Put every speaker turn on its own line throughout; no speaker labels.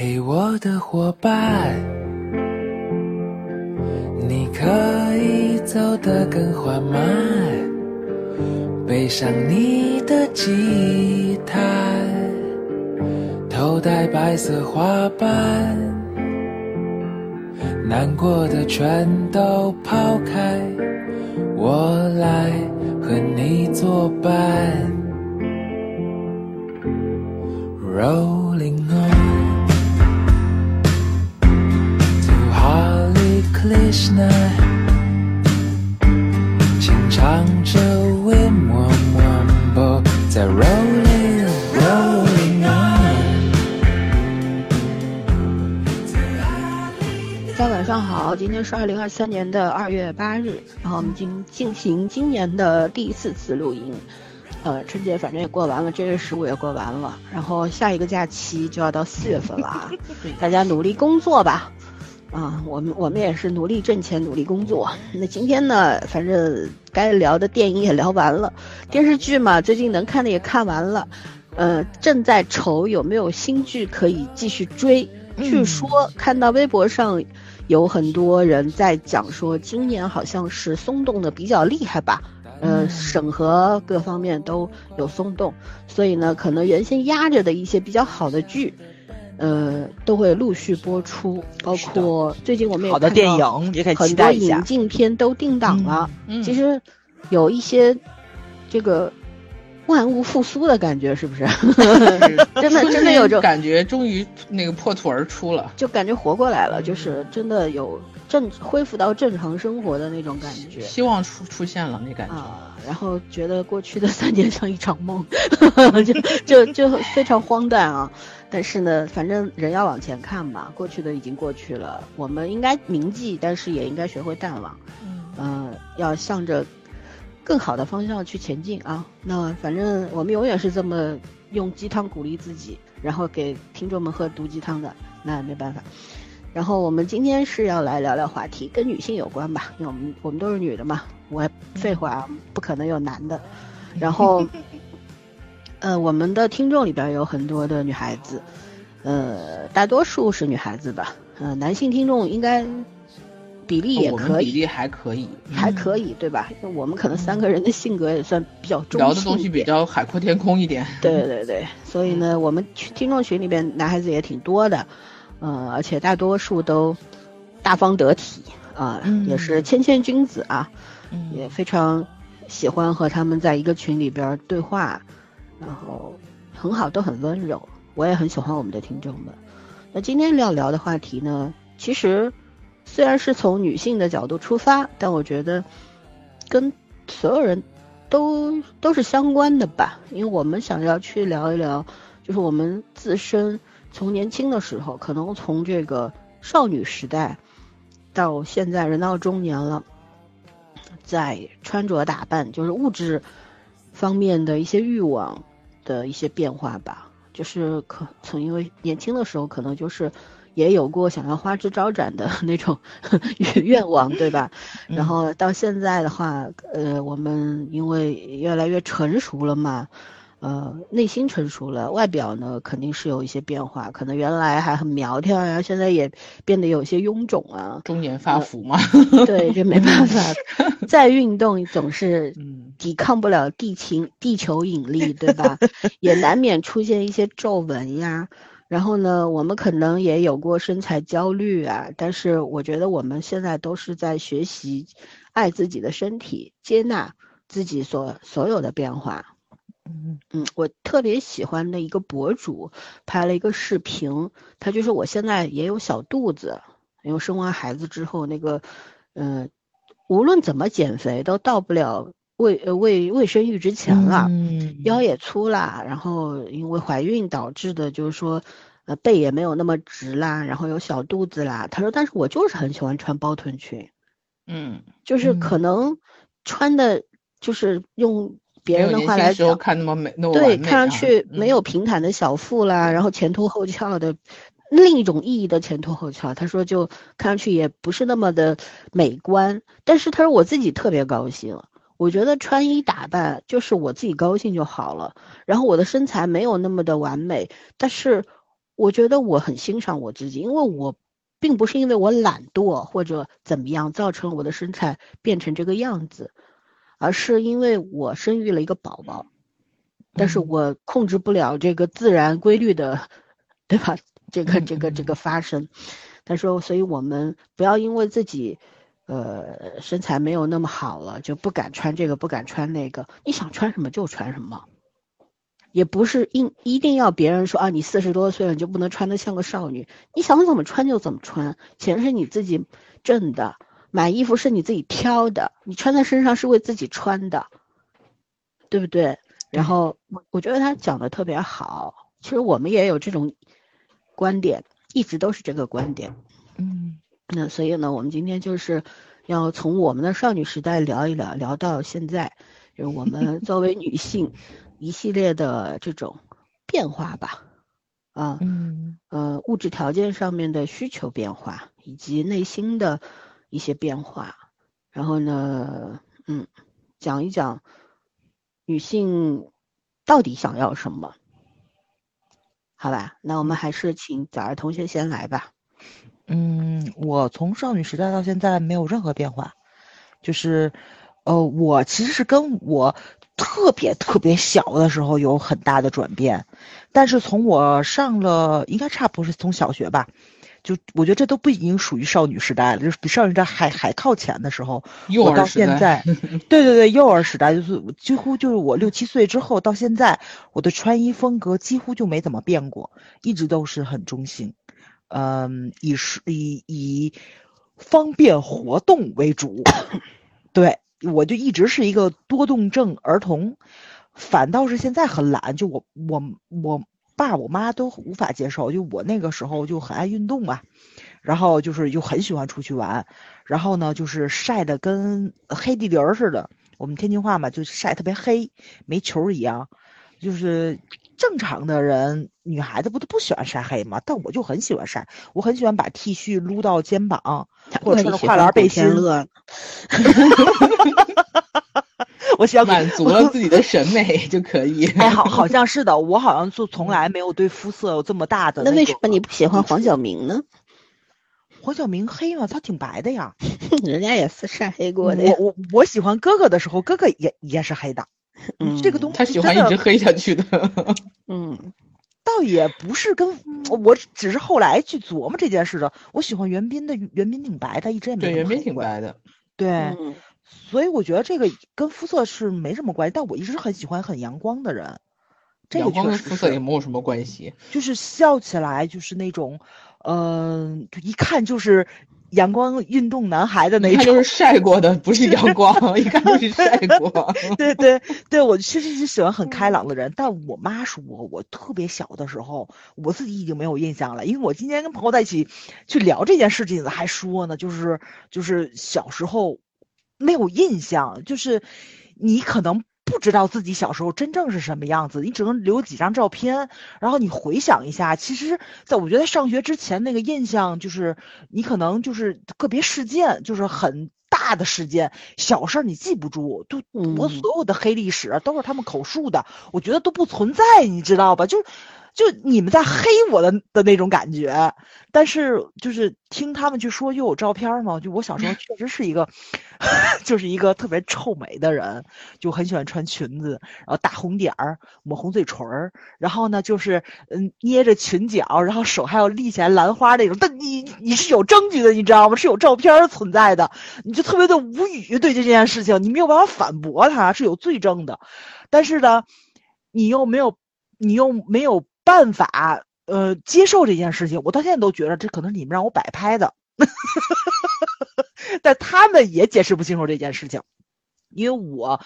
嘿，我的伙伴，你可以走得更缓慢，背上你的吉他，头戴白色花瓣，难过的全都抛开，我来和你作伴。road Krishna，轻唱着 Wim Wam Wambo，在 Rolling Rolling on。
大家晚上好，今天是二零二三年的二月八日，然后我们进进行今年的第四次录音。呃，春节反正也过完了，正月十五也过完了，然后下一个假期就要到四月份了啊，大家努力工作吧。啊，我们我们也是努力挣钱，努力工作。那今天呢，反正该聊的电影也聊完了，电视剧嘛，最近能看的也看完了。呃，正在愁有没有新剧可以继续追。据说看到微博上有很多人在讲说，今年好像是松动的比较厉害吧。呃，审核各方面都有松动，所以呢，可能原先压着的一些比较好的剧，呃，都会陆续播出。包括最近我们也
好的电影也可以
很多引进片都定档了。其实有一些这个万物复苏的感觉，是不是？真的真的有这种
感觉，终于那个破土而出了，
就感觉活过来了，就是真的有。正恢复到正常生活的那种感觉，
希望出出现了那感觉
啊，然后觉得过去的三年像一场梦，就就就非常荒诞啊。但是呢，反正人要往前看吧，过去的已经过去了，我们应该铭记，但是也应该学会淡忘。嗯，要向着更好的方向去前进啊。那反正我们永远是这么用鸡汤鼓励自己，然后给听众们喝毒鸡汤的，那也没办法。然后我们今天是要来聊聊话题，跟女性有关吧，因为我们我们都是女的嘛，我废话不可能有男的。然 后，呃，我们的听众里边有很多的女孩子，呃，大多数是女孩子吧，呃，男性听众应该比例也可以，
比例还可以，
还可以，对吧？我们可能三个人的性格也算比较中
聊的东西比较海阔天空一点。
对对对，所以呢，我们听众群里边男孩子也挺多的。呃，而且大多数都大方得体啊，也是谦谦君子啊，也非常喜欢和他们在一个群里边对话，然后很好，都很温柔。我也很喜欢我们的听众们。那今天要聊的话题呢，其实虽然是从女性的角度出发，但我觉得跟所有人都都是相关的吧，因为我们想要去聊一聊，就是我们自身。从年轻的时候，可能从这个少女时代，到现在人到中年了，在穿着打扮，就是物质方面的一些欲望的一些变化吧。就是可从因为年轻的时候，可能就是也有过想要花枝招展的那种 愿望，对吧？然后到现在的话，呃，我们因为越来越成熟了嘛。呃，内心成熟了，外表呢肯定是有一些变化，可能原来还很苗条呀，现在也变得有些臃肿啊，
中年发福嘛。
对，这没办法，再运动总是 抵抗不了地情地球引力，对吧？也难免出现一些皱纹呀。然后呢，我们可能也有过身材焦虑啊，但是我觉得我们现在都是在学习爱自己的身体，接纳自己所所有的变化。嗯嗯，我特别喜欢的一个博主拍了一个视频，他就说我现在也有小肚子，因为生完孩子之后，那个，嗯，无论怎么减肥都到不了未呃卫卫生育之前了，腰也粗啦，然后因为怀孕导致的，就是说，呃背也没有那么直啦，然后有小肚子啦。他说，但是我就是很喜欢穿包臀裙，
嗯，
就是可能穿的，就是用。别人的话来讲，
看那么美，
对，看上去没有平坦的小腹啦，然后前凸后翘的，另一种意义的前凸后翘，他说就看上去也不是那么的美观。但是他说我自己特别高兴，我觉得穿衣打扮就是我自己高兴就好了。然后我的身材没有那么的完美，但是我觉得我很欣赏我自己，因为我并不是因为我懒惰或者怎么样造成我的身材变成这个样子，而是因为我生育了一个宝宝，但是我控制不了这个自然规律的，对吧？这个这个这个发生。他说，所以我们不要因为自己，呃，身材没有那么好了，就不敢穿这个，不敢穿那个。你想穿什么就穿什么。也不是一一定要别人说啊，你四十多岁了你就不能穿得像个少女。你想怎么穿就怎么穿，钱是你自己挣的，买衣服是你自己挑的，你穿在身上是为自己穿的，对不对？然后我我觉得他讲的特别好，其实我们也有这种观点，一直都是这个观点。
嗯，
那所以呢，我们今天就是要从我们的少女时代聊一聊，聊到现在，就是我们 作为女性。一系列的这种变化吧，啊，
嗯，
呃，物质条件上面的需求变化，以及内心的一些变化，然后呢，嗯，讲一讲女性到底想要什么，好吧？那我们还是请早儿同学先来吧。
嗯，我从少女时代到现在没有任何变化，就是，呃，我其实是跟我。特别特别小的时候有很大的转变，但是从我上了应该差不多是从小学吧，就我觉得这都不已经属于少女时代了，就是比少女时代还还靠前的时候。我到现在，对对对，幼儿时代就是几乎就是我六七岁之后到现在，我的穿衣风格几乎就没怎么变过，一直都是很中性，嗯，以是以以方便活动为主，对。我就一直是一个多动症儿童，反倒是现在很懒。就我我我爸我妈都无法接受。就我那个时候就很爱运动嘛，然后就是又很喜欢出去玩，然后呢就是晒得跟黑地梨似的。我们天津话嘛，就晒特别黑，煤球一样。就是正常的人，女孩子不都不喜欢晒黑吗？但我就很喜欢晒，我很喜欢把 T 恤撸到肩膀，或者穿着跨栏背心。我想
满足了自己的审美就可以。
哎，好，好像是的，我好像就从来没有对肤色有这么大的。
那为什么你不喜欢黄晓明呢？
黄晓明黑吗？他挺白的呀。
人家也是晒黑过的。
我我我喜欢哥哥的时候，哥哥也也是黑的。
嗯，
这个东西
他喜欢一直黑下去的。
嗯，
倒也不是跟我，只是后来去琢磨这件事的。我喜欢袁彬的，袁彬挺白，的一直也没
对袁彬挺白的。
对，所以我觉得这个跟肤色是没什么关系。但我一直很喜欢很阳光的人。
阳光跟肤色也没有什么关系。
就是笑起来就是那种，嗯，一看就是。阳光运动男孩的那种，
就是晒过的，不是阳光，一看就是晒过。
对对对，我确实是喜欢很开朗的人。但我妈说，我特别小的时候，我自己已经没有印象了。因为我今天跟朋友在一起去聊这件事情，还说呢，就是就是小时候没有印象，就是你可能。不知道自己小时候真正是什么样子，你只能留几张照片，然后你回想一下。其实，在我觉得上学之前那个印象，就是你可能就是个别事件，就是很大的事件，小事儿你记不住。就我所有的黑历史都是他们口述的，我觉得都不存在，你知道吧？就。就你们在黑我的的那种感觉，但是就是听他们去说又有照片嘛，就我小时候确实是一个，就是一个特别臭美的人，就很喜欢穿裙子，然后大红点儿，抹红嘴唇儿，然后呢就是嗯捏着裙角，然后手还要立起来兰花那种。但你你是有证据的，你知道吗？是有照片存在的，你就特别的无语对这件事情，你没有办法反驳他，是有罪证的，但是呢，你又没有，你又没有。办法，呃，接受这件事情，我到现在都觉得这可能你们让我摆拍的，但他们也解释不清楚这件事情，因为我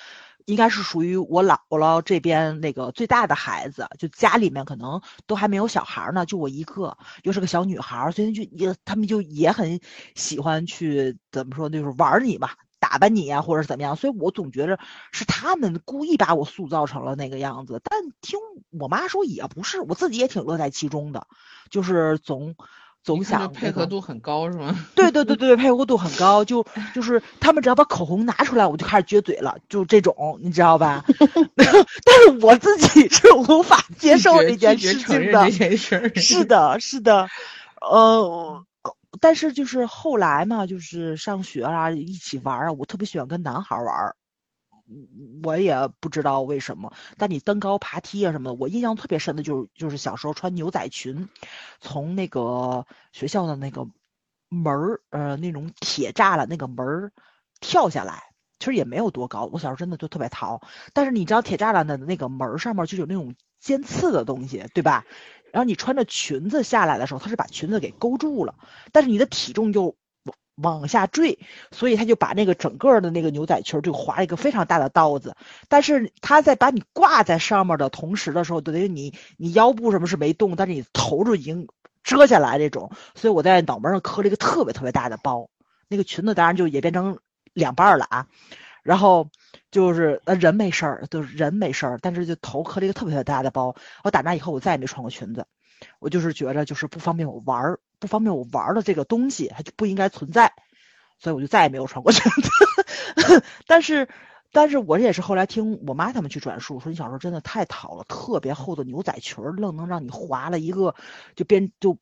应该是属于我姥姥这边那个最大的孩子，就家里面可能都还没有小孩呢，就我一个，又是个小女孩，所以就也他们就也很喜欢去怎么说，就是玩你吧。打扮你呀，或者怎么样？所以我总觉着是他们故意把我塑造成了那个样子。但听我妈说也不是，我自己也挺乐在其中的，就是总总想
配合度很高是吗？
对对对对，配合度很高，就就是他们只要把口红拿出来，我就开始撅嘴了，就这种，你知道吧？但是我自己是无法接受这件事情的。是的，是的，呃，但是就是后来嘛，就是上学啊，一起玩啊，我特别喜欢跟男孩玩。我也不知道为什么，但你登高爬梯啊什么的，我印象特别深的就是就是小时候穿牛仔裙，从那个学校的那个门儿，呃，那种铁栅栏那个门儿跳下来，其实也没有多高。我小时候真的就特别淘，但是你知道铁栅栏的那个门儿上面就有那种尖刺的东西，对吧？然后你穿着裙子下来的时候，它是把裙子给勾住了，但是你的体重就。往往下坠，所以他就把那个整个的那个牛仔裙就划了一个非常大的刀子。但是他在把你挂在上面的同时的时候，等于你你腰部什么是没动，但是你头就已经遮下来这种。所以我在脑门上磕了一个特别特别大的包。那个裙子当然就也变成两半了啊。然后就是呃人没事儿，就是人没事儿，但是就头磕了一个特别特别大的包。我打那以后我再也没穿过裙子，我就是觉着就是不方便我玩儿。不方便我玩儿的这个东西，它就不应该存在，所以我就再也没有穿过裙子。但是，但是我也是后来听我妈他们去转述，说你小时候真的太淘了，特别厚的牛仔裙愣能让你划了一个，就变就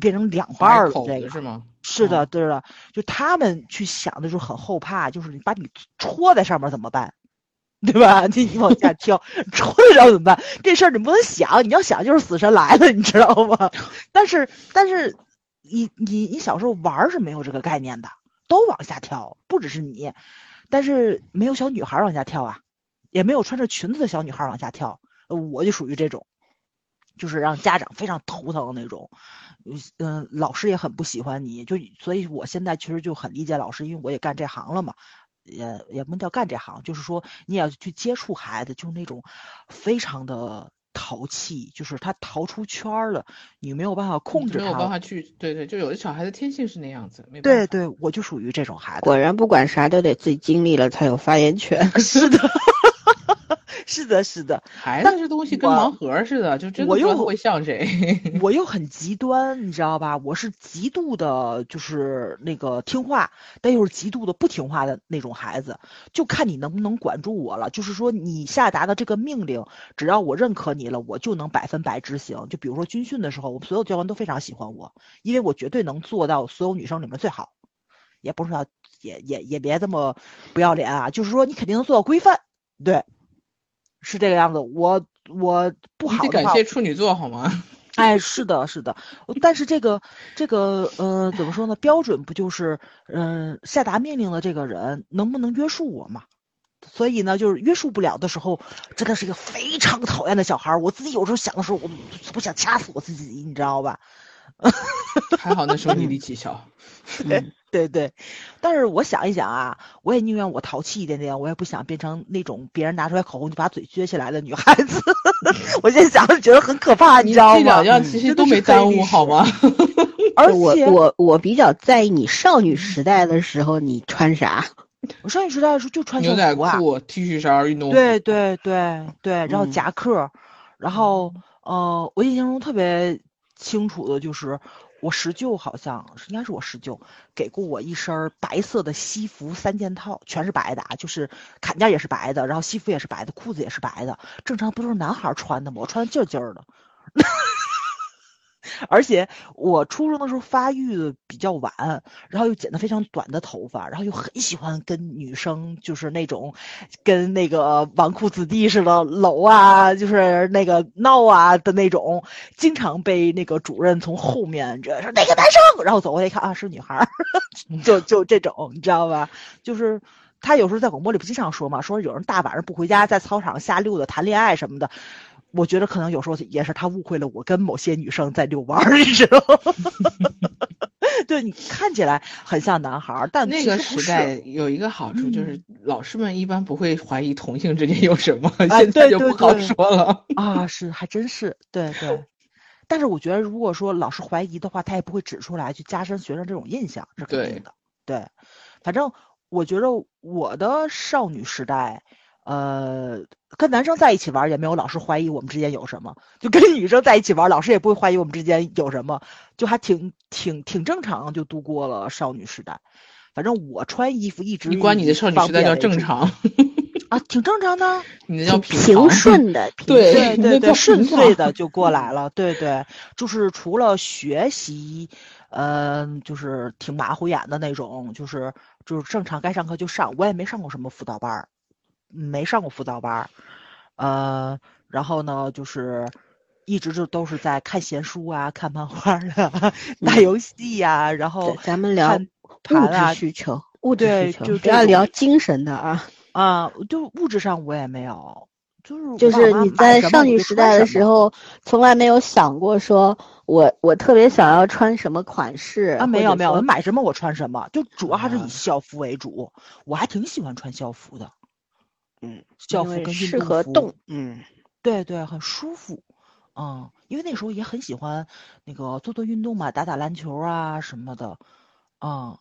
变成两半了。这个
是吗？
是的，对的。就他们去想的时候很后怕，就是你把你戳在上面怎么办？对吧？你你往下跳，戳在上怎么办？这事儿你不能想，你要想就是死神来了，你知道吗？但是，但是。你你你小时候玩是没有这个概念的，都往下跳，不只是你，但是没有小女孩往下跳啊，也没有穿着裙子的小女孩往下跳，我就属于这种，就是让家长非常头疼的那种，嗯，老师也很不喜欢你，就所以我现在其实就很理解老师，因为我也干这行了嘛，也也不能叫干这行，就是说你也要去接触孩子，就是那种非常的。淘气就是他逃出圈了，你没有办法控制他，
没有办法去，对对，就有的小孩子天性是那样子，
对对，我就属于这种孩子。
果然不管啥都得自己经历了才有发言权。
是的。是的，是的，
孩子这东西跟盲盒似的，就真的
又
会像谁。
我又很极端，你知道吧？我是极度的，就是那个听话，但又是极度的不听话的那种孩子，就看你能不能管住我了。就是说，你下达的这个命令，只要我认可你了，我就能百分百执行。就比如说军训的时候，我们所有教官都非常喜欢我，因为我绝对能做到所有女生里面最好。也不是说也也也别这么不要脸啊，就是说你肯定能做到规范，对。是这个样子，我我不好。
得感谢处女座好吗？
哎，是的，是的。但是这个这个呃，怎么说呢？标准不就是嗯，下达命令的这个人能不能约束我嘛？所以呢，就是约束不了的时候，真的是一个非常讨厌的小孩。我自己有时候想的时候，我我想掐死我自己，你知道吧？
还好那时候你力气小。
对对对，但是我想一想啊，我也宁愿我淘气一点点，我也不想变成那种别人拿出来口红就把嘴撅起来的女孩子。我现在想觉得很可怕，你知道吗？这
两样其实都没耽误，好吗？
而
且我我我比较在意你少女时代的时候你穿啥？
我少女时代的时候就穿
牛仔裤、T 恤衫、运动服。
对对对对，然后夹克，然后呃，我印象中特别清楚的就是。我十舅好像是，应该是我十舅给过我一身白色的西服三件套，全是白的啊，就是坎肩也是白的，然后西服也是白的，裤子也是白的，正常不都是男孩穿的吗？我穿的劲劲儿的。而且我初中的时候发育的比较晚，然后又剪的非常短的头发，然后又很喜欢跟女生就是那种，跟那个纨绔子弟似的搂啊，就是那个闹啊的那种，经常被那个主任从后面这说哪个男生，然后走过来一看啊是女孩，就就这种你知道吧？就是他有时候在广播里不经常说嘛，说有人大晚上不回家，在操场瞎溜达谈恋爱什么的。我觉得可能有时候也是他误会了我跟某些女生在遛弯儿，你知道吗？对你看起来很像男孩，但
那个时代有一个好处就是老师们一般不会怀疑同性之间有什么，现在就不好说了
啊。是，还真是，对对。但是我觉得，如果说老师怀疑的话，他也不会指出来，去加深学生这种印象，是肯定的。对，反正我觉得我的少女时代。呃，跟男生在一起玩也没有老师怀疑我们之间有什么，就跟女生在一起玩，老师也不会怀疑我们之间有什么，就还挺挺挺正常，就度过了少女时代。反正我穿衣服一直
你管你的少女时代叫正常
啊，挺正常的，
你那叫
平顺的，
对对对，顺遂的就过来了，对对，就是除了学习，嗯，就是挺马虎眼的那种，就是就是正常该上课就上，我也没上过什么辅导班儿，没上过辅导班儿，呃，然后呢，就是一直就都是在看闲书啊，看漫画啊，打游戏呀，然后
咱们聊。物质需求，物质需求，主要聊精神的啊
啊！就物质上我也没有，就是
就是你在少女时代的时候，从来没有想过说我我特别想要穿什么款式
啊？没有没有，我买什么我穿什么，就主要还是以校服为主。我还挺喜欢穿校服的，
嗯，
校服跟
适合动，嗯，
对对，很舒服，嗯，因为那时候也很喜欢那个做做运动嘛，打打篮球啊什么的，嗯。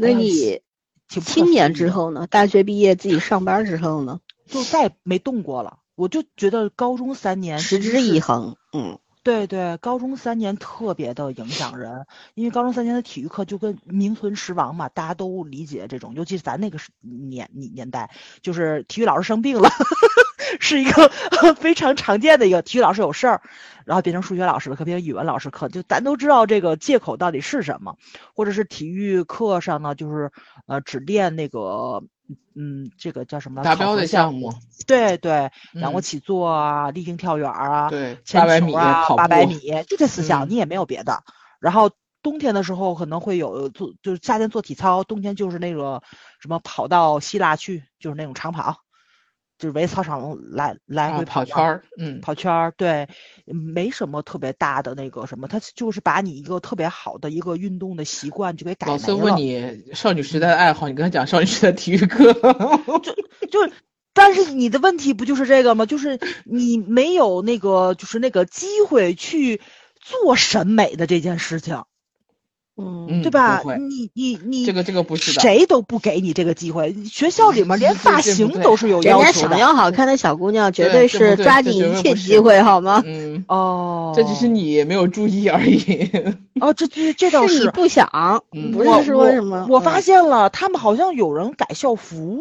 那你青年之后呢？大学毕业自己上班之后呢？
就再也没动过了。我就觉得高中三年
持之以恒。嗯，
对对，高中三年特别的影响人，因为高中三年的体育课就跟名存实亡嘛，大家都理解这种。尤其是咱那个年年年代，就是体育老师生病了，是一个 非常常见的一个体育老师有事儿。然后变成数学老师了，可，变成语文老师课，就咱都知道这个借口到底是什么，或者是体育课上呢，就是呃只练那个嗯这个叫什么
达标的
项
目，
对对，仰卧起坐啊，立定跳远啊，
对，
八
百米
啊，八百米，就这四项，你也没有别的。然后冬天的时候可能会有做，就是夏天做体操，冬天就是那个什么跑到希腊去，就是那种长跑。就是围操场来来回
跑圈儿，嗯，
跑圈儿，对，没什么特别大的那个什么，他就是把你一个特别好的一个运动的习惯就给改了。
老孙问你少女时代的爱好，你跟他讲少女时代体育课，
就就，但是你的问题不就是这个吗？就是你没有那个，就是那个机会去做审美的这件事情。
嗯，
对吧？你你你，
这个这个不是
的，谁都不给你这个机会。学校里面连发型都是有要求的。人
家想要好看的小姑娘，绝对是抓紧一切机会，好吗？
嗯
哦，
这只是你没有注意而已。
哦，这这这倒
是你不想，不是说什么？
我发现了，他们好像有人改校服。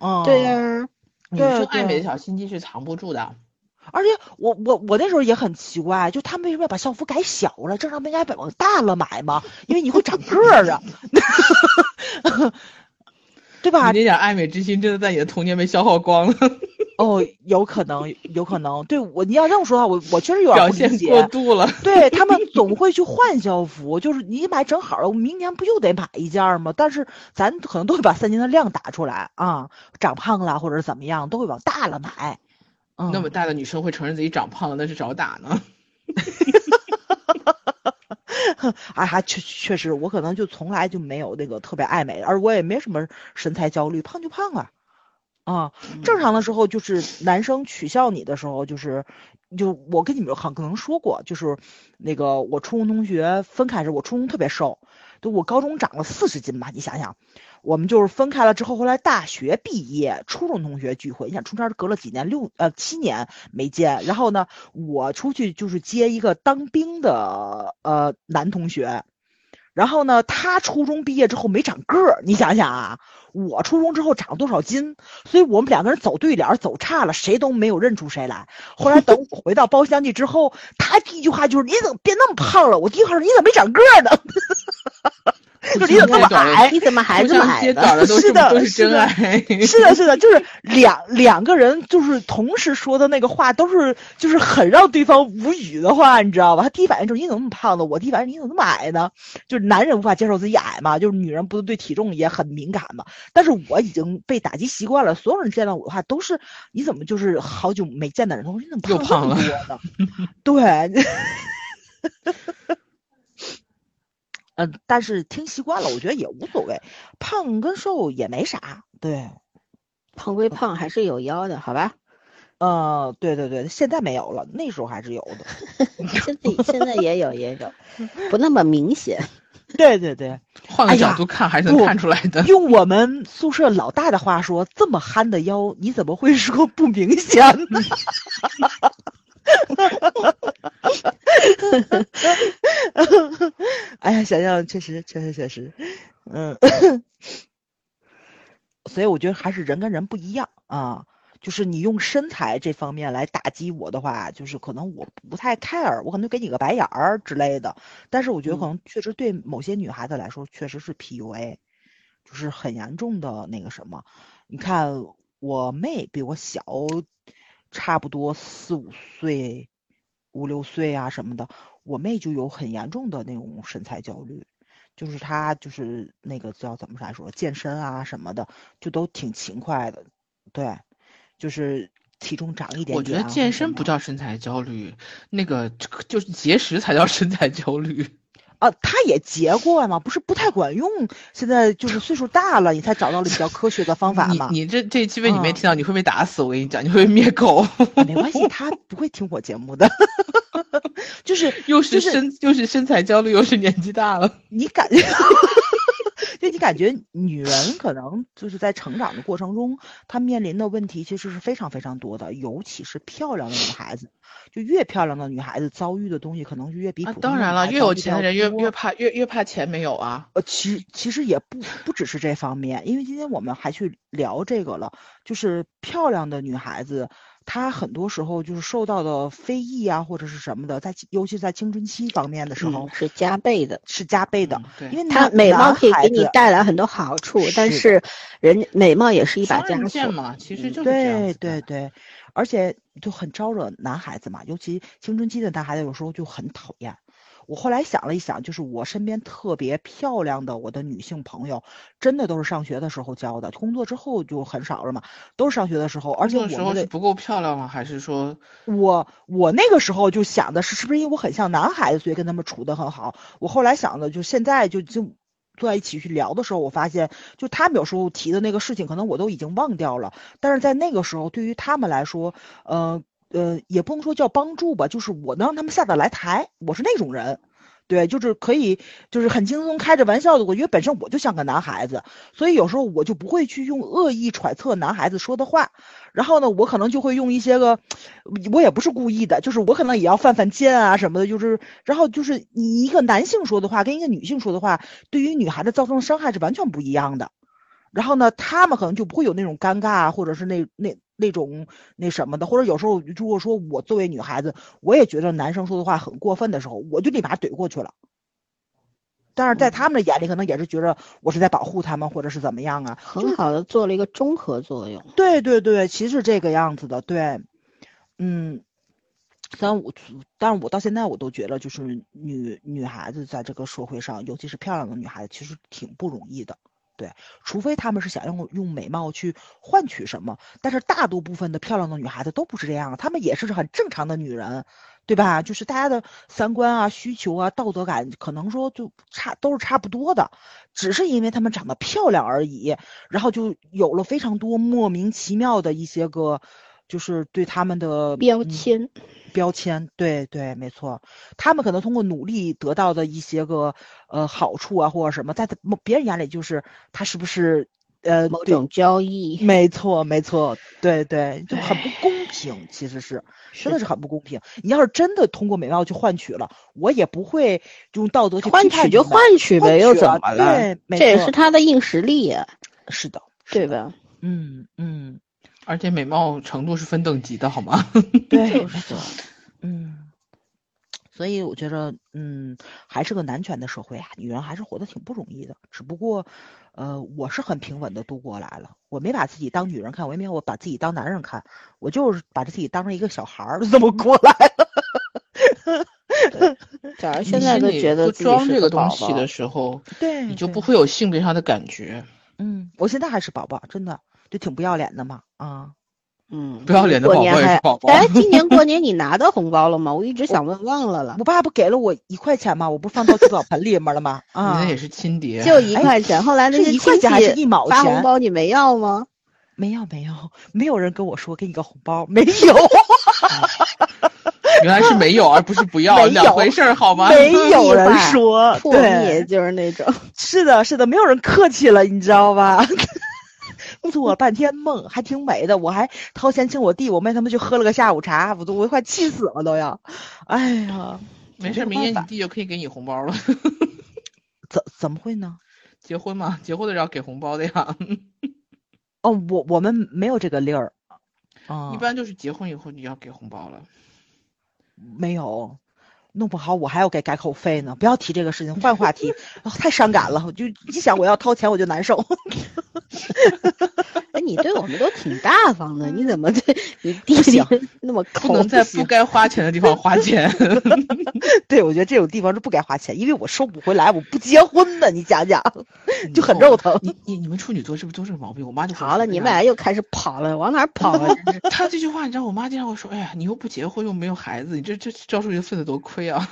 嗯，
对呀，
女生爱美的小心机是藏不住的。
而且我我我那时候也很奇怪，就他们为什么要把校服改小了？正常不应该往大了买吗？因为你会长个儿啊，对吧？
你那点爱美之心真的在你的童年被消耗光了。
哦，有可能，有可能。对我，你要这么说的话，我我确实有点不理解。
过度了。
对他们总会去换校服，就是你买正好了，我明年不又得买一件吗？但是咱可能都会把三年的量打出来啊，长胖了或者怎么样，都会往大了买。
那么大的女生会承认自己长胖了，那是找打呢。
啊，还确确实，我可能就从来就没有那个特别爱美，而我也没什么身材焦虑，胖就胖啊。啊，正常的时候就是男生取笑你的时候，就是就我跟你们很可能说过，就是那个我初中同学分开时，我初中特别瘦，就我高中长了四十斤吧，你想想。我们就是分开了之后，后来大学毕业，初中同学聚会，你想中间隔了几年，六呃七年没见。然后呢，我出去就是接一个当兵的呃男同学，然后呢，他初中毕业之后没长个儿，你想想啊，我初中之后长了多少斤？所以我们两个人走对脸走差了，谁都没有认出谁来。后来等我回到包厢去之后，他第一句话就是：“你怎么变那么胖了？”我第一句话是：“你怎么没长个儿呢？” 就你怎么这么矮？
你怎么还这么矮？是
的，是的，是的，是的，就是两两个人就是同时说的那个话，都是就是很让对方无语的话，你知道吧？他第一反应就是你怎么那么胖呢？我第一反应你怎么那么矮呢？就是男人无法接受自己矮嘛，就是女人不是对体重也很敏感嘛。但是我已经被打击习惯了，所有人见到我的话都是你怎么就是好久没见的人，说你怎么胖这么多呢？对。嗯，但是听习惯了，我觉得也无所谓，胖跟瘦也没啥。对，
胖归胖，还是有腰的，好吧？
呃，对对对，现在没有了，那时候还是有的。
现在现在也有也有，不那么明显。
对对对，
换个角度看还是能看出来的。
用我们宿舍老大的话说，这么憨的腰，你怎么会说不明显呢？哎呀，想想确实确实确实，嗯，所以我觉得还是人跟人不一样啊。就是你用身材这方面来打击我的话，就是可能我不太 care，我可能给你个白眼儿之类的。但是我觉得可能确实对某些女孩子来说，确实是 PUA，就是很严重的那个什么。你看我妹比我小，差不多四五岁、五六岁啊什么的，我妹就有很严重的那种身材焦虑，就是她就是那个叫怎么来说，健身啊什么的，就都挺勤快的，对。就是体重长一点，
我觉得健身不叫身材焦虑，那个就是节食才叫身材焦虑。
啊，他也结过嘛，不是不太管用。现在就是岁数大了，你才找到了比较科学的方法嘛。
你你这这期被你没听到，你会被打死。我跟你讲，你会被灭口。
没关系，他不会听我节目的。就是
又是身又是身材焦虑，又是年纪大了，
你感觉。就你感觉女人可能就是在成长的过程中，她面临的问题其实是非常非常多的，尤其是漂亮的女孩子，就越漂亮的女孩子遭遇的东西可能就越比普通。
当然了，越有钱的人越越怕越越怕钱没有啊。
呃，其其实也不不只是这方面，因为今天我们还去聊这个了，就是漂亮的女孩子。她很多时候就是受到的非议啊，或者是什么的，在尤其在青春期方面的时候
是加倍的，
是加倍的。
对，
因为
他美貌可以给你带来很多好处，但是人美貌也是一把枷锁
嘛，其实就是
对对对，而且就很招惹男孩子嘛，尤其青春期的男孩子有时候就很讨厌。我后来想了一想，就是我身边特别漂亮的我的女性朋友，真的都是上学的时候交的，工作之后就很少了嘛，都是上学的时候。而且我
时候是不够漂亮吗？还是说，
我我那个时候就想的是，是不是因为我很像男孩子，所以跟他们处的很好？我后来想的，就现在就就坐在一起去聊的时候，我发现，就他们有时候提的那个事情，可能我都已经忘掉了。但是在那个时候，对于他们来说，呃。呃，也不能说叫帮助吧，就是我能让他们下得来台，我是那种人，对，就是可以，就是很轻松开着玩笑的。我觉得本身我就像个男孩子，所以有时候我就不会去用恶意揣测男孩子说的话，然后呢，我可能就会用一些个，我也不是故意的，就是我可能也要犯犯贱啊什么的，就是，然后就是你一个男性说的话跟一个女性说的话，对于女孩子造成的伤害是完全不一样的，然后呢，他们可能就不会有那种尴尬或者是那那。那种那什么的，或者有时候如果说我作为女孩子，我也觉得男生说的话很过分的时候，我就立马怼过去了。但是在他们的眼里，可能也是觉得我是在保护他们，或者是怎么样啊？
很好的做了一个中和作用。
对对对，其实这个样子的，对，嗯，虽然我，但是我到现在我都觉得，就是女女孩子在这个社会上，尤其是漂亮的女孩子，其实挺不容易的。对，除非他们是想用用美貌去换取什么，但是大多部分的漂亮的女孩子都不是这样，她们也是很正常的女人，对吧？就是大家的三观啊、需求啊、道德感，可能说就差都是差不多的，只是因为她们长得漂亮而已，然后就有了非常多莫名其妙的一些个，就是对他们的
标签。
标签对对没错，他们可能通过努力得到的一些个呃好处啊或者什么，在别人眼里就是他是不是呃
某种交易？
没错没错，对对，就很不公平，其实是真的是很不公平。你要是真的通过美貌去换取了，我也不会用道德去
换取就换取呗，又怎么了？
对，
这也是他的硬实力。
是的，
对吧？
嗯嗯。
而且美貌程度是分等级的，好吗？
对，嗯，所以我觉得，嗯，还是个男权的社会啊，女人还是活得挺不容易的。只不过，呃，我是很平稳的度过来了，我没把自己当女人看，我也没有把自己当男人看，我就是把自己当成一个小孩儿，这么 过来了。
假如现在都觉得
装这个东西的时候，
对，
你就不会有性别上的感觉。
嗯，我现在还是宝宝，真的。就挺不要脸的嘛，啊，
嗯，
不要脸的宝宝也是宝宝。
哎，今年过年你拿到红包了吗？我一直想问，忘了了。
我爸不给了我一块钱吗？我不放到聚宝盆里面了吗？啊，
你那也是亲爹，
就一块钱。后来那
一块钱还是一毛钱？
发红包你没要吗？
没有没有，没有人跟我说给你个红包，没有。
原来是没有，而不是不要，两回事儿好吗？
没有 人说，
破灭就是那种。
是的，是的，没有人客气了，你知道吧？做了半天梦，还挺美的。我还掏钱请我弟我妹他们去喝了个下午茶，我都我快气死了都要。哎呀，
没事，明年你弟就可以给你红包了。
怎怎么会呢？
结婚嘛，结婚的要给红包的呀。
哦，我我们没有这个例儿。
一般就是结婚以后你要给红包了。
没有。弄不好我还要给改口费呢，不要提这个事情，换话题，太伤感了。我就一想我要掏钱我就难受。
哎，你对我们都挺大方的，你怎么对 你弟弟那么
不能在不该花钱的地方花钱？
对，我觉得这种地方是不该花钱，因为我收不回来，我不结婚的，你讲讲，就很肉疼。
你你你们处女座是不是都是毛病？我妈就
好了，你们俩又开始跑了，往哪跑了？
他这句话你知道，我妈经常会说：“哎呀，你又不结婚又没有孩子，你这这招数学分的多亏。”对呀，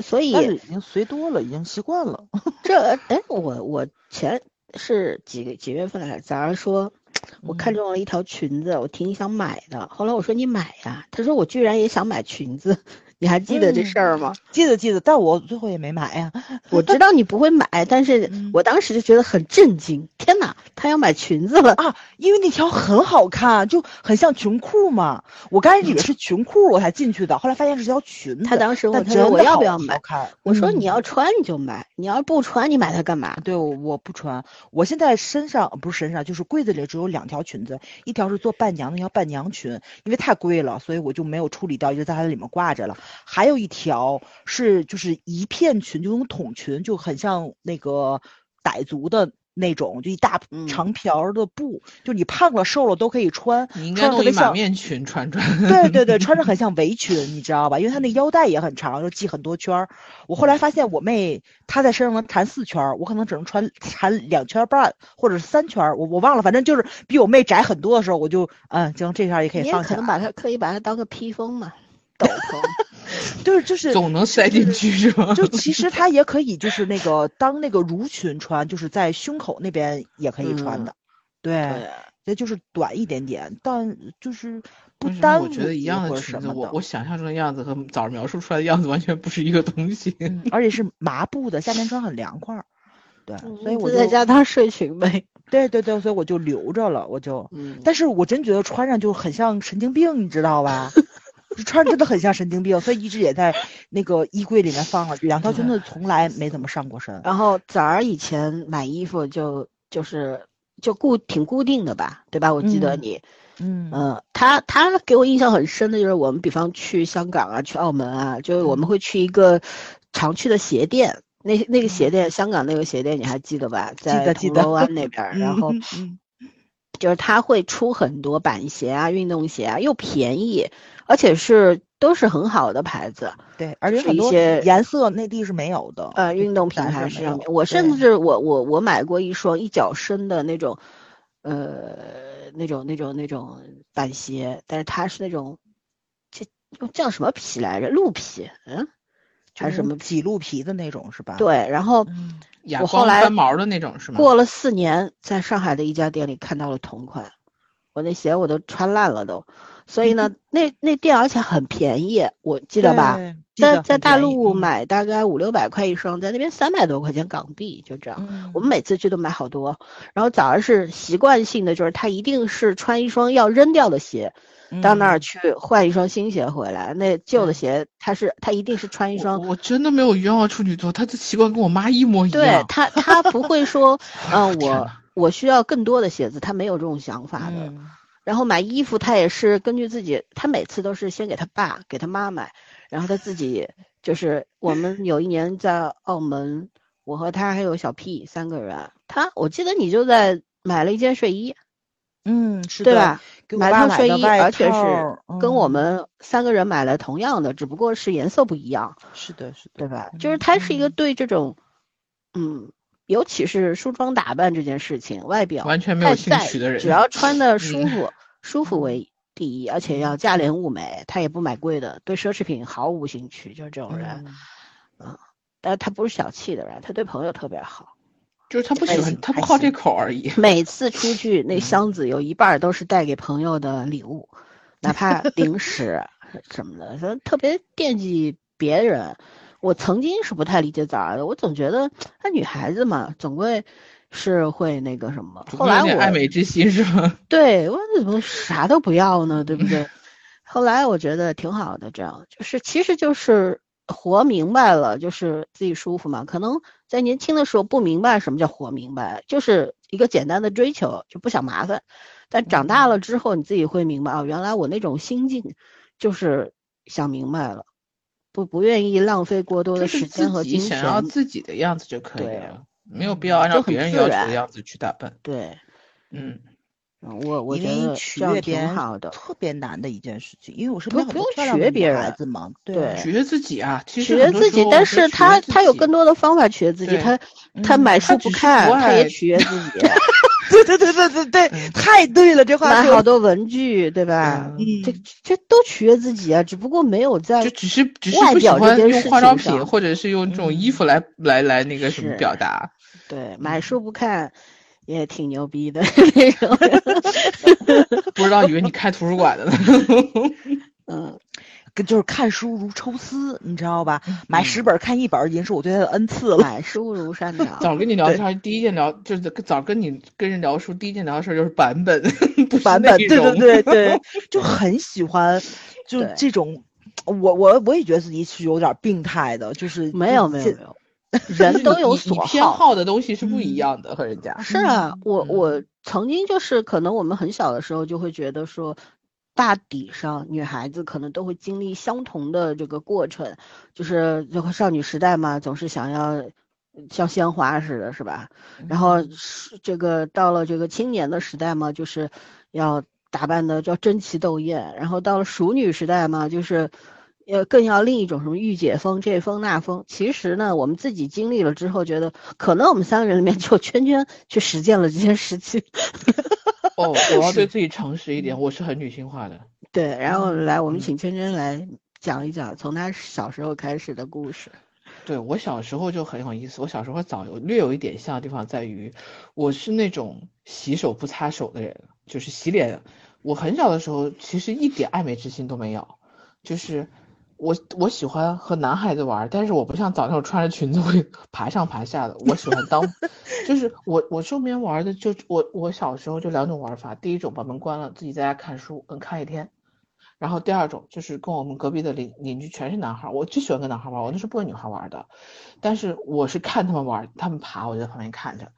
所以
已经随多了，已经习惯了。
这哎，我我前是几个几月份来着？早上说，我看中了一条裙子，我挺想买的。后来我说你买呀，他说我居然也想买裙子。你还记得这事儿吗？
记得记得，但我最后也没买呀。
我知道你不会买，但是我当时就觉得很震惊。天哪，他要买裙子了
啊！因为那条很好看，就很像裙裤嘛。我刚开始以为 是裙裤，我才进去的，后来发现是条裙子。
他当时问
我
要不要买，我说你
要
穿你就买，你要不穿你买它干嘛？
对，我不穿。我现在身上不是身上，就是柜子里只有两条裙子，一条是做伴娘的，叫伴娘裙，因为太贵了，所以我就没有处理掉，一直在它里面挂着了。还有一条是就是一片裙，就那种筒裙，就很像那个傣族的那种，就一大长条的布，就你胖了瘦了都可以穿。
你应该弄一马面裙穿穿。
对对对，穿着很像围裙，你知道吧？因为它那腰带也很长，就系很多圈儿。我后来发现我妹她在身上能缠四圈，我可能只能穿缠两圈半或者是三圈，我我忘了，反正就是比我妹窄很多的时候，我就嗯，行，这条也可以放下。
可能把它可以把它当个披风嘛。斗篷，
就是就是
总能塞进去是吗？
就其实它也可以，就是那个当那个襦裙穿，就是在胸口那边也可以穿的。对，也就是短一点点，但就是不耽误。
我觉得一样的裙子，我我想象中的样子和早上描述出来的样子完全不是一个东西。
而且是麻布的，夏天穿很凉快。对，所以我
就在家当睡裙呗。
对对对，所以我就留着了，我就。嗯。但是我真觉得穿上就很像神经病，你知道吧？穿真的很像神经病，所以一直也在那个衣柜里面放了两条裙子，从来没怎么上过身。
然后崽儿以前买衣服就就是就固挺固定的吧，对吧？我记得你，嗯嗯，他他给我印象很深的就是我们比方去香港啊，去澳门啊，就是我们会去一个常去的鞋店，那那个鞋店，香港那个鞋店你还记得吧？在铜锣湾那边，然后就是他会出很多板鞋啊、运动鞋啊，又便宜。而且是都是很好的牌子，
对，而且很多颜色内地是没有的。
呃，运动品牌上面，我甚至我我我买过一双一脚深的那种，呃，那种那种那种板鞋，但是它是那种，这叫什么皮来着？鹿皮，嗯，还是什么
麂鹿皮的那种是吧？
对，然后我后来
翻毛的那种是吗？
过了四年，在上海的一家店里看到了同款，我那鞋我都穿烂了都。所以呢，那那店而且很便宜，我记得吧，在在大陆买大概五六百块一双，在那边三百多块钱港币，就这样。我们每次去都买好多。然后早上是习惯性的，就是他一定是穿一双要扔掉的鞋，到那儿去换一双新鞋回来。那旧的鞋，他是他一定是穿一双。
我真的没有冤枉处女座，他的习惯跟我妈一模一样。
对他，他不会说，嗯，我我需要更多的鞋子，他没有这种想法的。然后买衣服，他也是根据自己，他每次都是先给他爸、给他妈买，然后他自己就是我们有一年在澳门，我和他还有小 P 三个人，他我记得你就在买了一件睡衣，
嗯，是
对吧？
买了
套睡衣，而且是跟我们三个人买了同样的，只不过是颜色不一样。
是的，是的，
对吧？就是他是一个对这种，嗯。尤其是梳妆打扮这件事情，外表
完全没有兴趣的人，
只要穿的舒服，舒服为第一，而且要价廉物美，他也不买贵的，对奢侈品毫无兴趣，就是这种人。嗯，但是他不是小气的人，他对朋友特别好，
就是他不喜欢，他不好这口而已。
每次出去，那箱子有一半都是带给朋友的礼物，哪怕零食，什么的，他特别惦记别人。我曾经是不太理解崽儿的，我总觉得她女孩子嘛，总归是会那个什么。后来我
爱美之心是吗？
对我怎么啥都不要呢？对不对？后来我觉得挺好的，这样就是其实就是活明白了，就是自己舒服嘛。可能在年轻的时候不明白什么叫活明白，就是一个简单的追求，就不想麻烦。但长大了之后，你自己会明白啊，原来我那种心境就是想明白了，不不愿意浪费过多的时间和精神，
想要自己的样子就可以了，没有必要按照别人要求的样子去打扮。
对，
嗯。
我我觉得
取悦别人
好的
特别难的一件事情，因为我身边
不用学别人
孩子嘛，
对，
取悦自己啊，取
悦自己，但是他他有更多的方法取悦自己，他他买书不看，他也取悦自己，
对对对对对对，太对了，这话
买好多文具，对吧？这这都取悦自己啊，只不过没有在
就只是只是不喜欢用化妆品或者是用这种衣服来来来那个什么表达，
对，买书不看。也挺牛逼的那种，
不知道以为你开图书馆的呢。
嗯，
就是看书如抽丝，你知道吧？买十本看一本已经是我对他的恩赐了。
买书如山 倒。
早跟你聊天，第一件聊就是早跟你跟人聊书，第一件聊的事就是版本，
版本，对对对 对，就很喜欢，就这种，我我我也觉得自己是有点病态的，就是
没有没有没有。人都有所
偏好的东西是不一样的，和人家
是啊，我我曾经就是可能我们很小的时候就会觉得说，大抵上女孩子可能都会经历相同的这个过程，就是这个少女时代嘛，总是想要像鲜花似的，是吧？然后是这个到了这个青年的时代嘛，就是要打扮的叫争奇斗艳，然后到了熟女时代嘛，就是。呃，更要另一种什么御姐风，这风那风。其实呢，我们自己经历了之后，觉得可能我们三个人里面就圈圈去实践了这件事情。
哦，我要对 自己诚实一点，我是很女性化的。
对，然后来，我们请圈圈来讲一讲从他小时候开始的故事。
对我小时候就很有意思，我小时候早有略有一点像的地方在于，我是那种洗手不擦手的人，就是洗脸。我很小的时候其实一点爱美之心都没有，就是。我我喜欢和男孩子玩，但是我不像早那种穿着裙子会 爬上爬下的。我喜欢当，就是我我身边玩的就我我小时候就两种玩法，第一种把门关了，自己在家看书，能看一天。然后第二种就是跟我们隔壁的邻邻居全是男孩，我就喜欢跟男孩玩，我那是不跟女孩玩的。但是我是看他们玩，他们爬我就在旁边看着。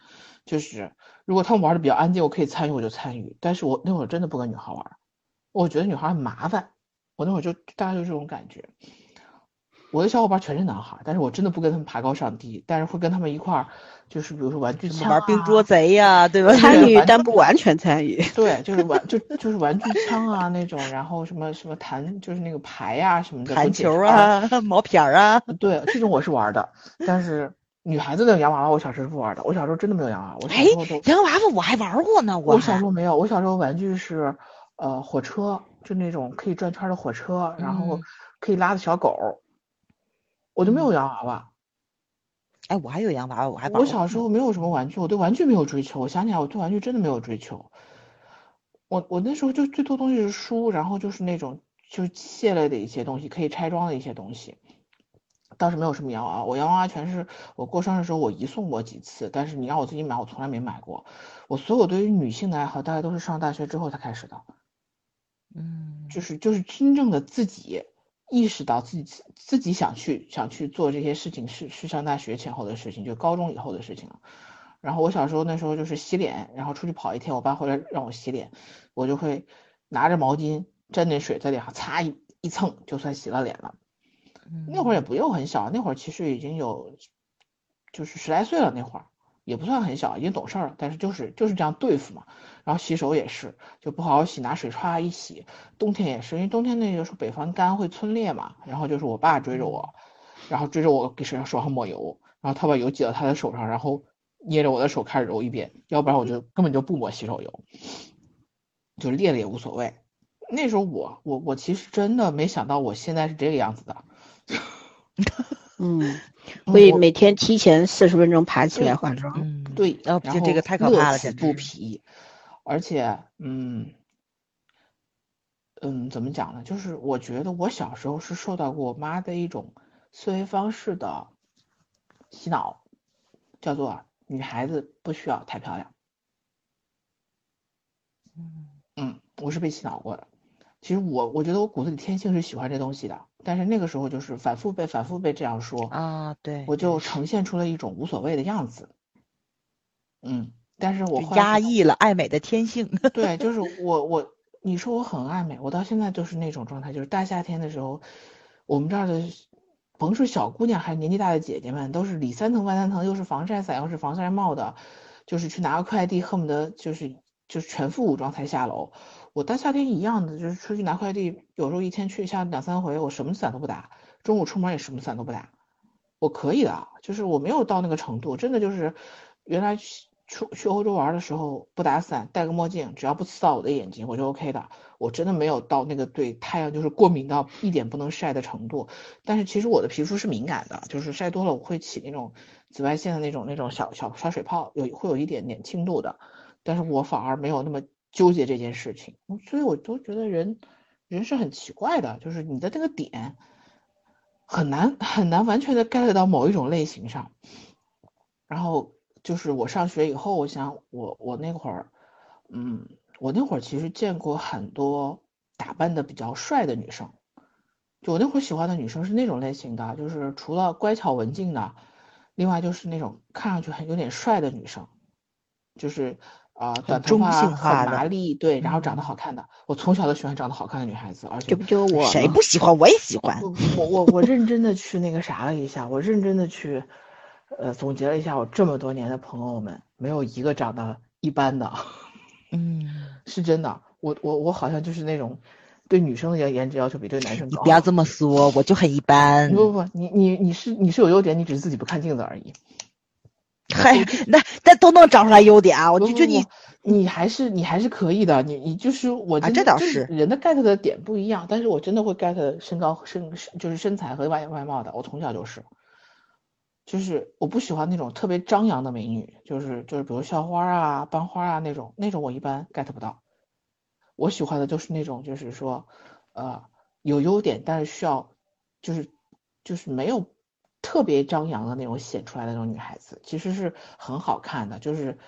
就是如果他们玩的比较安静，我可以参与我就参与。但是我那会儿真的不跟女孩玩，我觉得女孩很麻烦。我那会儿就大概就这种感觉，我的小伙伴全是男孩，但是我真的不跟他们爬高上低，但是会跟他们一块儿，就是比如说玩具枪
玩冰捉贼呀，对吧？
参与但不完全参与。
对，就是玩就就是玩具枪啊那种，然后什么什么弹就是那个牌呀什么的，
弹球啊，毛片儿啊，
对，这种我是玩的。但是女孩子的洋娃娃，我小时候是不玩的。我小时候真的没有洋娃娃。我小时候都
洋娃娃我还玩过呢。
我小时候没有，我小时候玩具是呃火车。就那种可以转圈的火车，然后可以拉的小狗，我就没有洋娃娃。
哎，我还有洋娃娃，我还
我小时候没有什么玩具，我对玩具没有追求。我想起来，我对玩具真的没有追求。我我那时候就最多东西是书，然后就是那种就是械类的一些东西，可以拆装的一些东西。倒是没有什么洋娃娃，我洋娃娃全是我过生日时候我姨送过几次，但是你让我自己买，我从来没买过。我所有对于女性的爱好，大概都是上大学之后才开始的。
嗯，
就是就是真正的自己意识到自己自己想去想去做这些事情，是是上大学前后的事情，就高中以后的事情了。然后我小时候那时候就是洗脸，然后出去跑一天，我爸回来让我洗脸，我就会拿着毛巾沾点水在脸上擦一一蹭，就算洗了脸了。那会儿也不用很小，那会儿其实已经有就是十来岁了，那会儿也不算很小，已经懂事儿了，但是就是就是这样对付嘛。然后洗手也是，就不好好洗，拿水歘一洗。冬天也是，因为冬天那个时候北方干会皴裂嘛。然后就是我爸追着我，然后追着我给手上手上抹油，然后他把油挤到他的手上，然后捏着我的手开始揉一遍，要不然我就根本就不抹洗手油，就裂了也无所谓。那时候我我我其实真的没想到我现在是这个样子的。
嗯，会每天提前四十分钟爬起来化妆。
嗯，
对，
然后这个太可怕了，
不疲。而且，嗯，嗯，怎么讲呢？就是我觉得我小时候是受到过我妈的一种思维方式的洗脑，叫做女孩子不需要太漂亮。
嗯
嗯，我是被洗脑过的。其实我我觉得我骨子里天性是喜欢这东西的，但是那个时候就是反复被反复被这样说
啊，对，
我就呈现出了一种无所谓的样子。嗯，但是我
压抑了爱美的天性。
对，就是我我。你说我很爱美，我到现在就是那种状态，就是大夏天的时候，我们这儿的甭是小姑娘还是年纪大的姐姐们，都是里三层外三层，又是防晒伞又是防晒帽的，就是去拿个快递，恨不得就是就是全副武装才下楼。我大夏天一样的，就是出去拿快递，有时候一天去一下两三回，我什么伞都不打，中午出门也什么伞都不打，我可以的，就是我没有到那个程度，真的就是原来。出去欧洲玩的时候不打伞，戴个墨镜，只要不刺到我的眼睛，我就 OK 的。我真的没有到那个对太阳就是过敏到一点不能晒的程度。但是其实我的皮肤是敏感的，就是晒多了我会起那种紫外线的那种那种小小小水泡，有会有一点点轻度的。但是我反而没有那么纠结这件事情，所以我都觉得人人是很奇怪的，就是你的那个点很难很难完全的 get 到某一种类型上，然后。就是我上学以后，我想我我那会儿，嗯，我那会儿其实见过很多打扮的比较帅的女生，就我那会儿喜欢的女生是那种类型的，就是除了乖巧文静的，另外就是那种看上去很有点帅的女生，就是啊短头发很麻利，对，然后长得好看的。我从小都喜欢长得好看的女孩子，而且
这不就我
谁不喜欢？我也喜欢。
我我我认真的去那个啥了一下，我认真的去。呃，总结了一下，我这么多年的朋友们，没有一个长得一般的，
嗯，
是真的。我我我好像就是那种对女生的颜颜值要求比对男生高。
你不要这么说，我就很一般。
不不不，你你你是你是有优点，你只是自己不看镜子而已。
嗨，那那都能找出来优点啊！我就觉得你
你还是你还是可以的，你你就是我
啊，这倒是
人的 get 的点不一样，但是我真的会 get 身高身就是身材和外外貌的，我从小就是。就是我不喜欢那种特别张扬的美女，就是就是比如校花啊、班花啊那种，那种我一般 get 不到。我喜欢的就是那种，就是说，呃，有优点，但是需要，就是就是没有特别张扬的那种显出来的那种女孩子，其实是很好看的，就是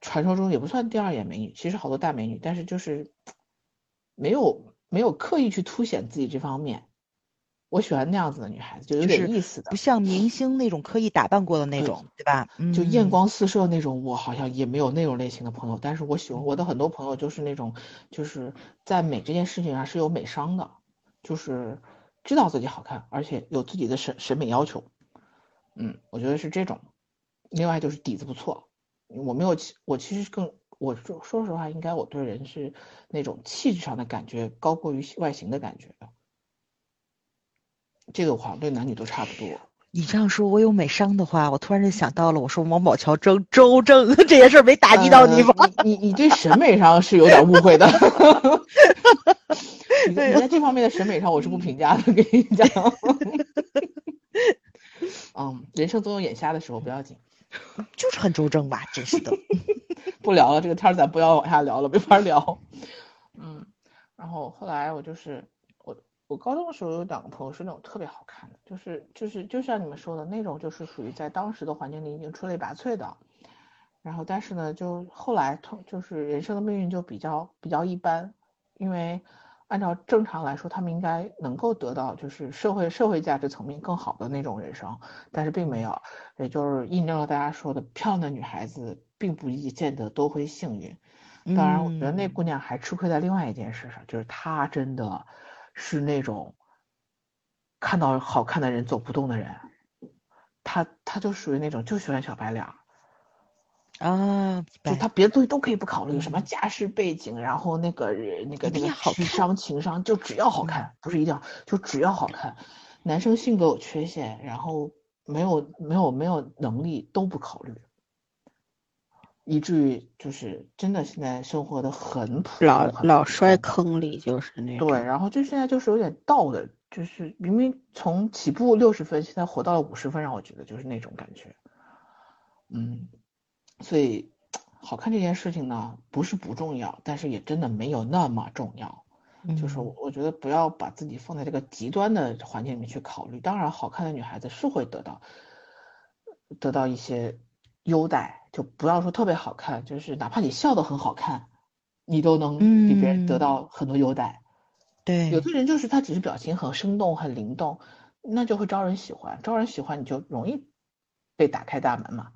传说中也不算第二眼美女，其实好多大美女，但是就是没有没有刻意去凸显自己这方面。我喜欢那样子的女孩子，就有点意思的，
不像明星那种刻意打扮过的那种，对吧？
就艳光四射那种，我好像也没有那种类型的朋友。但是我喜欢我的很多朋友，就是那种，就是在美这件事情上是有美商的，就是知道自己好看，而且有自己的审审美要求。嗯，我觉得是这种。另外就是底子不错，我没有，我其实更，我说说实话，应该我对人是那种气质上的感觉高过于外形的感觉的。这个话对男女都差不多。
你这样说，我有美商的话，我突然就想到了，我说王宝强周周正 这件事没打击到你吗？
你你对审美上是有点误会的。你在这方面的审美上，我是不评价的，跟你讲。嗯，人生总有眼瞎的时候，不要紧。
就是很周正吧，真是的。
不聊了，这个天儿咱不要往下聊了，没法聊。嗯，然后后来我就是。我高中的时候有两个朋友是那种特别好看的，就是就是就像你们说的那种，就是属于在当时的环境里已经出类拔萃的。然后但是呢，就后来通就是人生的命运就比较比较一般，因为按照正常来说，他们应该能够得到就是社会社会价值层面更好的那种人生，但是并没有，也就是印证了大家说的，漂亮的女孩子并不一见得都会幸运。当然，我觉得那姑娘还吃亏在另外一件事上，就是她真的。是那种看到好看的人走不动的人，他他就属于那种就喜欢小白脸儿
啊，
就他别的东西都可以不考虑，什么家世背景，然后那个那个那个智商情商，就只要好看，不是一定要，就只要好看。男生性格有缺陷，然后没有没有没有能力都不考虑。以至于就是真的现在生活的很普，
老老摔坑里就是那
对，然后就现在就是有点倒的，就是明明从起步六十分，现在活到了五十分，让我觉得就是那种感觉。嗯，所以 好看这件事情呢，不是不重要，但是也真的没有那么重要。就是我觉得不要把自己放在这个极端的环境里面去考虑。当然，好看的女孩子是会得到得到一些优待，就不要说特别好看，就是哪怕你笑得很好看，你都能比别人得到很多优待。
对，
有的人就是他只是表情很生动、很灵动，那就会招人喜欢，招人喜欢你就容易被打开大门嘛。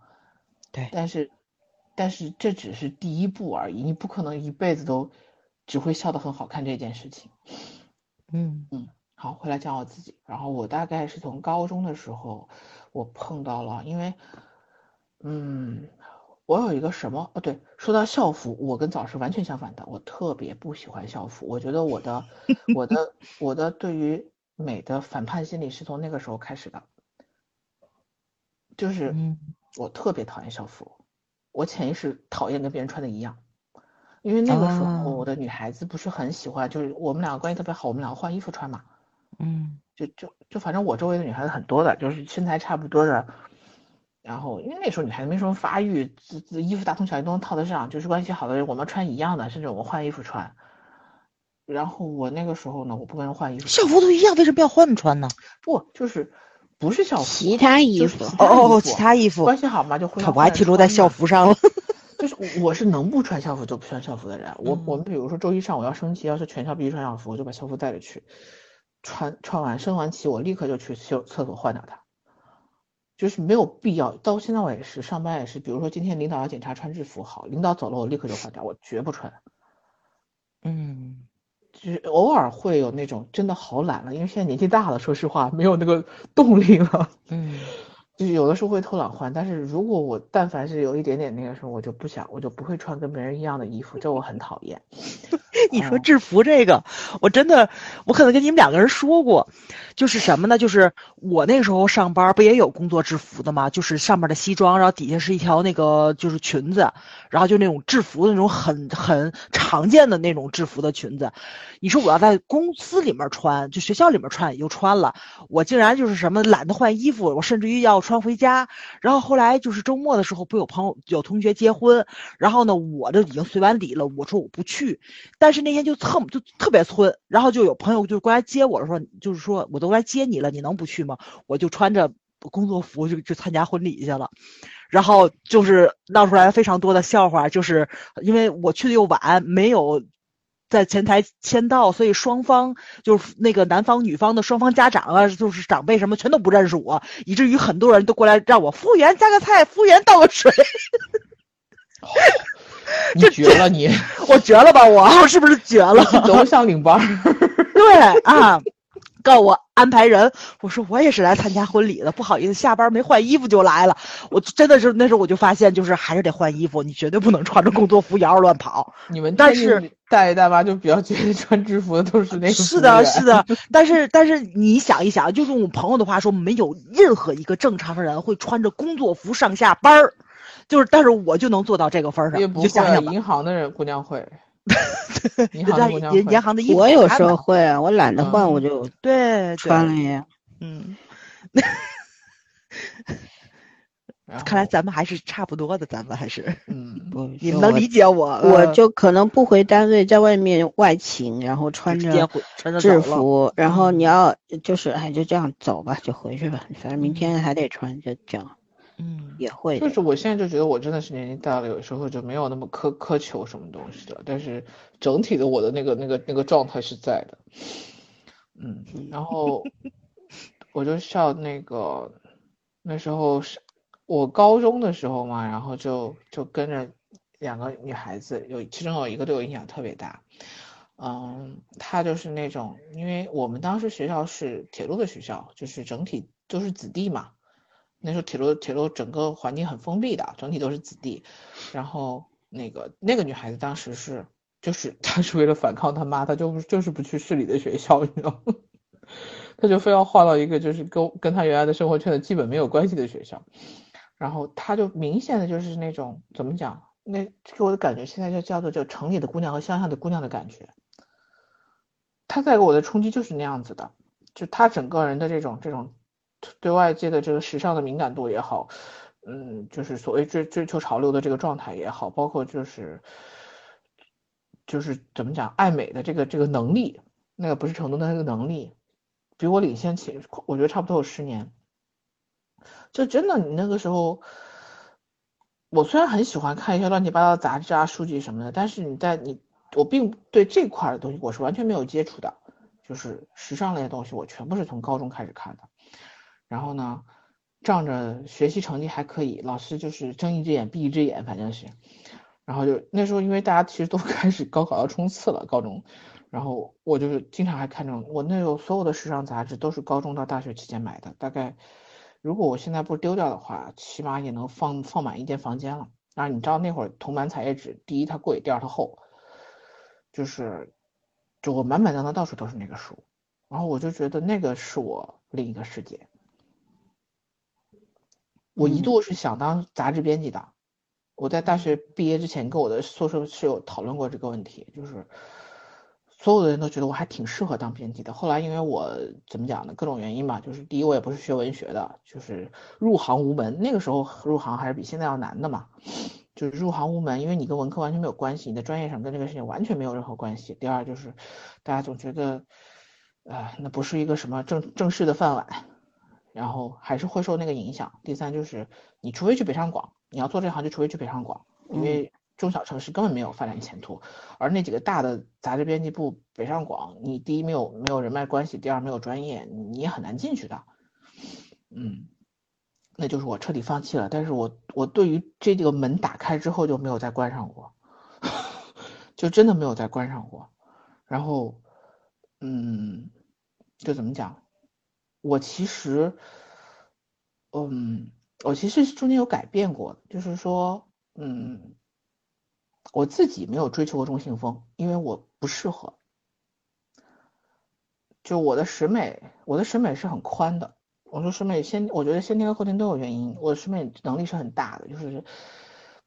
对，
但是但是这只是第一步而已，你不可能一辈子都。只会笑得很好看这件事情，
嗯
嗯，好，回来讲我自己。然后我大概是从高中的时候，我碰到了，因为，嗯，我有一个什么，哦对，说到校服，我跟早是完全相反的，我特别不喜欢校服。我觉得我的 我的我的对于美的反叛心理是从那个时候开始的，就是我特别讨厌校服，我潜意识讨厌跟别人穿的一样。因为那个时候我的女孩子不是很喜欢，就是我们两个关系特别好，我们两个换衣服穿嘛，
嗯，
就就就反正我周围的女孩子很多的，就是身材差不多的，然后因为那时候女孩子没什么发育，衣服大同小异都能套得上，就是关系好的人我们穿一样的，甚至我们换衣服穿。然后我那个时候呢，我不跟人换衣服，
校服都一样，为什么要换穿呢？
不就是不是校服，
其他衣服
哦哦，其他衣服
关系好嘛就会，
我还停留在校服上了。
就是我是能不穿校服就不穿校服的人。我我们比如说周一上午要升旗，要是全校必须穿校服，我就把校服带着去，穿穿完升完旗，我立刻就去厕厕所换掉它。就是没有必要。到现在我也是上班也是，比如说今天领导要检查穿制服，好，领导走了我立刻就换掉，我绝不穿。
嗯，
就是偶尔会有那种真的好懒了，因为现在年纪大了，说实话没有那个动力了。
嗯。
就是有的时候会偷懒换，但是如果我但凡是有一点点那个时候，我就不想，我就不会穿跟别人一样的衣服，这我很讨厌。
你说制服这个，我真的，我可能跟你们两个人说过，就是什么呢？就是我那时候上班不也有工作制服的吗？就是上面的西装，然后底下是一条那个就是裙子，然后就那种制服的那种很很常见的那种制服的裙子。你说我要在公司里面穿，就学校里面穿也就穿了，我竟然就是什么懒得换衣服，我甚至于要穿回家。然后后来就是周末的时候，不有朋友有同学结婚，然后呢，我都已经随完礼了，我说我不去，但是那天就特就特别村，然后就有朋友就过来接我说，就是说我都来接你了，你能不去吗？我就穿着工作服就就参加婚礼去了，然后就是闹出来非常多的笑话，就是因为我去的又晚，没有。在前台签到，所以双方就是那个男方女方的双方家长啊，就是长辈什么全都不认识我，以至于很多人都过来让我服务员加个菜，服务员倒个水。
你绝了你！
我绝了吧我？我是不是绝了？
都上领班。
对啊。告我安排人，我说我也是来参加婚礼的，不好意思，下班没换衣服就来了。我真的是那时候我就发现，就是还是得换衣服，你绝对不能穿着工作服摇着乱跑。
你们
但是
大爷大妈就比较觉得穿制服的都是那个。
是的，是的。但是但是你想一想，就用我朋友的话说，没有任何一个正常人会穿着工作服上下班儿，就是但是我就能做到这个份儿上。
也不会，银行的人姑娘会。银行
银银行的衣服，
我有时候会啊，我懒得换，我就
对
穿了呀。
嗯，看来咱们还是差不多的，咱们还是
嗯，
不，
你们能理解我？
我就可能不回单位，在外面外勤，然后穿着制服，然后你要就是哎，就这样走吧，就回去吧，反正明天还得穿，就这样。
嗯，
也会。
就是我现在就觉得我真的是年纪大了，有时候就没有那么苛苛求什么东西了。但是整体的我的那个那个那个状态是在的。嗯，然后我就上那个那时候是我高中的时候嘛，然后就就跟着两个女孩子，有其中有一个对我影响特别大。嗯，她就是那种，因为我们当时学校是铁路的学校，就是整体都是子弟嘛。那时候铁路铁路整个环境很封闭的，整体都是子弟。然后那个那个女孩子当时是，就是 她是为了反抗她妈，她就就是不去市里的学校，你知道吗？她就非要换到一个就是跟跟她原来的生活圈子基本没有关系的学校。然后她就明显的就是那种怎么讲？那给我的感觉现在就叫做就城里的姑娘和乡下的姑娘的感觉。她带给我的冲击就是那样子的，就她整个人的这种这种。对外界的这个时尚的敏感度也好，嗯，就是所谓追追求潮流的这个状态也好，包括就是就是怎么讲爱美的这个这个能力，那个不是程度的那个能力，比我领先起，我觉得差不多有十年。就真的你那个时候，我虽然很喜欢看一些乱七八糟的杂志啊、书籍什么的，但是你在你我并对这块的东西我是完全没有接触的，就是时尚类的东西我全部是从高中开始看的。然后呢，仗着学习成绩还可以，老师就是睁一只眼闭一只眼，反正是。然后就那时候，因为大家其实都 开始高考要冲刺了，高中。然后我就是经常还看这种，我那时候所有的时尚杂志都是高中到大学期间买的，大概如果我现在不丢掉的话，起码也能放放满一间房间了。然后你知道那会儿铜版彩页纸，第一它贵，第二它厚，就是就我满满当当到处都是那个书，然后我就觉得那个是我另一个世界。我一度是想当杂志编辑的，我在大学毕业之前跟我的宿舍室友讨论过这个问题，就是所有的人都觉得我还挺适合当编辑的。后来因为我怎么讲呢，各种原因吧，就是第一我也不是学文学的，就是入行无门，那个时候入行还是比现在要难的嘛，就是入行无门，因为你跟文科完全没有关系，你的专业上跟这个事情完全没有任何关系。第二就是大家总觉得，呃，那不是一个什么正正式的饭碗。然后还是会受那个影响。第三就是，你除非去北上广，你要做这行就除非去北上广，因为中小城市根本没有发展前途。而那几个大的杂志编辑部，北上广，你第一没有没有人脉关系，第二没有专业，你也很难进去的。嗯，那就是我彻底放弃了。但是我我对于这个门打开之后就没有再关上过，就真的没有再关上过。然后，嗯，就怎么讲？我其实，嗯，我其实中间有改变过，就是说，嗯，我自己没有追求过中性风，因为我不适合。就我的审美，我的审美是很宽的。我说审美先，我觉得先天和后天都有原因。我的审美能力是很大的，就是。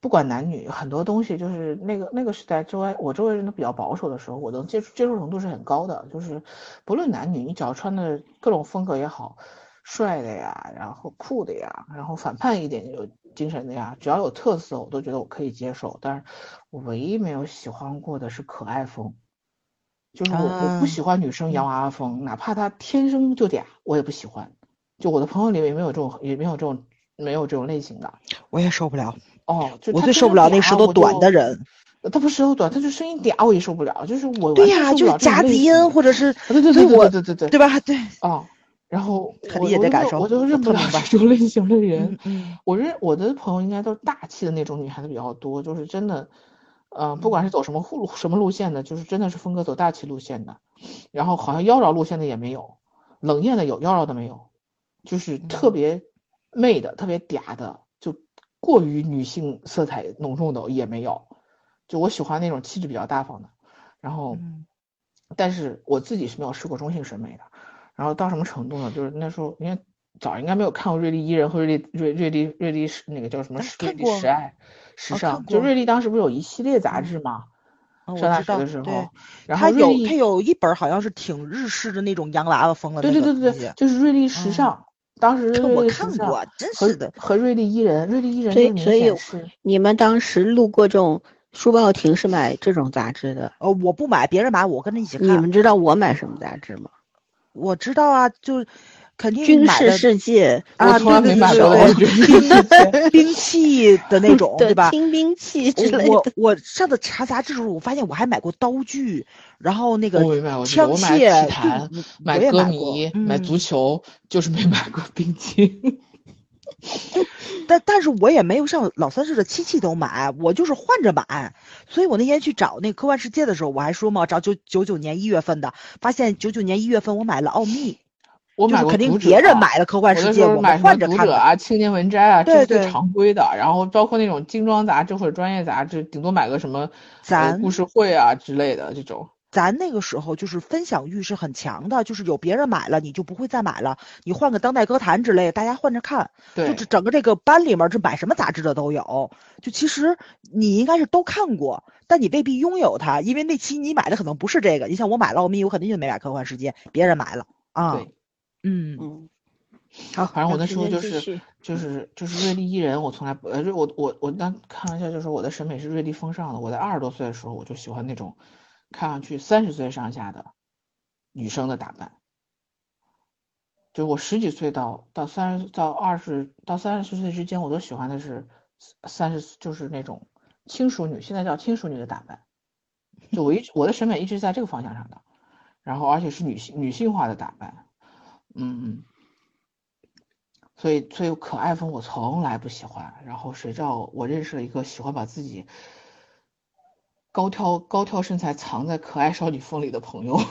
不管男女，很多东西就是那个那个时代周围我周围人都比较保守的时候，我能接触接受程度是很高的。就是不论男女，你只要穿的各种风格也好，帅的呀，然后酷的呀，然后反叛一点有精神的呀，只要有特色，我都觉得我可以接受。但是我唯一没有喜欢过的是可爱风，就是我我不喜欢女生洋娃娃风，哪怕她天生就嗲，我也不喜欢。就我的朋友里面也没有这种，也没有这种没有这种类型的，
我也受不了。
哦，
我最受不了那舌头短的人，
他不舌头短，他就声音嗲，我也受不了。就是我
对呀，就是夹子音或者是
对对对对对对对，
对吧？对
哦，然后
理解这感受，
我就认不了这种类型的人。我认我的朋友应该都是大气的那种女孩子比较多，就是真的，嗯，不管是走什么路什么路线的，就是真的是风格走大气路线的。然后好像妖娆路线的也没有，冷艳的有，妖娆的没有，就是特别媚的，特别嗲的。过于女性色彩浓重的也没有，就我喜欢那种气质比较大方的，然后，但是我自己是没有试过中性审美的，然后到什么程度呢？就是那时候，因为早应该没有看过瑞丽伊人和瑞丽瑞瑞丽瑞丽那个叫什么瑞丽时爱时尚，就瑞丽当时不是有一系列杂志吗？上大学的时候，然后
有他有一本好像是挺日式的那种洋娃娃风的，
对对对对对，就是瑞丽时尚。当时
我看过，真是的，
和瑞丽伊人，瑞丽伊人，
所以所以你们当时路过这种书报亭是买这种杂志的？
哦，我不买，别人买，我跟着一起看。
你们知道我买什么杂志吗？
我知道啊，就。肯定
军事世界
啊，
对对
对对，兵器的那种，对吧？
轻兵器之类
的。我我上次查杂志的时候，我发现我还买过刀具，然后那个枪械，
买歌迷，买足球，就是没买过兵器。
但但是我也没有像老三似的七器都买，我就是换着买。所以我那天去找那科幻世界的时候，我还说嘛，找九九九年一月份的，发现九九年一月份我买了奥秘。
我买
肯定别人买的科幻世界，我
买
换着看
啊，青年文摘啊，这是
最
常规的。然后包括那种精装杂志或者专业杂志，顶多买个什么
咱
故事会啊之类的这种。
咱那个时候就是分享欲是很强的，就是有别人买了，你就不会再买了。你换个当代歌坛之类，大家换着看。
对，
就整个这个班里面，这买什么杂志的都有。就其实你应该是都看过，但你未必拥有它，因为那期你买的可能不是这个。你像我买了奥秘，我肯定就没买科幻世界，别人买了啊。
对。
嗯，
好，
反正我那时候就是就是就是瑞丽伊人，我从来不呃，我我我当开玩笑就是我的审美是瑞丽风尚的。我在二十多岁的时候，我就喜欢那种看上去三十岁上下的女生的打扮。就我十几岁到到三十到二十到三十岁之间，我都喜欢的是三十就是那种轻熟女，现在叫轻熟女的打扮。就我一直我的审美一直在这个方向上的，然后而且是女性女性化的打扮，嗯。所以，所以可爱风我从来不喜欢。然后谁知道我认识了一个喜欢把自己高挑高挑身材藏在可爱少女风里的朋友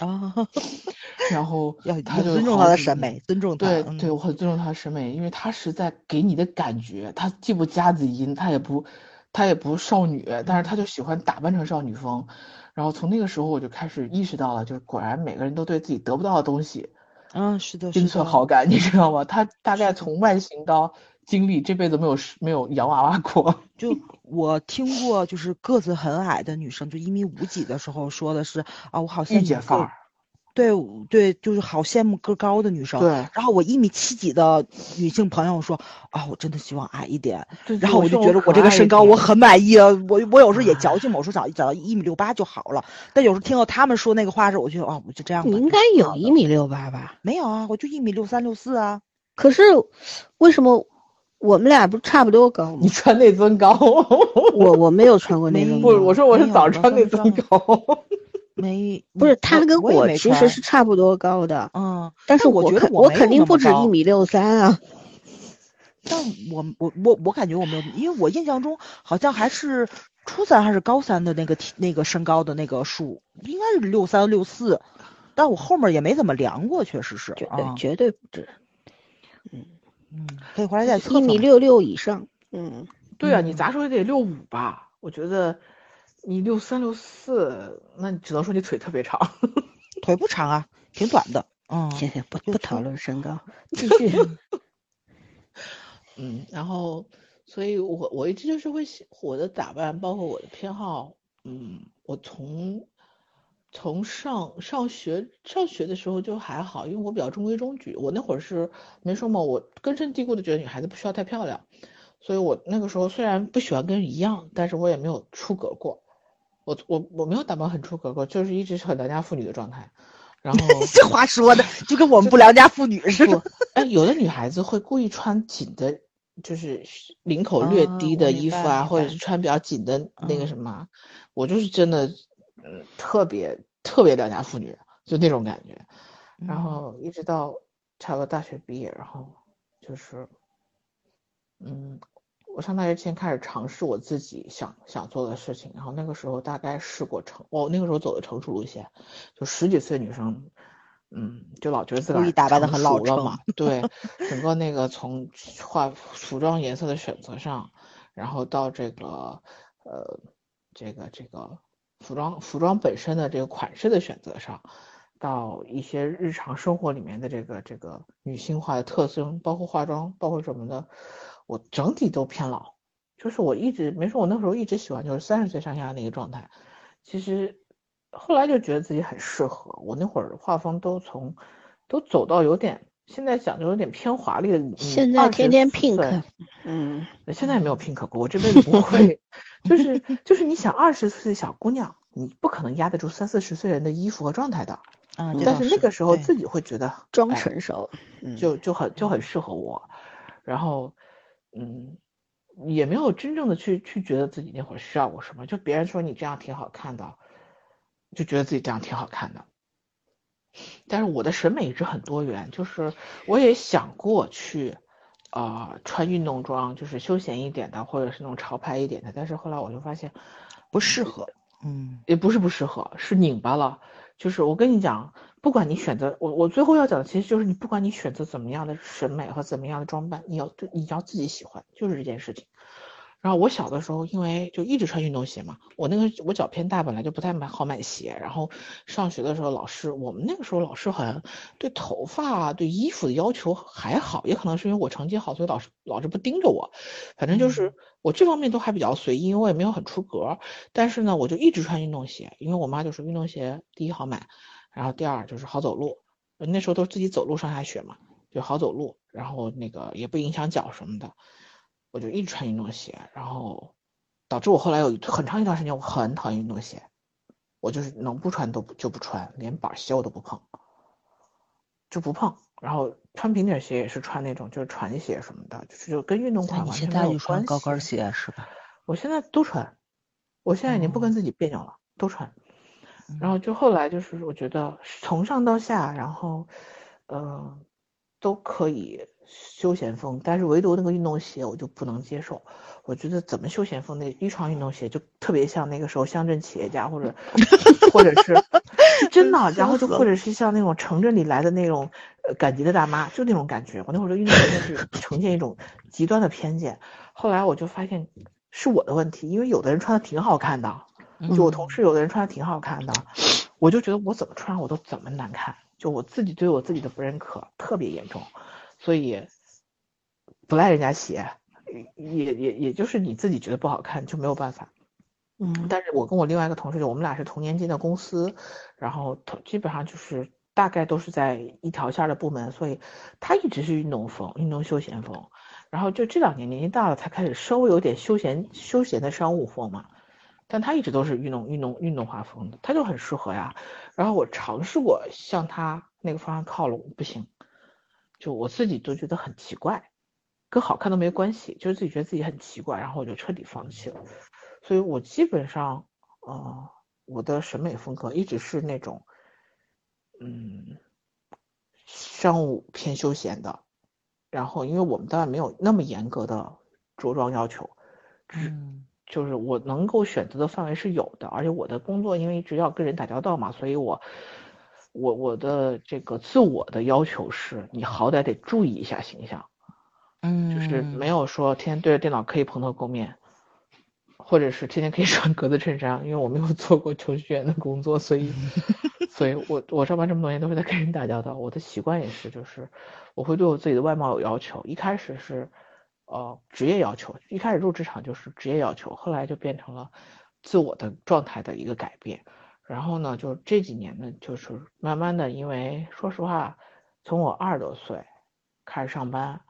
啊。
然后
要
他就
尊重他的审美，尊重他。
对对，我很尊重他的审美，因为他是在给你的感觉，他既不夹子音，他也不他也不少女，但是他就喜欢打扮成少女风。然后从那个时候我就开始意识到了，就是果然每个人都对自己得不到的东西。
嗯，是的，
心存好感，你知道吗？他大概从外形到经历，这辈子没有没有洋娃娃过。
就我听过，就是个子很矮的女生，就一米五几的时候说的是啊，我好羡慕。对对，就是好羡慕个高的女生。
对。
然后我一米七几的女性朋友说啊，我真的希望矮一点。
对。
然后我就觉得我这个身高我很满意啊，我我有时候也矫情，我说找找到一米六八就好了。但有时候听到他们说那个话时，我觉得啊，我就这样。
你应该有一米六八吧？
没有啊，我就一米六三六四啊。
可是为什么我们俩不差不多高吗？
你穿内增高。
我我没有穿过内增高。
不，我说我是早穿内增高。
没，
不是他跟我其实是差不多高的，
嗯，
但是
我
觉得我肯定不止一米六三啊。
但我我我我感觉我没有，因为我印象中好像还是初三还是高三的那个体那个身高的那个数，应该是六三六四，但我后面也没怎么量过，确实是，
绝对绝对不止。
嗯嗯，可以回来再测。
一米六六以上，嗯，
对啊，你咋说也得六五吧？我觉得。你六三六四，那你只能说你腿特别长，
腿不长啊，挺短的。嗯，
行行，不不讨论身高，继续。
嗯，然后，所以我我一直就是会我的打扮，包括我的偏好。嗯，我从从上上学上学的时候就还好，因为我比较中规中矩。我那会儿是没说嘛，我根深蒂固的觉得女孩子不需要太漂亮，所以我那个时候虽然不喜欢跟人一样，但是我也没有出格过。我我我没有打扮很出格过，就是一直是很良家妇女的状态。然后
这话说的 就跟我们不良家妇女似的。
哎，有的女孩子会故意穿紧的，就是领口略低的衣服啊，或者是穿比较紧的那个什么。我就是真的，嗯，特别特别良家妇女，就那种感觉。然后一直到差不多大学毕业，然后就是，嗯。我上大学前开始尝试我自己想想做的事情，然后那个时候大概试过成，我那个时候走的成熟路线，就十几岁女生，嗯，就老觉得自个
打扮的很老
了嘛，对，整个那个从化服装颜色的选择上，然后到这个呃这个这个服装服装本身的这个款式的选择上，到一些日常生活里面的这个这个女性化的特征，包括化妆，包括什么的。我整体都偏老，就是我一直没说，我那时候一直喜欢就是三十岁上下那个状态。其实后来就觉得自己很适合。我那会儿画风都从都走到有点，现在讲就有点偏华丽的。
现在天天 pink，嗯，
现在也没有 pink 过，我这辈子不会。就是就是你想二十岁小姑娘，你不可能压得住三四十岁人的衣服和状态的。
嗯，
但是那个时候自己会觉得
装成熟，
就就很就很适合我，然后。嗯，也没有真正的去去觉得自己那会儿需要过什么，就别人说你这样挺好看的，就觉得自己这样挺好看的。但是我的审美一直很多元，就是我也想过去，呃，穿运动装，就是休闲一点的，或者是那种潮牌一点的。但是后来我就发现
不适合，嗯，
也不是不适合，是拧巴了。就是我跟你讲。不管你选择我，我最后要讲的其实就是你，不管你选择怎么样的审美和怎么样的装扮，你要对你要自己喜欢，就是这件事情。然后我小的时候，因为就一直穿运动鞋嘛，我那个我脚偏大，本来就不太买好买鞋。然后上学的时候，老师我们那个时候老师好像对头发、对衣服的要求还好，也可能是因为我成绩好，所以老师老师不盯着我。反正就是我这方面都还比较随意，因为我也没有很出格。但是呢，我就一直穿运动鞋，因为我妈就说运动鞋第一好买。然后第二就是好走路，那时候都是自己走路上下学嘛，就好走路，然后那个也不影响脚什么的，我就一直穿运动鞋，然后导致我后来有很长一段时间我很讨厌运动鞋，我就是能不穿都不就不穿，连板鞋我都不碰，就不碰。然后穿平底鞋也是穿那种就是船鞋什么的，就是就跟运动款完全没有关系。
现在就穿高跟鞋是吧？
我现在都穿，我现在已经不跟自己别扭了，都穿。然后就后来就是我觉得从上到下，然后，呃，都可以休闲风，但是唯独那个运动鞋我就不能接受。我觉得怎么休闲风那一双运动鞋就特别像那个时候乡镇企业家或者 或者是真的，然后就或者是像那种城镇里来的那种呃赶集的大妈，就那种感觉。我那会儿对运动鞋是呈现一种极端的偏见。后来我就发现是我的问题，因为有的人穿的挺好看的。就我同事有的人穿的挺好看的，我就觉得我怎么穿我都怎么难看，就我自己对我自己的不认可特别严重，所以不赖人家鞋，也也也就是你自己觉得不好看就没有办法。
嗯，
但是我跟我另外一个同事，就我们俩是同年进的公司，然后同基本上就是大概都是在一条线的部门，所以他一直是运动风、运动休闲风，然后就这两年年纪大了才开始稍微有点休闲休闲的商务风嘛。但他一直都是运动运动运动画风的，他就很适合呀。然后我尝试过向他那个方向靠拢，不行，就我自己都觉得很奇怪，跟好看都没关系，就是自己觉得自己很奇怪，然后我就彻底放弃了。所以我基本上，呃，我的审美风格一直是那种，嗯，商务偏休闲的。然后因为我们当然没有那么严格的着装要求，
嗯。
就是我能够选择的范围是有的，而且我的工作因为一直要跟人打交道嘛，所以我我我的这个自我的要求是，你好歹得注意一下形象，
嗯，
就是没有说天天对着电脑可以蓬头垢面，或者是天天可以穿格子衬衫，因为我没有做过程序员的工作，所以 所以我我上班这么多年都是在跟人打交道，我的习惯也是，就是我会对我自己的外貌有要求，一开始是。呃，职业要求一开始入职场就是职业要求，后来就变成了自我的状态的一个改变。然后呢，就这几年呢，就是慢慢的，因为说实话，从我二十多岁开始上班，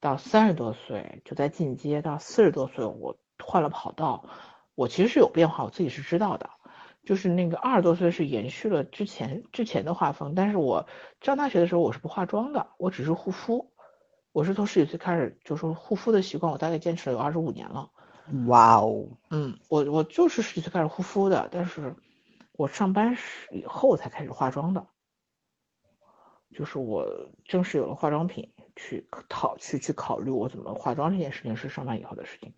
到三十多岁就在进阶，到四十多岁我换了跑道，我其实是有变化，我自己是知道的。就是那个二十多岁是延续了之前之前的画风，但是我上大学的时候我是不化妆的，我只是护肤。我是从十几岁开始，就说护肤的习惯，我大概坚持了有二十五年了。
哇哦，
嗯，我我就是十几岁开始护肤的，但是我上班时以后才开始化妆的，就是我正式有了化妆品去考去去考虑我怎么化妆这件事情是上班以后的事情，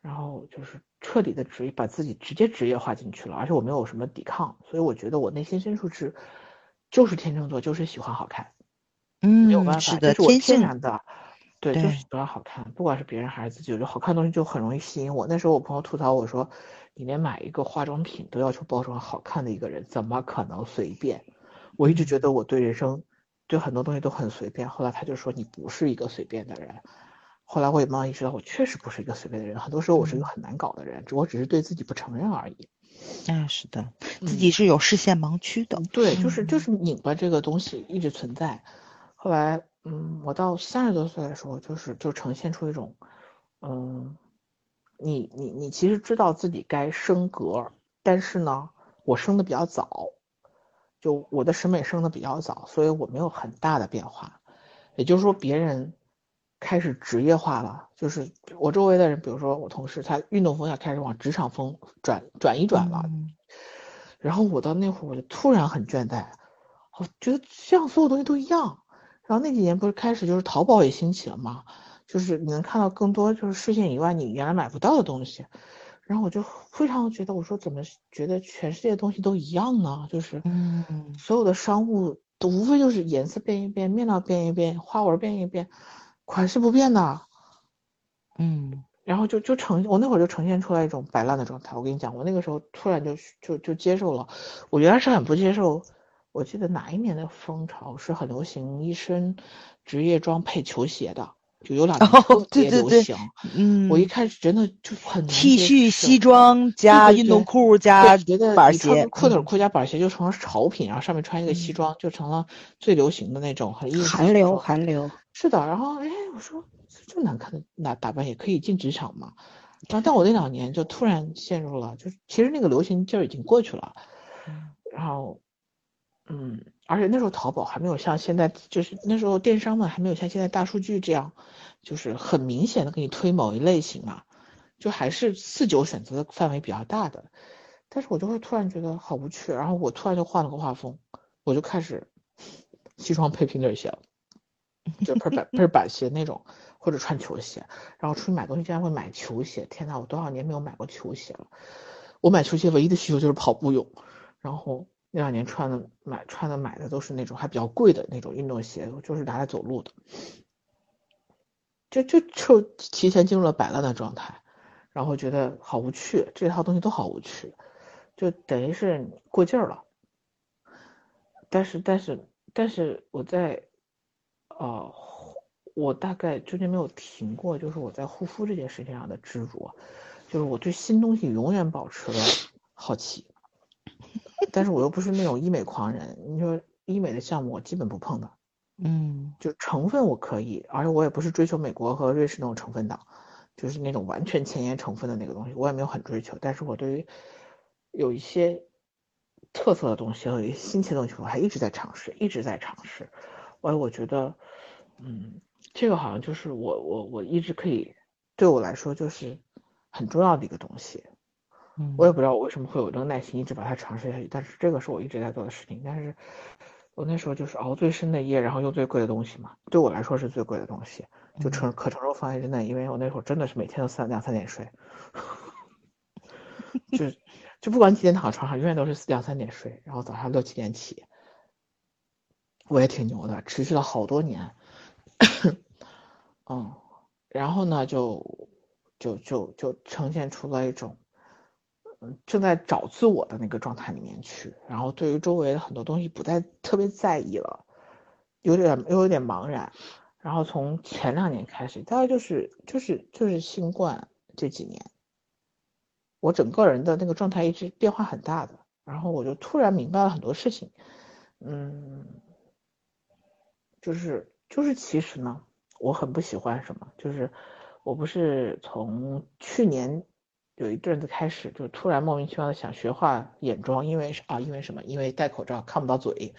然后就是彻底的职业把自己直接职业化进去了，而且我没有什么抵抗，所以我觉得我内心深处是就是天秤座，就是喜欢好看。
嗯，
没有办法，
是的，
是我天然
的，
对，就是喜欢好看，不管是别人还是自己，我觉得好看的东西就很容易吸引我。那时候我朋友吐槽我说：“你连买一个化妆品都要求包装好看的一个人，怎么可能随便？”我一直觉得我对人生，对很多东西都很随便。后来他就说：“你不是一个随便的人。”后来我也慢慢意识到，我确实不是一个随便的人。很多时候我是一个很难搞的人，我只是对自己不承认而已。
啊，是的，自己是有视线盲区的。
对，就是就是拧巴这个东西一直存在。后来，嗯，我到三十多岁的时候，就是就呈现出一种，嗯，你你你其实知道自己该升格，但是呢，我升的比较早，就我的审美升的比较早，所以我没有很大的变化。也就是说，别人开始职业化了，就是我周围的人，比如说我同事，他运动风要开始往职场风转转一转了，然后我到那会儿，我就突然很倦怠，我觉得这样所有东西都一样。然后那几年不是开始就是淘宝也兴起了嘛，就是你能看到更多就是视线以外你原来买不到的东西，然后我就非常觉得我说怎么觉得全世界的东西都一样呢？就是
嗯，
所有的商务都无非就是颜色变一变，面料变一变，花纹变一变，款式不变的，
嗯，
然后就就呈我那会儿就呈现出来一种摆烂的状态。我跟你讲，我那个时候突然就就就接受了，我原来是很不接受。我记得哪一年的风潮是很流行一身职业装配球鞋的，就有两年特别流行。
嗯，
我一开始真的就很
T 恤、西装加运动裤加板鞋，
裤腿裤加板鞋就成了潮品，然后上面穿一个西装就成了最流行的那种很
韩流，韩流
是的。然后哎，我说这么难看的那打扮也可以进职场嘛？然后但我那两年就突然陷入了，就其实那个流行劲儿已经过去了，然后。嗯，而且那时候淘宝还没有像现在，就是那时候电商嘛，还没有像现在大数据这样，就是很明显的给你推某一类型嘛，就还是四九选择的范围比较大的。但是我就会突然觉得好无趣，然后我突然就换了个画风，我就开始西装配平底鞋了，就配板配板鞋那种，或者穿球鞋，然后出去买东西竟然会买球鞋，天呐，我多少年没有买过球鞋了。我买球鞋唯一的需求就是跑步用，然后。那两年穿的买穿的买的都是那种还比较贵的那种运动鞋，就是拿来走路的，就就就提前进入了摆烂的状态，然后觉得好无趣，这套东西都好无趣，就等于是过劲儿了。但是但是但是我在，呃，我大概中间没有停过，就是我在护肤这件事情上的执着，就是我对新东西永远保持了好奇。但是我又不是那种医美狂人，你说医美的项目我基本不碰的，
嗯，
就成分我可以，而且我也不是追求美国和瑞士那种成分党，就是那种完全前沿成分的那个东西，我也没有很追求。但是我对于有一些特色的东西和一些新奇的东西，我还一直在尝试，一直在尝试。我我觉得，嗯，这个好像就是我我我一直可以对我来说就是很重要的一个东西。我也不知道我为什么会有这个耐心一直把它尝试下去，但是这个是我一直在做的事情。但是我那时候就是熬最深的夜，然后用最贵的东西嘛，对我来说是最贵的东西，就承可承受范围之内，因为我那时候真的是每天都三两三点睡，就就不管几点躺床上，永远都是两三点睡，然后早上六七点起。我也挺牛的，持续了好多年。嗯，然后呢，就就就就呈现出了一种。嗯，正在找自我的那个状态里面去，然后对于周围的很多东西不再特别在意了，有点又有点茫然。然后从前两年开始，大概就是就是就是新冠这几年，我整个人的那个状态一直变化很大的。然后我就突然明白了很多事情，嗯，就是就是其实呢，我很不喜欢什么，就是我不是从去年。有一阵子开始就突然莫名其妙的想学画眼妆，因为啊，因为什么？因为戴口罩看不到嘴。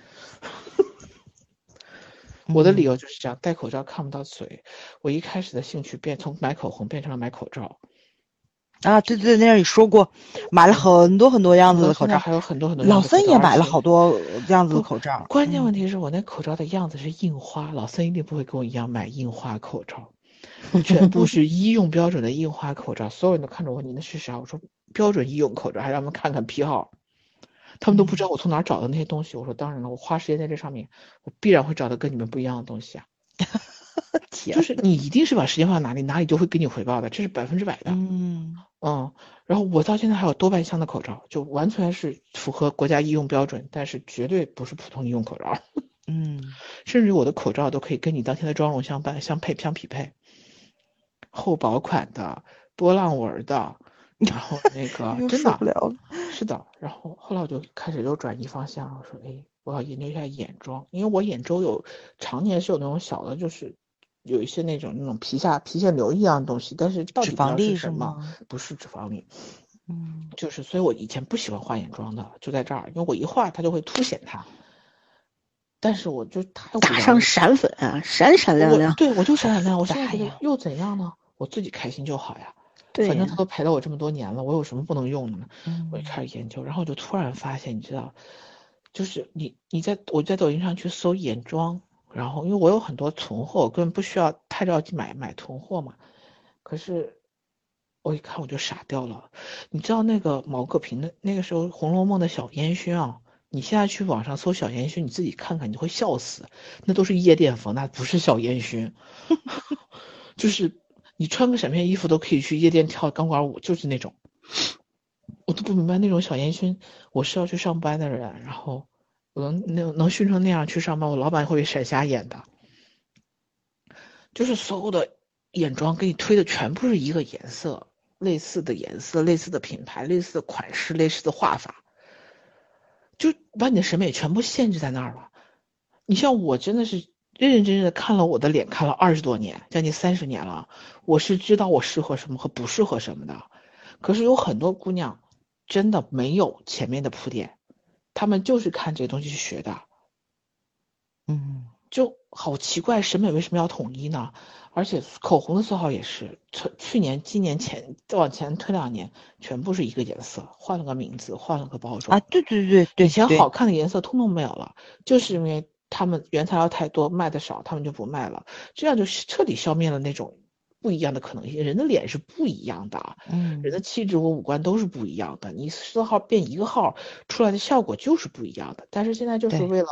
我的理由就是这样，戴口罩看不到嘴。我一开始的兴趣变从买口红变成了买口罩。
啊，对对，那样你说过，买了很多很多样子的口罩，
还有很多很多。
老森也买了好多样子的口罩。
关键问题是我那口罩的样子是印花，老森一定不会跟我一样买印花口罩。全部是医用标准的印花口罩，所有人都看着我，你那是啥？我说标准医用口罩，还让他们看看批号，他们都不知道我从哪找的那些东西。我说当然了，我花时间在这上面，我必然会找到跟你们不一样的东西啊。就是你一定是把时间放在哪里，哪里就会给你回报的，这是百分之百的。
嗯
嗯，然后我到现在还有多半箱的口罩，就完全是符合国家医用标准，但是绝对不是普通医用口罩。
嗯，
甚至我的口罩都可以跟你当天的妆容相伴、相配、相匹配。厚薄款的波浪纹的，然后那个 真的，是的，然后后来我就开始又转移方向，我说，哎，我要研究一下眼妆，因为我眼周有常年是有那种小的，就是有一些那种那种皮下皮腺瘤一样的东西，但是到底是什么？不是脂肪粒，
嗯，
就是，所以我以前不喜欢画眼妆的，就在这儿，因为我一画它就会凸显它。但是我就太
打上闪粉啊，闪闪亮亮。
对，我就闪闪亮。我 现在觉得又怎样呢？我自己开心就好呀。
对，
反正他都陪了我这么多年了，我有什么不能用的呢？我就开始研究，然后我就突然发现，你知道，就是你你在我在抖音上去搜眼妆，然后因为我有很多存货，我根本不需要太着急买买囤货嘛。可是我一看我就傻掉了，你知道那个毛戈平的那个时候《红楼梦》的小烟熏啊。你现在去网上搜小烟熏，你自己看看，你会笑死。那都是夜店风，那不是小烟熏。就是你穿个闪片衣服都可以去夜店跳钢管舞，就是那种。我都不明白那种小烟熏。我是要去上班的人，然后我能能能熏成那样去上班，我老板会闪瞎眼的。就是所有的眼妆给你推的全部是一个颜色，类似的颜色、类似的品牌、类似的款式、类似的画法，就把你的审美全部限制在那儿了。你像我真的是认认真真的看了我的脸，看了二十多年，将近三十年了，我是知道我适合什么和不适合什么的。可是有很多姑娘真的没有前面的铺垫，她们就是看这些东西去学的。
嗯，
就好奇怪，审美为什么要统一呢？而且口红的色号也是，从去年、今年前再往前推两年，全部是一个颜色，换了个名字，换了个包装
啊！对对对对，
以前好看的颜色通通没有了，就是因为他们原材料太多，卖的少，他们就不卖了，这样就彻底消灭了那种。不一样的可能性，人的脸是不一样的，
嗯，
人的气质和五官都是不一样的。你色号变一个号出来的效果就是不一样的。但是现在就是为了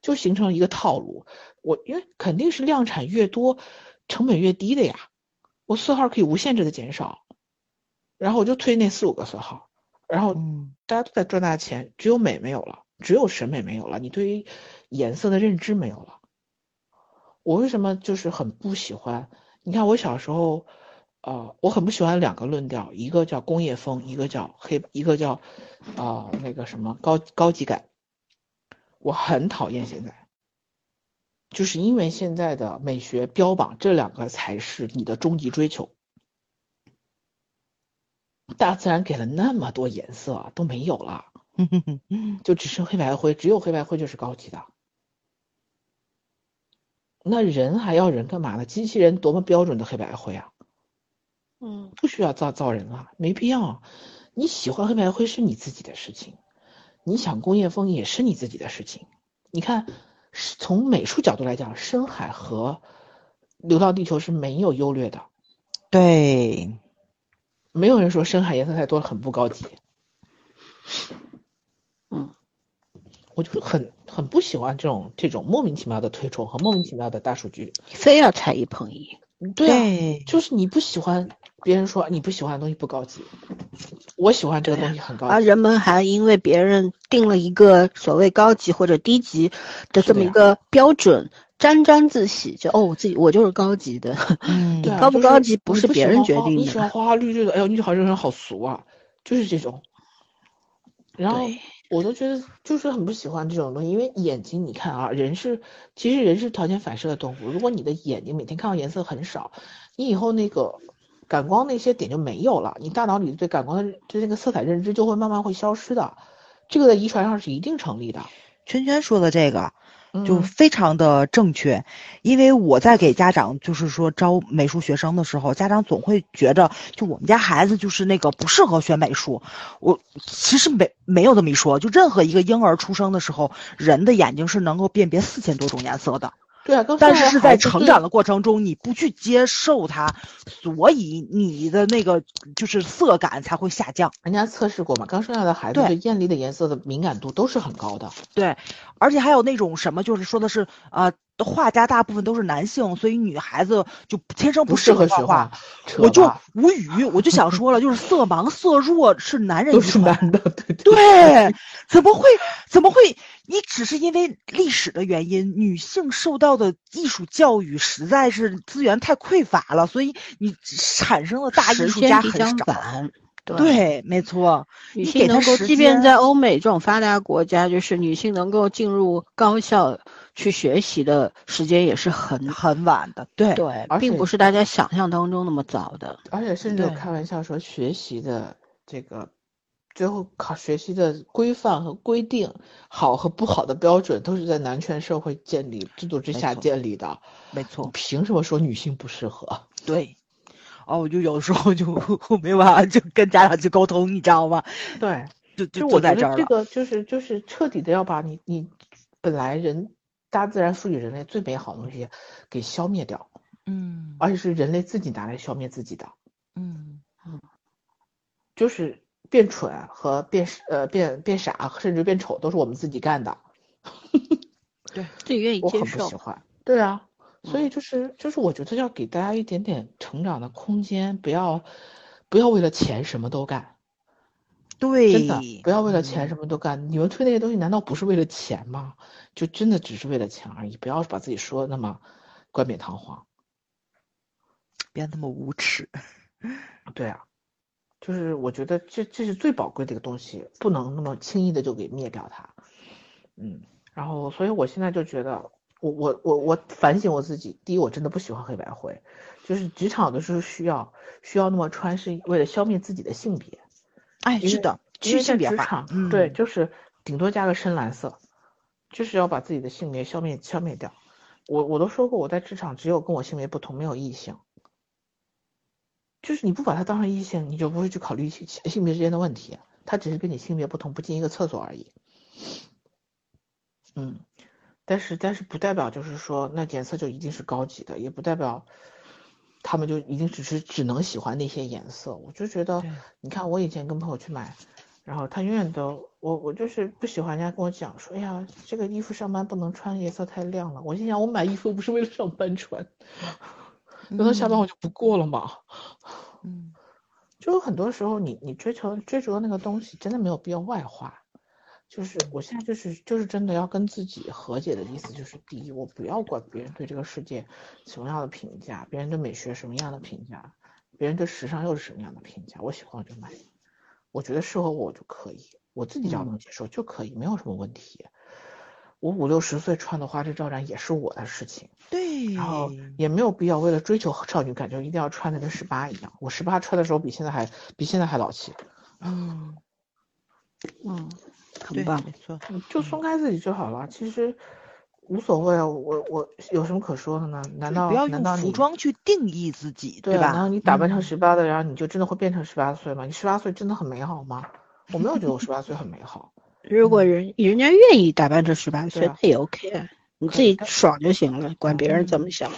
就形成了一个套路，我因为肯定是量产越多，成本越低的呀。我色号可以无限制的减少，然后我就推那四五个色号，然后大家都在赚大钱，只有美没有了，只有审美没有了，你对于颜色的认知没有了。我为什么就是很不喜欢？你看我小时候，呃，我很不喜欢两个论调，一个叫工业风，一个叫黑，一个叫，啊，那个什么高高级感。我很讨厌现在，就是因为现在的美学标榜这两个才是你的终极追求。大自然给了那么多颜色都没有了，就只剩黑白灰，只有黑白灰就是高级的。那人还要人干嘛呢？机器人多么标准的黑白灰啊！
嗯，
不需要造造人了，没必要。你喜欢黑白灰是你自己的事情，你想工业风也是你自己的事情。你看，从美术角度来讲，深海和流浪地球是没有优劣的。
对，
没有人说深海颜色太多了很不高级。
嗯。
我就很很不喜欢这种这种莫名其妙的推崇和莫名其妙的大数据，
非要踩一捧一。
对啊，就是你不喜欢别人说你不喜欢的东西不高级，我喜欢这个东西很高级。
而人们还因为别人定了一个所谓高级或者低级的这么一个标准，沾沾自喜，就哦，我自己我就是高级的。
嗯，
高不高级
不
是别人决定的。
你喜欢花花绿绿的，哎呦，你好这人好俗啊，就是这种。然后。我都觉得就是很不喜欢这种东西，因为眼睛，你看啊，人是其实人是条件反射的动物。如果你的眼睛每天看到颜色很少，你以后那个感光那些点就没有了，你大脑里对感光的对那个色彩认知就会慢慢会消失的。这个在遗传上是一定成立的。
圈圈说的这个。就非常的正确，因为我在给家长就是说招美术学生的时候，家长总会觉着就我们家孩子就是那个不适合学美术。我其实没没有这么一说，就任何一个婴儿出生的时候，人的眼睛是能够辨别四千多种颜色的。
对啊，
但是是在成长的过程中，你不去接受它，所以你的那个就是色感才会下降。
人家测试过嘛，刚生下的孩子对艳丽的颜色的敏感度都是很高的。
对，而且还有那种什么，就是说的是呃。画家大部分都是男性，所以女孩子就天生
不
适
合画
画。我就无语，我就想说了，就是色盲色弱是男人
都是男的，对
对，怎么会怎么会？你只是因为历史的原因，女性受到的艺术教育实在是资源太匮乏了，所以你产生了大艺术家很少。对，没错。
女性能够，即便在欧美这种发达国家，就是女性能够进入高校。去学习的时间也是很
很晚的，对
对，并不是大家想象当中那么早的。
而且甚至有开玩笑说，学习的这个最后考学习的规范和规定，好和不好的标准，都是在男权社会建立制度之下建立的。
没错，
凭什么说女性不适合？
对，哦，我就有时候就没办法，就跟家长去沟通，你知道吗？
对，
就就
我
在这儿
这个就是就是彻底的要把你你本来人。大自然赋予人类最美好的东西，给消灭掉，
嗯，
而且是人类自己拿来消灭自己的，
嗯
嗯，就是变蠢和变呃变变傻，甚至变丑，都是我们自己干的，
对，自己愿意接受。
我很不喜欢，对啊，所以就是就是我觉得要给大家一点点成长的空间，不要不要为了钱什么都干，
对，
真的不要为了钱什么都干。你们推那些东西，难道不是为了钱吗？就真的只是为了钱而已，不要把自己说那么冠冕堂皇。
别那么无耻。
对啊，就是我觉得这这是最宝贵的一个东西，不能那么轻易的就给灭掉它。嗯，然后所以我现在就觉得，我我我我反省我自己，第一我真的不喜欢黑白灰，就是职场的时候需要需要那么穿，是为了消灭自己的性别。
哎，是的，
去
性别
化，对，就是顶多加个深蓝色，就是要把自己的性别消灭消灭掉。我我都说过，我在职场只有跟我性别不同，没有异性。就是你不把它当成异性，你就不会去考虑性性别之间的问题。他只是跟你性别不同，不进一个厕所而已。嗯，但是但是不代表就是说那颜色就一定是高级的，也不代表他们就一定只是只能喜欢那些颜色。我就觉得，你看我以前跟朋友去买，然后他永远都我我就是不喜欢人家跟我讲说，哎呀，这个衣服上班不能穿，颜色太亮了。我心想，我买衣服不是为了上班穿。等到下班我就不过了嘛，
嗯，
就很多时候你你追求追逐的那个东西真的没有必要外化，就是我现在就是就是真的要跟自己和解的意思，就是第一我不要管别人对这个世界什么样的评价，别人对美学什么样的评价，别人对时尚又是什么样的评价，我喜欢我就买，我觉得适合我就可以，我自己只要能接受就可以，没有什么问题。我五六十岁穿的花枝招展也是我的事情，
对，
然后也没有必要为了追求少女感，就一定要穿的跟十八一样。我十八穿的时候比现在还比现在还老气，
嗯
嗯，很棒，
没错，
就松开自己就好了。其实无所谓啊，我我有什么可说的呢？难道
不要
用
服装去定义自己，
对
吧？
难道你打扮成十八的，然后你就真的会变成十八岁吗？你十八岁真的很美好吗？我没有觉得我十八岁很美好。
如果人人家愿意打扮成十八岁，那也 OK，你自己爽就行了，管别人怎么想。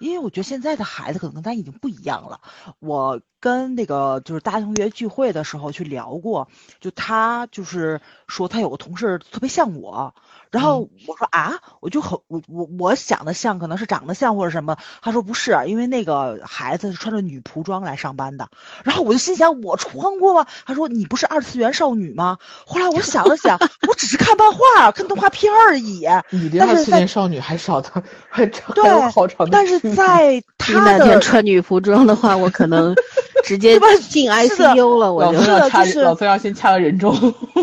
因为我觉得现在的孩子可能跟咱已经不一样了。我跟那个就是大同学聚会的时候去聊过，就他就是说他有个同事特别像我。然后我说啊，我就很我我我想的像可能是长得像或者什么，他说不是，因为那个孩子是穿着女仆装来上班的。然后我就心想，我穿过吗？他说你不是二次元少女吗？后来我想了想，我只是看漫画、看动画片而已。
你的二次元少女还少的还长
对，
好长的。
但是在他
的穿女仆装的话，我可能直接 进 ICU 了。我
就
要
掐，老崔要先掐个人中。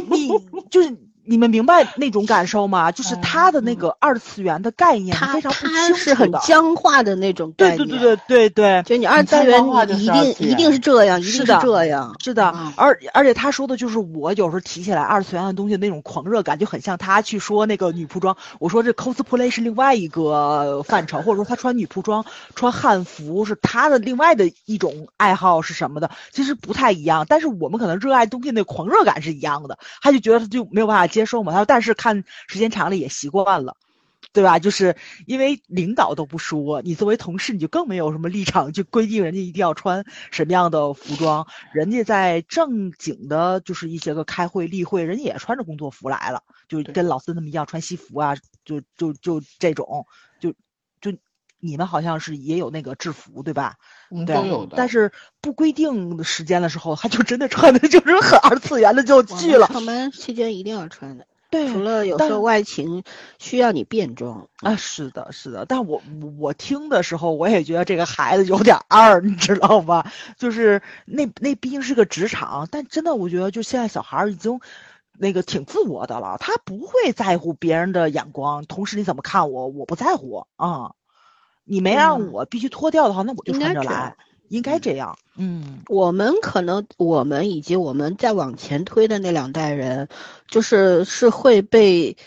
你就是。你们明白那种感受吗？就是他的那个二次元的概念非常不清
是很僵化的那种概
念。对对对对对对，
就你二次元一定一定是这样，一定是这样，
是的。而而且他说的就是我有时候提起来二次元的东西那种狂热感，就很像他去说那个女仆装。我说这 cosplay 是另外一个范畴，或者说他穿女仆装、穿汉服是他的另外的一种爱好是什么的，其实不太一样。但是我们可能热爱东西那狂热感是一样的，他就觉得他就没有办法。接受嘛？他说，但是看时间长了也习惯了，对吧？就是因为领导都不说，你作为同事，你就更没有什么立场去规定人家一定要穿什么样的服装。人家在正经的，就是一些个开会例会，人家也穿着工作服来了，就跟老孙他们一样穿西服啊，就就就这种，你们好像是也有那个制服，对吧？
嗯，都有的。
但是不规定时间的时候，他就真的穿的就是很二次元的就去了。
上班期间一定要穿的，
对，
除了有时候外勤需要你变装
啊。是的，是的。但我我听的时候，我也觉得这个孩子有点二，你知道吧？就是那那毕竟是个职场，但真的我觉得，就现在小孩已经那个挺自我的了，他不会在乎别人的眼光，同时你怎么看我，我不在乎啊。你没让我必须脱掉的话，那我就穿着来，应该这样。嗯，
我们可能我们以及我们再往前推的那两代人，就是是会被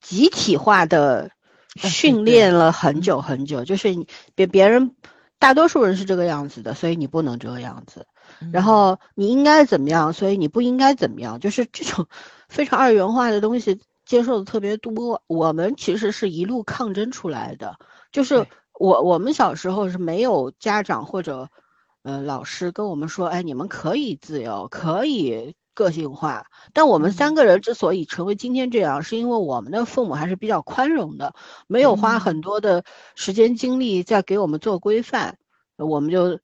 集体化的 训练了很久很久，就是别别人大多数人是这个样子的，所以你不能这个样子。然后你应该怎么样，所以你不应该怎么样，就是这种 非常二元化的东西接受的特别多。我们其实是一路抗争出来的，就是。我我们小时候是没有家长或者，呃，老师跟我们说，哎，你们可以自由，可以个性化。但我们三个人之所以成为今天这样，是因为我们的父母还是比较宽容的，没有花很多的时间精力在给我们做规范，我们就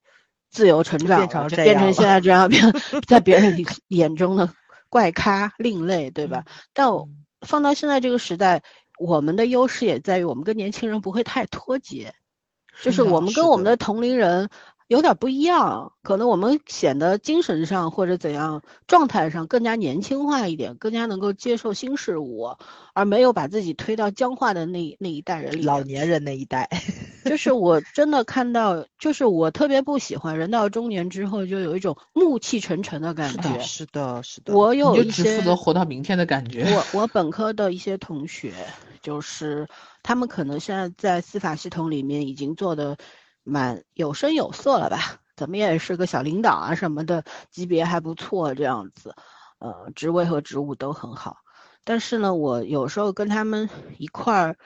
自由成长，变成现在这样，变在别人眼中的怪咖、另类，对吧？但放到现在这个时代，我们的优势也在于我们跟年轻人不会太脱节。就是我们跟我们的同龄人有点不一样，可能我们显得精神上或者怎样状态上更加年轻化一点，更加能够接受新事物，而没有把自己推到僵化的那那一代人里。
老年人那一代，
就是我真的看到，就是我特别不喜欢人到中年之后就有一种暮气沉沉的感觉。
是的，是的。
我有
一些只负责活到明天的感觉。
我我本科的一些同学，就是他们可能现在在司法系统里面已经做的。蛮有声有色了吧？怎么也是个小领导啊什么的，级别还不错，这样子，呃，职位和职务都很好。但是呢，我有时候跟他们一块儿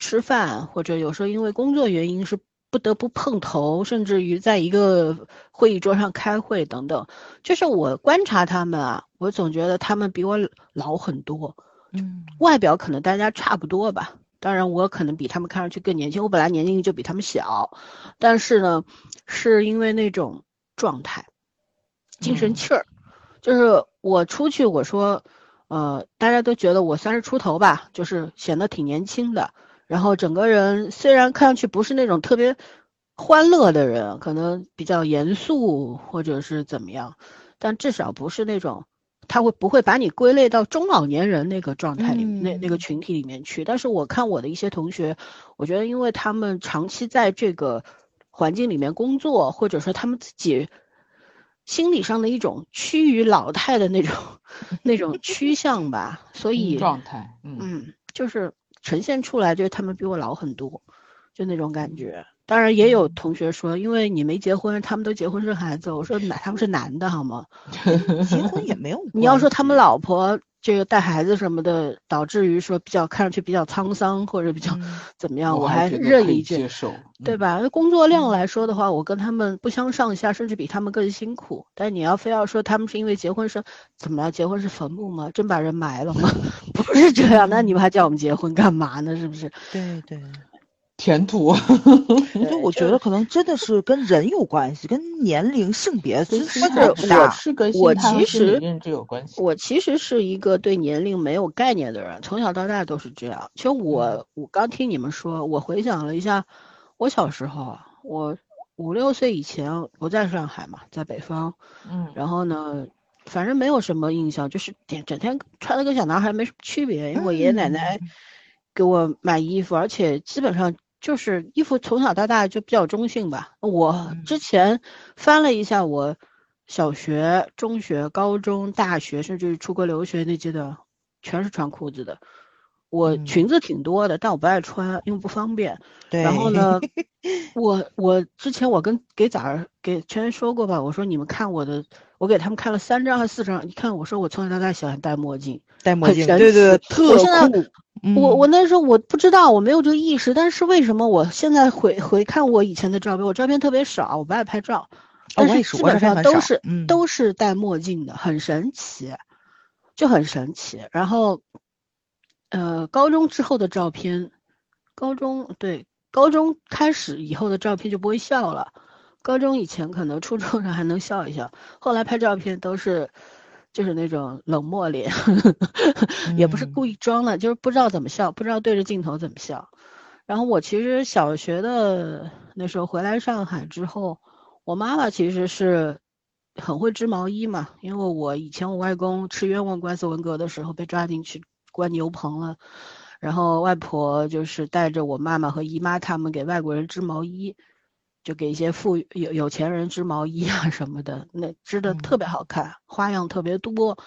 吃饭，或者有时候因为工作原因是不得不碰头，甚至于在一个会议桌上开会等等，就是我观察他们啊，我总觉得他们比我老很多。嗯，外表可能大家差不多吧。当然，我可能比他们看上去更年轻。我本来年龄就比他们小，但是呢，是因为那种状态、精神气儿，就是我出去，我说，呃，大家都觉得我三十出头吧，就是显得挺年轻的。然后整个人虽然看上去不是那种特别欢乐的人，可能比较严肃或者是怎么样，但至少不是那种。他会不会把你归类到中老年人那个状态里，那那个群体里面去？但是我看我的一些同学，我觉得因为他们长期在这个环境里面工作，或者说他们自己心理上的一种趋于老态的那种那种趋向吧，所以
状态，嗯，
就是呈现出来，就是他们比我老很多，就那种感觉。当然也有同学说，因为你没结婚，他们都结婚生孩子。我说男他们是男的好吗？
结婚也没有。
你要说他们老婆这个带孩子什么的，导致于说比较看上去比较沧桑或者比较怎么样，
我
还认一
接受，
对吧？那工作量来说的话，我跟他们不相上下，甚至比他们更辛苦。但你要非要说他们是因为结婚生怎么了？结婚是坟墓吗？真把人埋了吗？不是这样，那你们还叫我们结婚干嘛呢？是不是？
对对。
填土，
所以我觉得可能真的是跟人有关系，跟年龄、性别
其实
我是跟
我其实
认知有关系。
我其实是一个对年龄没有概念的人，从小到大都是这样。其实我我刚听你们说，我回想了一下，我小时候啊，我五六岁以前不在上海嘛，在北方，
嗯，
然后呢，反正没有什么印象，就是整整天穿的跟小男孩没什么区别，因为我爷爷奶奶给我买衣服，而且基本上。就是衣服从小到大就比较中性吧。我之前翻了一下，我小学、中学、高中、大学，甚至出国留学那阶段，全是穿裤子的。我裙子挺多的，但我不爱穿，因为不方便。
对。
然后呢，我我之前我跟给崽儿给全说过吧，我说你们看我的，我给他们看了三张还是四张？你看我说我从小到大喜欢戴墨镜，
戴墨镜，对对对，特
酷。我我那时候我不知道，我没有这个意识，但是为什么我现在回回看我以前的照片，我照片特别少，我不爱拍照，但是基本上都是都是戴墨镜的，很神奇，就很神奇。然后，呃，高中之后的照片，高中对高中开始以后的照片就不会笑了，高中以前可能初中上还能笑一笑，后来拍照片都是。就是那种冷漠脸，也不是故意装的，就是不知道怎么笑，不知道对着镜头怎么笑。然后我其实小学的那时候回来上海之后，我妈妈其实是很会织毛衣嘛，因为我以前我外公吃冤枉官司文革的时候被抓进去关牛棚了，然后外婆就是带着我妈妈和姨妈他们给外国人织毛衣。就给一些富有有钱人织毛衣啊什么的，那织的特别好看，花样特别多，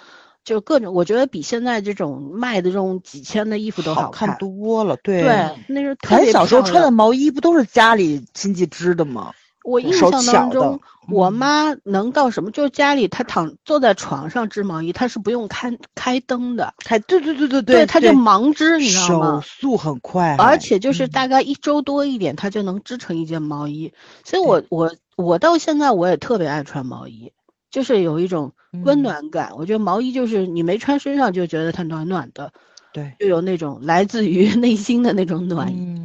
就各种，我觉得比现在这种卖的这种几千的衣服都
好
看
多了。对，
对，那是
咱小时候穿的毛衣不都是家里亲戚织的吗？
我印象当中，我妈能到什么？就是家里她躺坐在床上织毛衣，她是不用开开灯的。
开对对对对
对，她就盲织，你知道
吗？手速很快，
而且就是大概一周多一点，她就能织成一件毛衣。所以我我我到现在我也特别爱穿毛衣，就是有一种温暖感。我觉得毛衣就是你没穿身上就觉得它暖暖的，
对，
就有那种来自于 内心的那种暖意。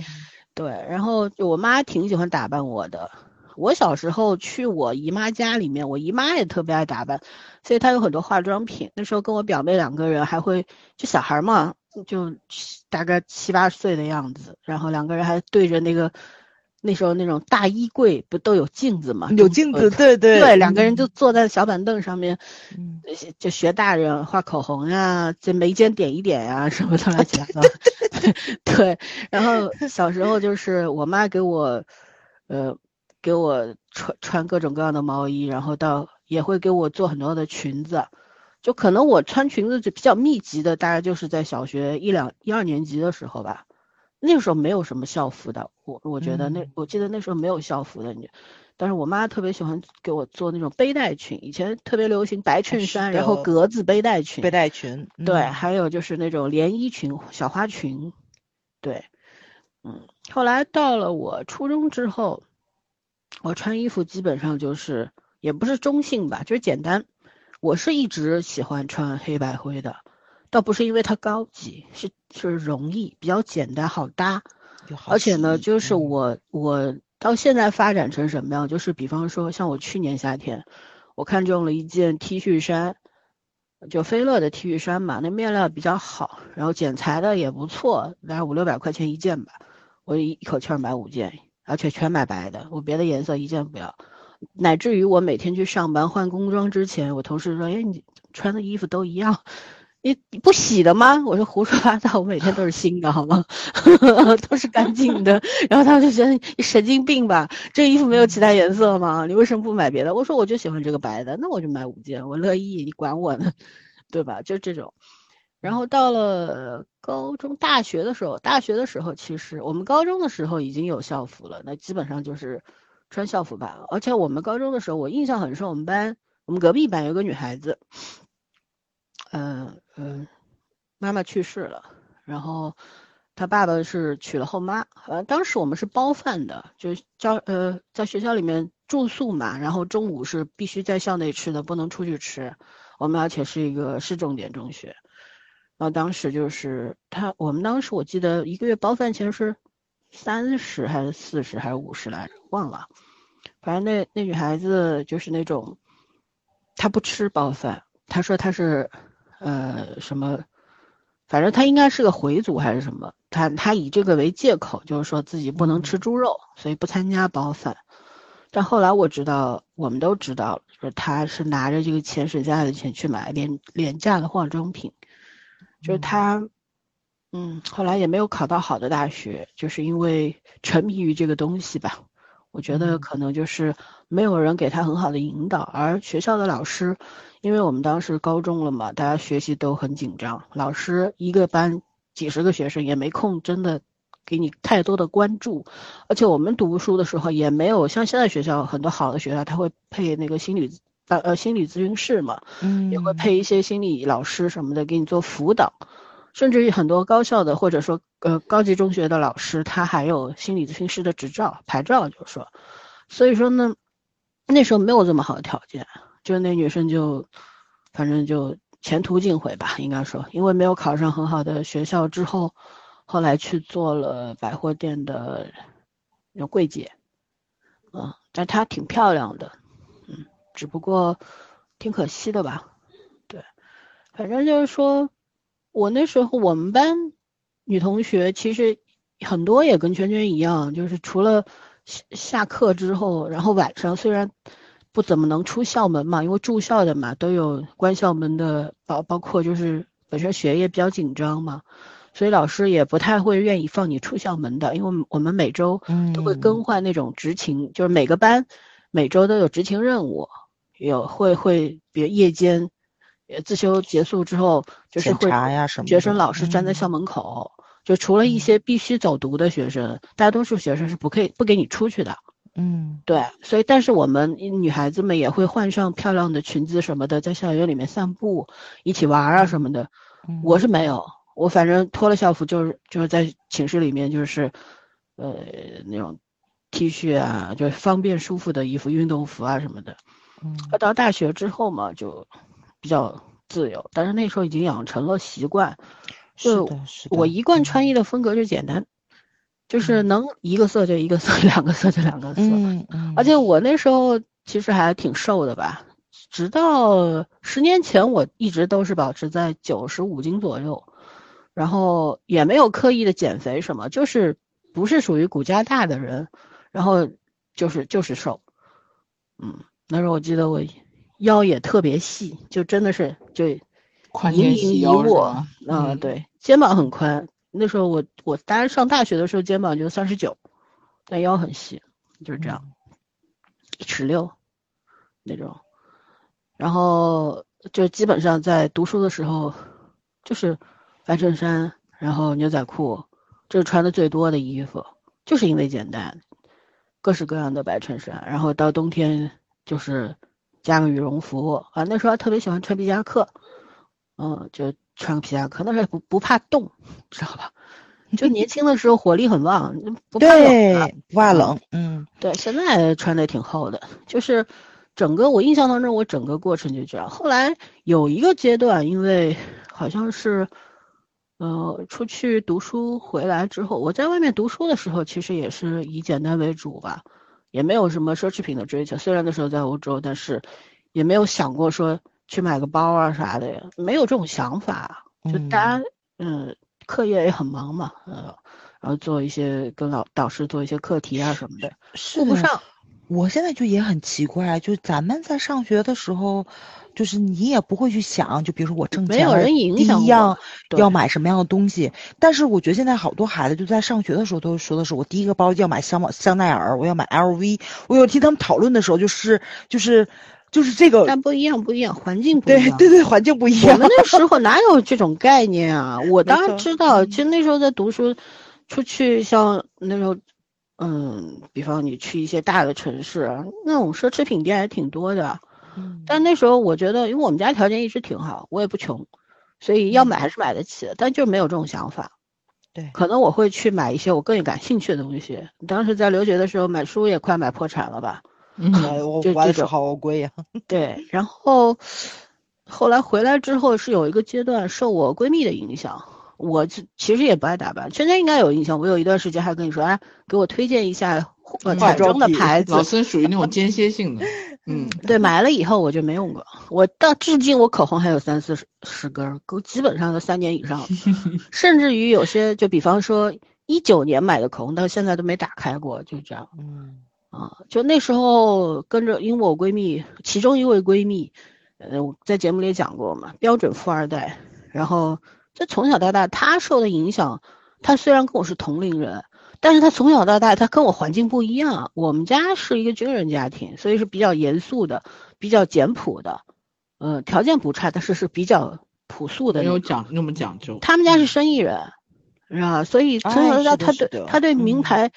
对，然后我妈挺喜欢打扮我的。我小时候去我姨妈家里面，我姨妈也特别爱打扮，所以她有很多化妆品。那时候跟我表妹两个人还会，就小孩嘛，就大概七八岁的样子，然后两个人还对着那个那时候那种大衣柜不都有镜子嘛？
有镜子，对对
对，两个人就坐在小板凳上面，就学大人画口红呀，这眉间点一点呀，什么的乱七八糟。对，然后小时候就是我妈给我，呃，给我穿穿各种各样的毛衣，然后到也会给我做很多的裙子，就可能我穿裙子就比较密集的，大概就是在小学一两一二年级的时候吧。那个时候没有什么校服的，我我觉得那我记得那时候没有校服的，你，但是我妈特别喜欢给我做那种背带裙，以前特别流行白衬衫，然后格子背带裙，
背带。裙，
对，还有就是那种连衣裙、小花裙，对，嗯，后来到了我初中之后，我穿衣服基本上就是也不是中性吧，就是简单，我是一直喜欢穿黑白灰的。倒不是因为它高级，是是容易，比较简单好搭，而且呢，就是我我到现在发展成什么样，就是比方说像我去年夏天，我看中了一件 T 恤衫，就菲乐的 T 恤衫嘛，那面料比较好，然后剪裁的也不错，大概五六百块钱一件吧，我一口气买五件，而且全买白的，我别的颜色一件不要，乃至于我每天去上班换工装之前，我同事说，哎，你穿的衣服都一样。你你不洗的吗？我说胡说八道，我每天都是新的，好吗？都是干净的。然后他们就觉得你神经病吧？这衣服没有其他颜色吗？你为什么不买别的？我说我就喜欢这个白的，那我就买五件，我乐意，你管我呢，对吧？就这种。然后到了高中、大学的时候，大学的时候其实我们高中的时候已经有校服了，那基本上就是穿校服吧。而且我们高中的时候，我印象很深，我们班我们隔壁班有个女孩子。嗯嗯，妈妈去世了，然后他爸爸是娶了后妈。呃，当时我们是包饭的，就教呃在学校里面住宿嘛，然后中午是必须在校内吃的，不能出去吃。我们而且是一个市重点中学，然后当时就是他，我们当时我记得一个月包饭钱是三十还是四十还是五十来着，忘了。反正那那女孩子就是那种，她不吃包饭，她说她是。呃，什么？反正她应该是个回族还是什么？她她以这个为借口，就是说自己不能吃猪肉，所以不参加包饭。但后来我知道，我们都知道，就是她是拿着这个钱水家的钱去买廉廉价的化妆品。就是他，嗯，后来也没有考到好的大学，就是因为沉迷于这个东西吧。我觉得可能就是没有人给他很好的引导，而学校的老师。因为我们当时高中了嘛，大家学习都很紧张，老师一个班几十个学生也没空真的给你太多的关注，而且我们读书的时候也没有像现在学校很多好的学校，他会配那个心理呃呃心理咨询室嘛，嗯，也会配一些心理老师什么的给你做辅导，甚至于很多高校的或者说呃高级中学的老师，他还有心理咨询师的执照牌照，就是说，所以说呢，那时候没有这么好的条件。就那女生就，反正就前途尽毁吧，应该说，因为没有考上很好的学校之后，后来去做了百货店的那柜姐，嗯，但她挺漂亮的，嗯，只不过挺可惜的吧，对，反正就是说，我那时候我们班女同学其实很多也跟圈圈一样，就是除了下下课之后，然后晚上虽然。不怎么能出校门嘛，因为住校的嘛都有关校门的，包包括就是本身学业比较紧张嘛，所以老师也不太会愿意放你出校门的，因为我们每周都会更换那种执勤，就是每个班每周都有执勤任务，有会会比如夜间，自修结束之后就是会学生老师站在校门口，就除了一些必须走读的学生，大多数学生是不可以不给你出去的。
嗯，
对，所以但是我们女孩子们也会换上漂亮的裙子什么的，在校园里面散步，一起玩啊什么的。我是没有，我反正脱了校服就是就是在寝室里面就是，呃，那种 T 恤啊，就是方便舒服的衣服，运动服啊什么的。嗯，到大学之后嘛，就比较自由，但是那时候已经养成了习惯，就我一贯穿衣的风格就简单。就是能一个色就一个色，两个色就两个色。嗯嗯。而且我那时候其实还挺瘦的吧，直到十年前，我一直都是保持在九十五斤左右，然后也没有刻意的减肥什么，就是不是属于骨架大的人，然后就是就是瘦，嗯，那时候我记得我腰也特别细，就真的是就
宽
盈盈一握啊，
嗯
对，肩膀很宽。那时候我我当然上大学的时候肩膀就三十九，但腰很细，就是这样，一尺六那种。然后就基本上在读书的时候，就是白衬衫，然后牛仔裤，这是穿的最多的衣服，就是因为简单，各式各样的白衬衫。然后到冬天就是加个羽绒服啊，那时候还特别喜欢穿皮夹克，嗯，就穿个皮夹克，那时候不不怕冻，知道吧？就年轻的时候火力很旺，不怕冷啊，
不怕冷，嗯，
对，现在穿的挺厚的，就是整个我印象当中，我整个过程就这样。后来有一个阶段，因为好像是，呃，出去读书回来之后，我在外面读书的时候，其实也是以简单为主吧，也没有什么奢侈品的追求。虽然那时候在欧洲，但是也没有想过说去买个包啊啥的呀，没有这种想法。就大家，嗯。课业也很忙嘛，呃，然后做一些跟老导师做一些课题啊什么的，
顾
不上。
我现在就也很奇怪，就咱们在上学的时候，就是你也不会去想，就比如说我挣钱，
没有人影响
第一样要买什么样的东西。但是我觉得现在好多孩子就在上学的时候都说的是，我第一个包要买香香奈儿，我要买 LV。我有听他们讨论的时候，就是就是就是这个，
但不一样，不一样，环境不
一样。对对对，环境不一样。
我们那时 候哪有这种概念啊？我当然知道，其实那时候在读书，出去像那时候。嗯，比方你去一些大的城市，那种奢侈品店还挺多的。嗯，但那时候我觉得，因为我们家条件一直挺好，我也不穷，所以要买还是买得起的，但就没有这种想法。
对，
可能我会去买一些我更感兴趣的东西。当时在留学的时候，买书也快买破产了吧？
嗯，我
就
这种好贵呀。
对，然后后来回来之后是有一个阶段受我闺蜜的影响。我其实也不爱打扮，圈圈应该有印象。我有一段时间还跟你说，哎，给我推荐一下彩妆的牌子。
老孙属于那种间歇性的，嗯，
对，买了以后我就没用过。我到至今我口红还有三四十十根，够基本上都三年以上，甚至于有些就比方说一九年买的口红到现在都没打开过，就这样。嗯，啊，就那时候跟着，因为我闺蜜其中一位闺蜜，呃，我在节目里讲过嘛，标准富二代，然后。这从小到大，他受的影响，他虽然跟我是同龄人，但是他从小到大，他跟我环境不一样。我们家是一个军人家庭，所以是比较严肃的，比较简朴的，呃，条件不差，但是是比较朴素的。
没有讲那么讲究。
他们家是生意人，是吧？所以从小到大，他对他对名牌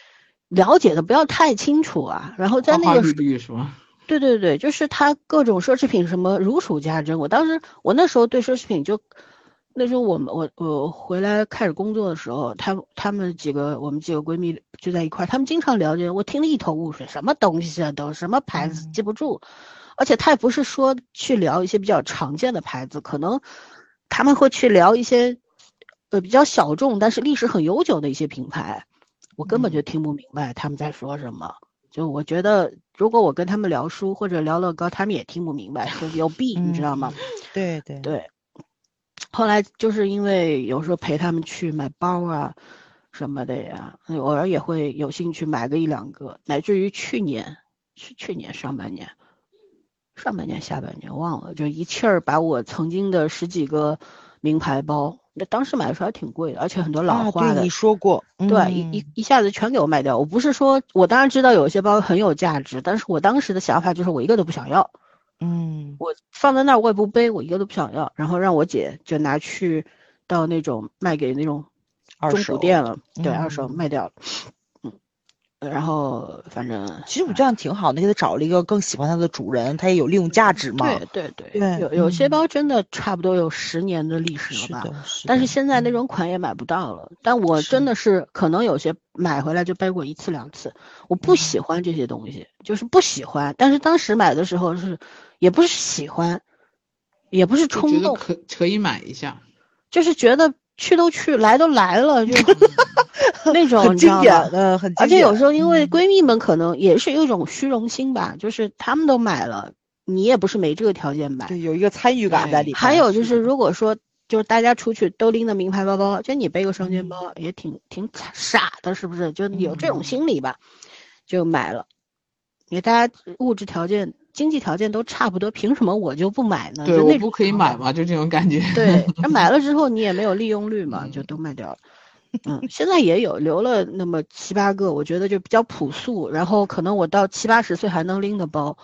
了解的不要太清楚啊。然后在那个
是吗？
对对对，就是他各种奢侈品什么如数家珍。我当时我那时候对奢侈品就。那时候我们我我回来开始工作的时候，他他们几个我们几个闺蜜就在一块儿，他们经常了解，我听得一头雾水，什么东西啊，都什么牌子记不住，而且他也不是说去聊一些比较常见的牌子，可能他们会去聊一些呃比较小众但是历史很悠久的一些品牌，我根本就听不明白他们在说什么。就我觉得，如果我跟他们聊书或者聊乐高，他们也听不明白，就有弊，你知道吗？
对对
对。后来就是因为有时候陪他们去买包啊，什么的呀，偶尔也会有兴趣买个一两个，乃至于去年是去年上半年，上半年下半年忘了，就一气儿把我曾经的十几个名牌包，那当时买的时候还挺贵的，而且很多老花
的。对，你说过。
对，一一一下子全给我卖掉。我不是说我当然知道有些包很有价值，但是我当时的想法就是我一个都不想要。
嗯，
我放在那儿我也不背，我一个都不想要，然后让我姐就拿去到那种卖给那种中古店了，对，二手卖掉了。嗯，然后反正
其实我这样挺好的，给他找了一个更喜欢它的主人，它也有利用价值嘛。
对对对，有有些包真的差不多有十年的历史了吧？但是现在那种款也买不到了。但我真的是可能有些买回来就背过一次两次，我不喜欢这些东西，就是不喜欢。但是当时买的时候是。也不是喜欢，也不是冲动，
可可以买一下，
就是觉得去都去，来都来了，就那种
很经典的，很
而且有时候因为闺蜜们可能也是有一种虚荣心吧，就是她们都买了，你也不是没这个条件买，
对，有一个参与感在里面。
还有就是，如果说就是大家出去都拎着名牌包包，就你背个双肩包也挺挺傻的，是不是？就有这种心理吧。就买了，因为大家物质条件、经济条件都差不多，凭什么我就不买呢？
对，我不可以买嘛，就这种感觉。
对，那买了之后你也没有利用率嘛，就都卖掉了。嗯，现在也有留了那么七八个，我觉得就比较朴素，然后可能我到七八十岁还能拎的包，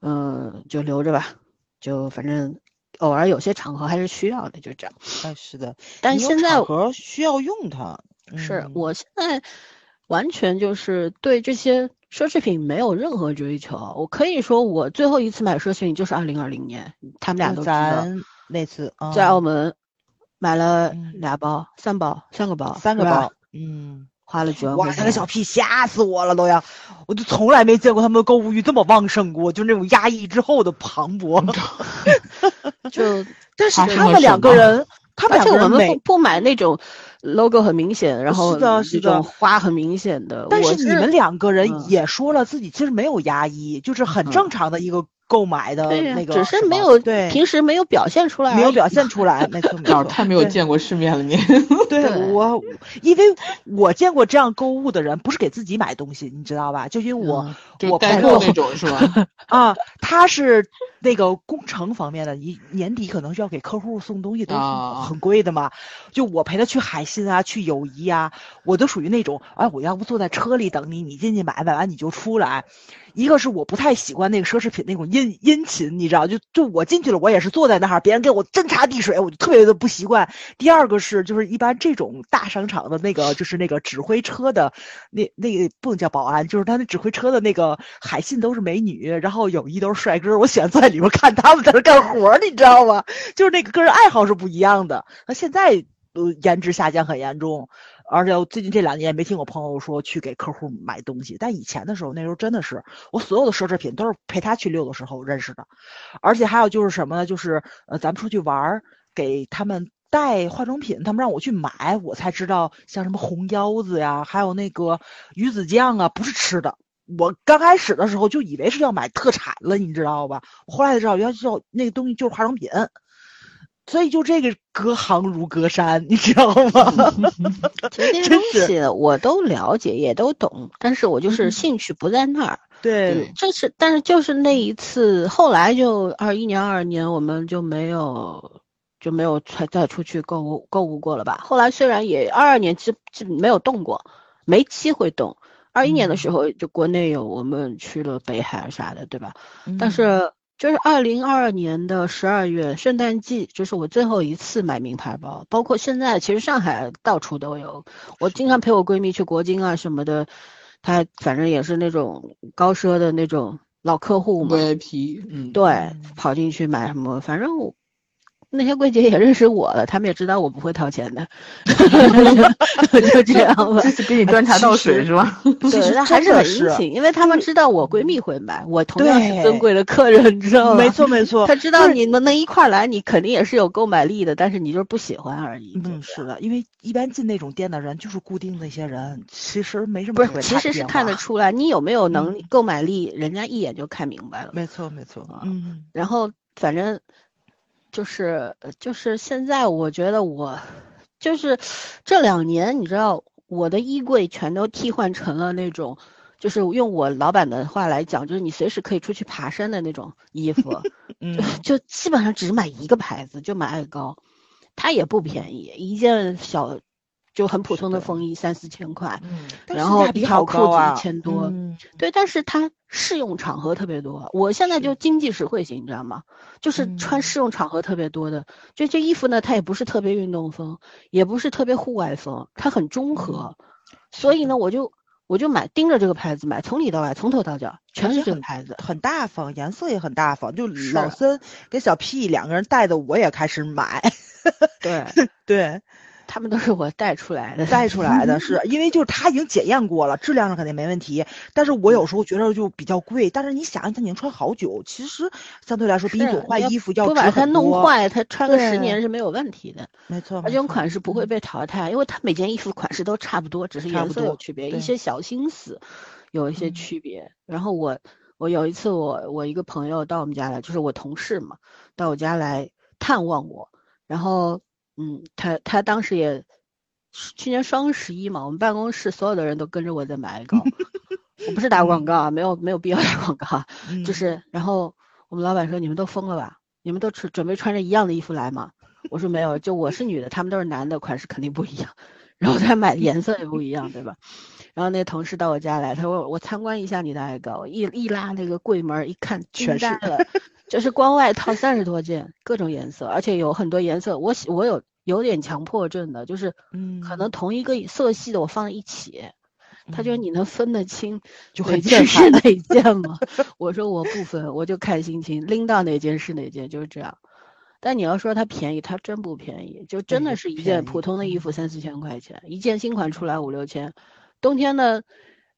嗯，就留着吧，就反正偶尔有些场合还是需要的，就这样。
哎，是的，
但现在
和需要用它。
是我现在完全就是对这些奢侈品没有任何追求。我可以说，我最后一次买奢侈品就是二零二零年，他们俩都知道。
那次
在澳门。买了俩包、三包、三个包、
三个包，
嗯，花了几万块。
哇，那个小屁吓死我了都要，我就从来没见过他们的购物欲这么旺盛过，就那种压抑之后的磅礴。
就，
但是他们两个人，他们两个人
不不买那种 logo 很明显，然后
这
种花很明显的。
但是你们两个人也说了自己其实没有压抑，就是很正常的一个。购买的那个，
只是没有对平时没有表现出来，
没有表现出来，没错没 错，
太没有见过世面了你。
对我，因为我见过这样购物的人，不是给自己买东西，你知道吧？就因为我我
代购那种是吧？
啊，他是那个工程方面的，你年底可能需要给客户送东西，都是很贵的嘛。就我陪他去海信啊，去友谊啊，我都属于那种，哎，我要不坐在车里等你，你进去买，买完你就出来。一个是我不太喜欢那个奢侈品那种殷殷勤，你知道，就就我进去了，我也是坐在那儿，别人给我斟茶递水，我就特别的不习惯。第二个是，就是一般这种大商场的那个，就是那个指挥车的，那那个不能叫保安，就是他那指挥车的那个海信都是美女，然后友谊都是帅哥，我喜欢坐在里面看他们在那干活，你知道吗？就是那个个人爱好是不一样的。那现在呃颜值下降很严重。而且我最近这两年也没听我朋友说去给客户买东西，但以前的时候，那时候真的是我所有的奢侈品都是陪他去溜的时候认识的。而且还有就是什么呢？就是呃，咱们出去玩儿，给他们带化妆品，他们让我去买，我才知道像什么红腰子呀，还有那个鱼子酱啊，不是吃的。我刚开始的时候就以为是要买特产了，你知道吧？后来才知道，原来叫那个东西就是化妆品。所以就这个隔行如隔山，你知道吗？
其实这些东西我都了解，也都懂，但是我就是兴趣不在那儿。
对，
这是，但是就是那一次，后来就二一年、二二年，我们就没有就没有再再出去购物购物过了吧？后来虽然也二二年基基没有动过，没机会动。二一年的时候，就国内有我们去了北海啥的，对吧？但是。就是二零二二年的十二月圣诞季，就是我最后一次买名牌包，包括现在其实上海到处都有。我经常陪我闺蜜去国金啊什么的，她反正也是那种高奢的那种老客户嘛
，VIP，嗯，
对，跑进去买什么，反正我。那些柜姐也认识我了，他们也知道我不会掏钱的，就这样吧。
这是给你端茶倒水 是吧？
对，那还是很殷勤，因为他们知道我闺蜜会买，我同样是尊贵的客人，你知道吗？
没错没错，
他知道你们能一块来，你肯定也是有购买力的，但是你就是不喜欢而已。
嗯，是的，因为一般进那种店的人就是固定那些人，其实没什么。
不是，其实是看得出来你有没有能力购买力，人家一眼就看明白了。
没错没错，嗯，
然后反正。就是就是现在，我觉得我就是这两年，你知道，我的衣柜全都替换成了那种，就是用我老板的话来讲，就是你随时可以出去爬山的那种衣服。
嗯，
就基本上只买一个牌子，就买爱高，它也不便宜，一件小就很普通的风衣三四千块，嗯然后一条裤子一千多。对，但是它。适用场合特别多，我现在就经济实惠型，你知道吗？就是穿适用场合特别多的，就这衣服呢，它也不是特别运动风，也不是特别户外风，它很中和。所以呢，我就我就买盯着这个牌子买，从里到外，从头到脚全是这个牌子，
很大方，颜色也很大方。就老森跟小 P 两个人带的，我也开始买。
对
对。
他们都是我带出来的，
带出来的是 因为就是他已经检验过了，质量上肯定没问题。但是我有时候觉得就比较贵，但是你想，他已经穿好久，其实相对来说比你换衣服要
不把它弄坏，它穿个十年是没有问题的。
没错，
而且款式不会被淘汰，因为它每件衣服款式都差不多，只是颜色有区别，一些小心思有一些区别。然后我我有一次我我一个朋友到我们家来，就是我同事嘛，到我家来探望我，然后。嗯，他他当时也去年双十一嘛，我们办公室所有的人都跟着我在买爱高，我不是打广告啊，没有没有必要打广告，就是然后我们老板说你们都疯了吧？你们都准准备穿着一样的衣服来吗？我说没有，就我是女的，他们都是男的，款式肯定不一样，然后他买的颜色也不一样，对吧？然后那同事到我家来，他说我参观一下你的爱高，一一拉那个柜门一看，全是了，就是光外套三十多件，各种颜色，而且有很多颜色，我喜我有有点强迫症的，就是嗯，可能同一个色系的我放在一起，他觉得你能分得清哪件是哪件吗？我说我不分，我就看心情，拎到哪件是哪件，就是这样。但你要说它便宜，它真不便宜，就真的是一件普通的衣服三四千块钱，一件新款出来五六千。冬天的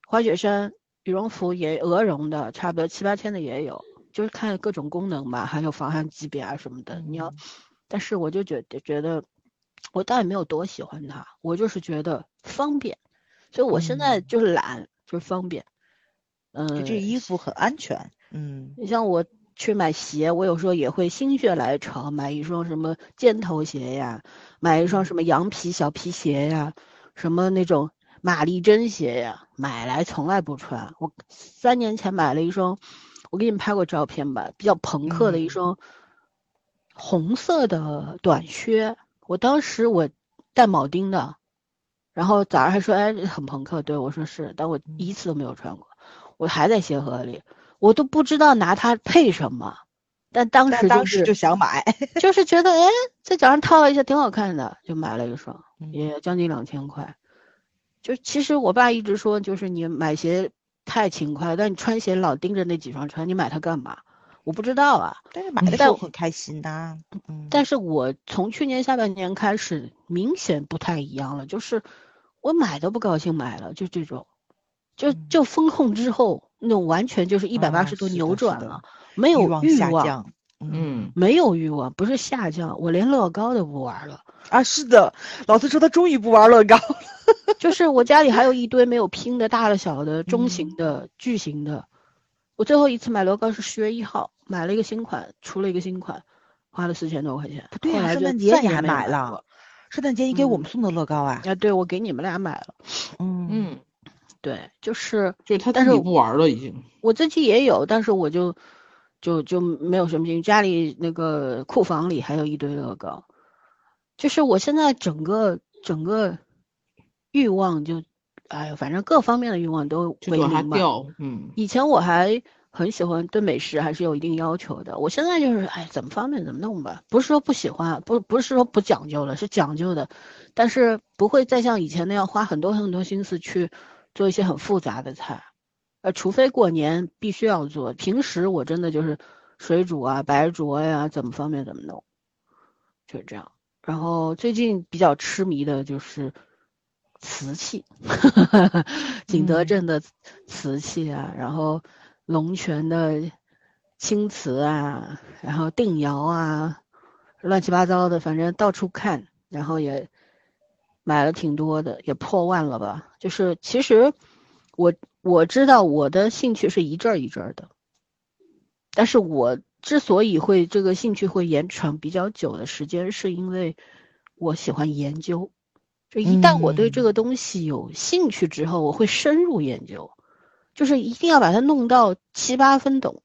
滑雪衫、羽绒服也鹅绒的，差不多七八千的也有，就是看各种功能吧，还有防寒级别啊什么的。你要，但是我就觉得觉得，我倒也没有多喜欢它，我就是觉得方便，所以我现在就是懒，就是方便。嗯，
这衣服很安全。
嗯，你像我去买鞋，我有时候也会心血来潮买一双什么尖头鞋呀，买一双什么羊皮小皮鞋呀，什么那种。玛丽珍鞋呀，买来从来不穿。我三年前买了一双，我给你们拍过照片吧，比较朋克的一双红色的短靴。我当时我带铆钉的，然后早上还说哎很朋克，对我说是，但我一次都没有穿过，我还在鞋盒里，我都不知道拿它配什么。但当时
当时就想买，
就是觉得哎在脚上套了一下挺好看的，就买了一双，也将近两千块。就其实我爸一直说，就是你买鞋太勤快，但你穿鞋老盯着那几双穿，你买它干嘛？我不知道啊。
但是买的时候很开心的。
嗯。但是我从去年下半年开始，明显不太一样了，就是我买都不高兴买了，就这种，就就风控之后那种完全就是一百八十度扭转了，没有欲望。
嗯。
没有欲望，不是下降，我连乐高都不玩了。
啊，是的，老四说他终于不玩乐高了。
就是我家里还有一堆没有拼的，大的、小的、中型的、巨型的。我最后一次买乐高是十月一号，买了一个新款，出了一个新款，花了四千多块钱。
不对呀，圣诞节你还买了？圣诞节你给我们送的乐高啊？
啊，对，我给你们俩买了。
嗯
嗯，
对，就是
就他，但是不玩了已经。
我自己也有，但是我就就就没有什么兴趣。家里那个库房里还有一堆乐高。就是我现在整个整个欲望就，哎呀，反正各方面的欲望都为零吧。
嗯。
以前我还很喜欢对美食还是有一定要求的，我现在就是哎，怎么方便怎么弄吧。不是说不喜欢，不不是说不讲究了，是讲究的，但是不会再像以前那样花很多很多心思去做一些很复杂的菜，呃，除非过年必须要做，平时我真的就是水煮啊、白灼呀，怎么方便怎么弄，就是这样。然后最近比较痴迷的就是瓷器，景德镇的瓷器啊，然后龙泉的青瓷啊，然后定窑啊，乱七八糟的，反正到处看，然后也买了挺多的，也破万了吧。就是其实我我知道我的兴趣是一阵儿一阵儿的，但是我。之所以会这个兴趣会延长比较久的时间，是因为我喜欢研究。就一旦我对这个东西有兴趣之后，我会深入研究，就是一定要把它弄到七八分懂，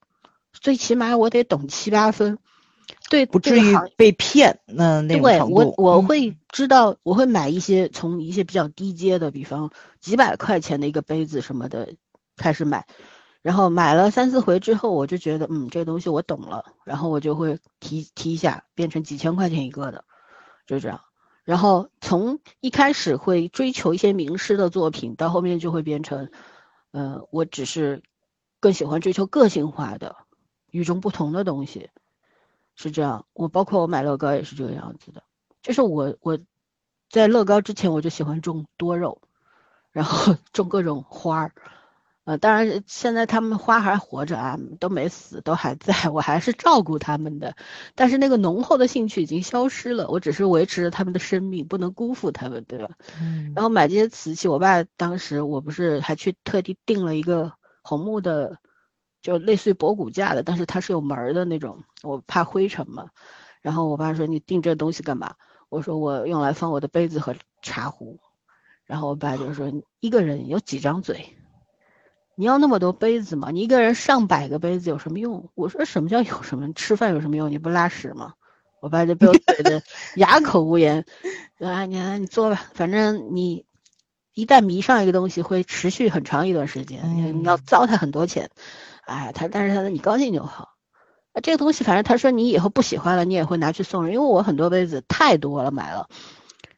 最起码我得懂七八分。对，
不至于被骗。那那
对我我会知道，我会买一些从一些比较低阶的，比方几百块钱的一个杯子什么的开始买。然后买了三四回之后，我就觉得，嗯，这个东西我懂了，然后我就会提提一下，变成几千块钱一个的，就这样。然后从一开始会追求一些名师的作品，到后面就会变成，呃，我只是更喜欢追求个性化的、与众不同的东西，是这样。我包括我买乐高也是这个样子的，就是我我在乐高之前我就喜欢种多肉，然后 种各种花儿。呃，当然，现在他们花还活着啊，都没死，都还在，我还是照顾他们的。但是那个浓厚的兴趣已经消失了，我只是维持着他们的生命，不能辜负他们，对吧？
嗯。
然后买这些瓷器，我爸当时我不是还去特地订了一个红木的，就类似于博古架的，但是它是有门的那种，我怕灰尘嘛。然后我爸说：“你订这东西干嘛？”我说：“我用来放我的杯子和茶壶。”然后我爸就说：“一个人有几张嘴？”你要那么多杯子吗？你一个人上百个杯子有什么用？我说什么叫有什么？吃饭有什么用？你不拉屎吗？我爸就被我怼的 哑口无言。啊，你来你做吧，反正你一旦迷上一个东西，会持续很长一段时间，你要糟蹋很多钱。哎，他但是他说你高兴就好。啊，这个东西反正他说你以后不喜欢了，你也会拿去送人，因为我很多杯子太多了买了，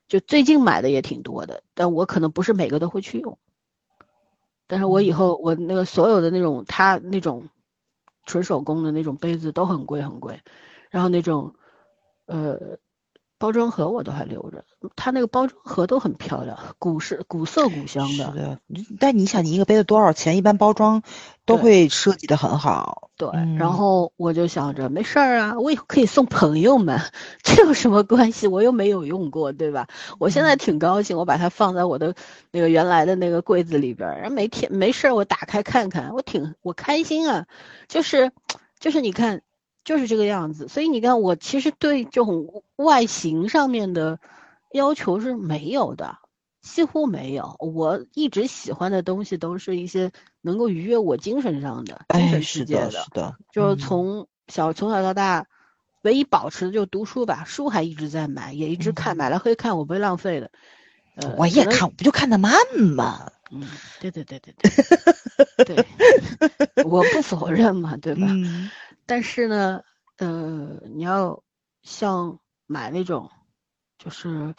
就最近买的也挺多的，但我可能不是每个都会去用。但是我以后我那个所有的那种他那种纯手工的那种杯子都很贵很贵，然后那种呃。包装盒我都还留着，它那个包装盒都很漂亮，古式古色古香的。
但你想，你一个杯子多少钱？一般包装都会设计的很好。
对，然后我就想着没事儿啊，我以后可以送朋友们，这有什么关系？我又没有用过，对吧？我现在挺高兴，我把它放在我的那个原来的那个柜子里边儿，然后每天没事儿我打开看看，我挺我开心啊，就是就是你看。就是这个样子，所以你看，我其实对这种外形上面的要求是没有的，几乎没有。我一直喜欢的东西都是一些能够愉悦我精神上的精神世界
的。是的，
就是从小从小到大，唯一保持的就读书吧，书还一直在买，也一直看，买了可以看，我不会浪费的。呃，
我也看，我不就看的慢吗？
嗯，对对对对对，对，我不否认嘛，对吧？但是呢，呃，你要像买那种，就是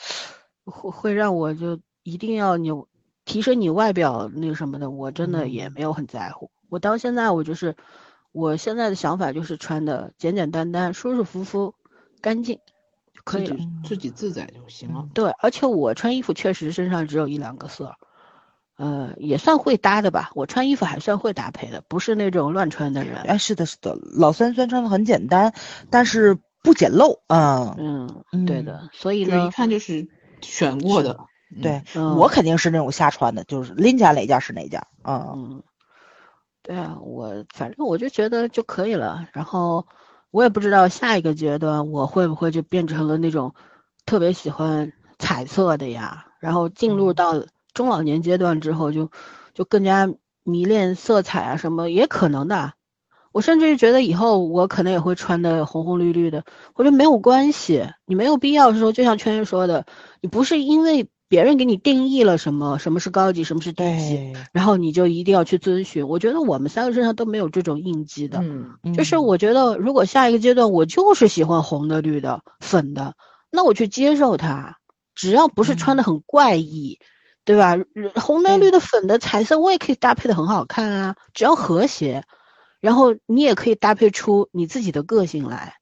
会会让我就一定要你提升你外表那个什么的，我真的也没有很在乎。我到现在我就是，我现在的想法就是穿的简简单单、舒舒服服、干净就可以了，
自己自在就行了。
对，而且我穿衣服确实身上只有一两个色。呃，也算会搭的吧。我穿衣服还算会搭配的，不是那种乱穿的人。
哎，是的，是的，老三虽然穿的很简单，但是不简陋
啊。嗯，对的。所以呢，
一看就是选过的。
对，我肯定是那种瞎穿的，就是拎起来哪件是哪件。
嗯，对啊，我反正我就觉得就可以了。然后我也不知道下一个阶段我会不会就变成了那种特别喜欢彩色的呀，然后进入到。中老年阶段之后，就就更加迷恋色彩啊，什么也可能的。我甚至于觉得以后我可能也会穿的红红绿绿的。我觉得没有关系，你没有必要说，就像圈圈说的，你不是因为别人给你定义了什么，什么是高级，什么是低级，然后你就一定要去遵循。我觉得我们三个身上都没有这种印记的。嗯，就是我觉得如果下一个阶段我就是喜欢红的、绿的、粉的，那我去接受它，只要不是穿的很怪异。对吧？红的、绿的、粉的、彩色，我也可以搭配的很好看啊，只要和谐。然后你也可以搭配出你自己的个性来，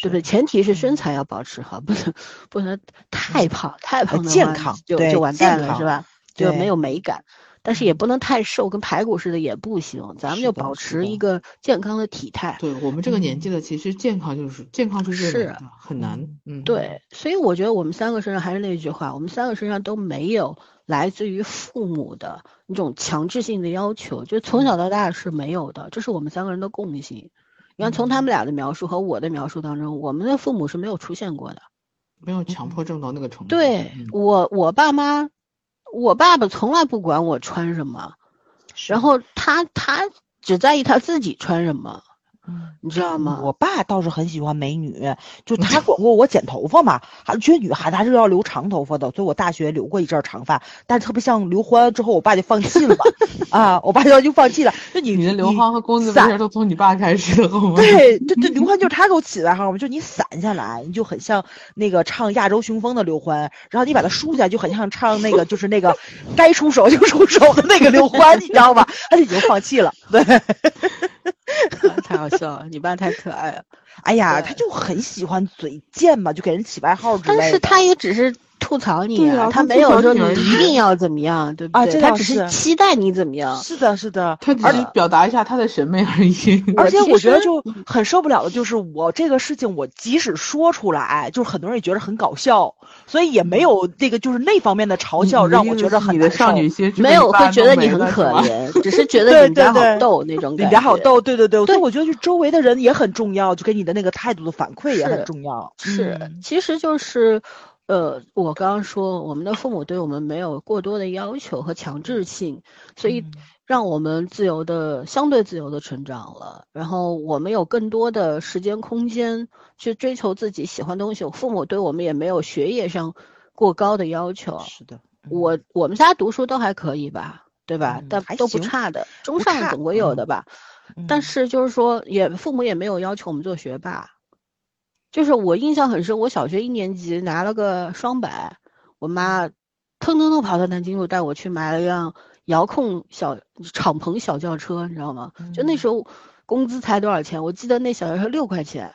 对不对？前提是身材要保持好，不能不能太胖，太胖的
话
就就完蛋了，是吧？就没有美感。但是也不能太瘦，跟排骨似的也不行。咱们就保持一个健康的体态。
对我们这个年纪了，其实健康就是健康就是
是
很难。嗯，
对，所以我觉得我们三个身上还是那句话，我们三个身上都没有来自于父母的那种强制性的要求，就从小到大是没有的，这是我们三个人的共性。你看，从他们俩的描述和我的描述当中，我们的父母是没有出现过的，
没有强迫症到那个程度。
对我，我爸妈。我爸爸从来不管我穿什么，然后他他只在意他自己穿什么。你知道吗？
我爸倒是很喜欢美女，就他管 过我剪头发嘛，还觉得女孩子还是要留长头发的，所以我大学留过一阵长发，但是特别像刘欢之后，我爸就放弃了 嘛。啊，我爸就就放弃了。就
你的刘欢和公子哥都从你爸开始的，
对，对对，刘欢就是他给我起的外号嘛，就你散下来，你就很像那个唱《亚洲雄风》的刘欢，然后你把它梳下来，就很像唱那个就是那个该出手就出手的那个刘欢，你知道吧？他就已经放弃了，对。
太好笑了，你爸太可爱了。
哎呀，他就很喜欢嘴贱嘛，就给人起外号之
类的。但是他也只是。吐槽你啊，他没有说你一定要怎么样，对不对？他只是期待你怎么样。
是的，是的，
他只是表达一下他的审美而已。
而且我觉得就很受不了的就是我这个事情，我即使说出来，就是很多人也觉得很搞笑，所以也没有那个就是那方面的嘲笑让我觉得很
的少女心
没有会觉得你很可怜，只是觉得 你家好逗那种感觉。
你家好逗，对对对，所以我觉得就周围的人也很重要，就给你的那个态度的反馈也很重要。
是，其实就是。呃，我刚刚说我们的父母对我们没有过多的要求和强制性，所以让我们自由的相对自由的成长了。然后我们有更多的时间空间去追求自己喜欢东西。父母对我们也没有学业上过高的要求。
是的，
我我们家读书都还可以吧，对吧？但都不差的，中上总归有的吧。但是就是说，也父母也没有要求我们做学霸。就是我印象很深，我小学一年级拿了个双百，我妈腾腾腾跑到南京路带我去买了一辆遥控小敞篷小轿车，你知道吗？就那时候工资才多少钱？我记得那小轿车六块钱，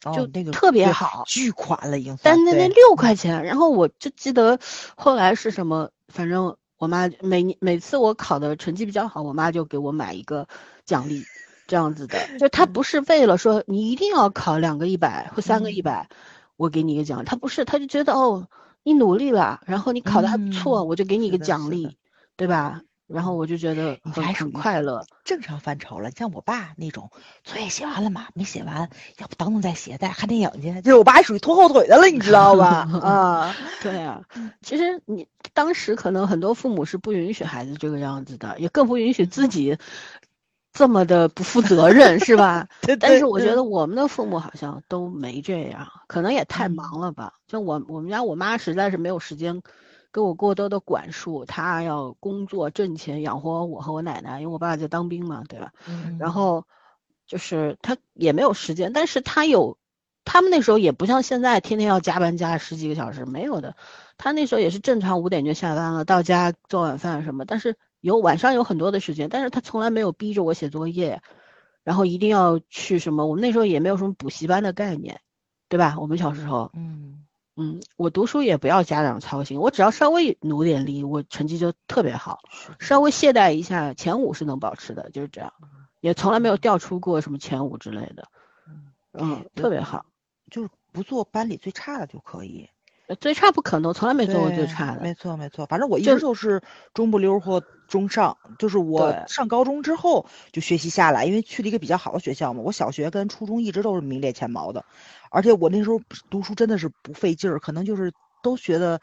就
那个
特别好，
巨款了已经。
但那那六块钱，然后我就记得后来是什么，反正我妈每每次我考的成绩比较好，我妈就给我买一个奖励。这样子的，就他不是为了说你一定要考两个一百或三个一百，我给你一个奖，他不是，他就觉得哦，你努力了，然后你考的还不错，我就给你一个奖励，对吧？然后我就觉得还很快乐。
正常范畴了，像我爸那种作业写完了吗？没写完，要不等等再写，再看电影去。就是我爸属于拖后腿的了，你知道吧？啊，
对啊。其实你当时可能很多父母是不允许孩子这个样子的，也更不允许自己。这么的不负责任 是吧？但是我觉得我们的父母好像都没这样，可能也太忙了吧。就我我们家我妈实在是没有时间，给我过多的管束，她要工作挣钱养活我和我奶奶，因为我爸在当兵嘛，对吧？然后就是她也没有时间，但是她有，他们那时候也不像现在天天要加班加十几个小时，没有的。他那时候也是正常五点就下班了，到家做晚饭什么，但是。有晚上有很多的时间，但是他从来没有逼着我写作业，然后一定要去什么。我们那时候也没有什么补习班的概念，对吧？我们小时候，
嗯
嗯，我读书也不要家长操心，我只要稍微努点力，我成绩就特别好。稍微懈怠一下，前五是能保持的，就是这样，也从来没有掉出过什么前五之类的。嗯，特别好，
就是不做班里最差的就可以。
最差不可能，从来没做过最差的。
没错没错，反正我一直都是中不溜或中上。就是我上高中之后就学习下来，因为去了一个比较好的学校嘛。我小学跟初中一直都是名列前茅的，而且我那时候读书真的是不费劲儿，可能就是都学的，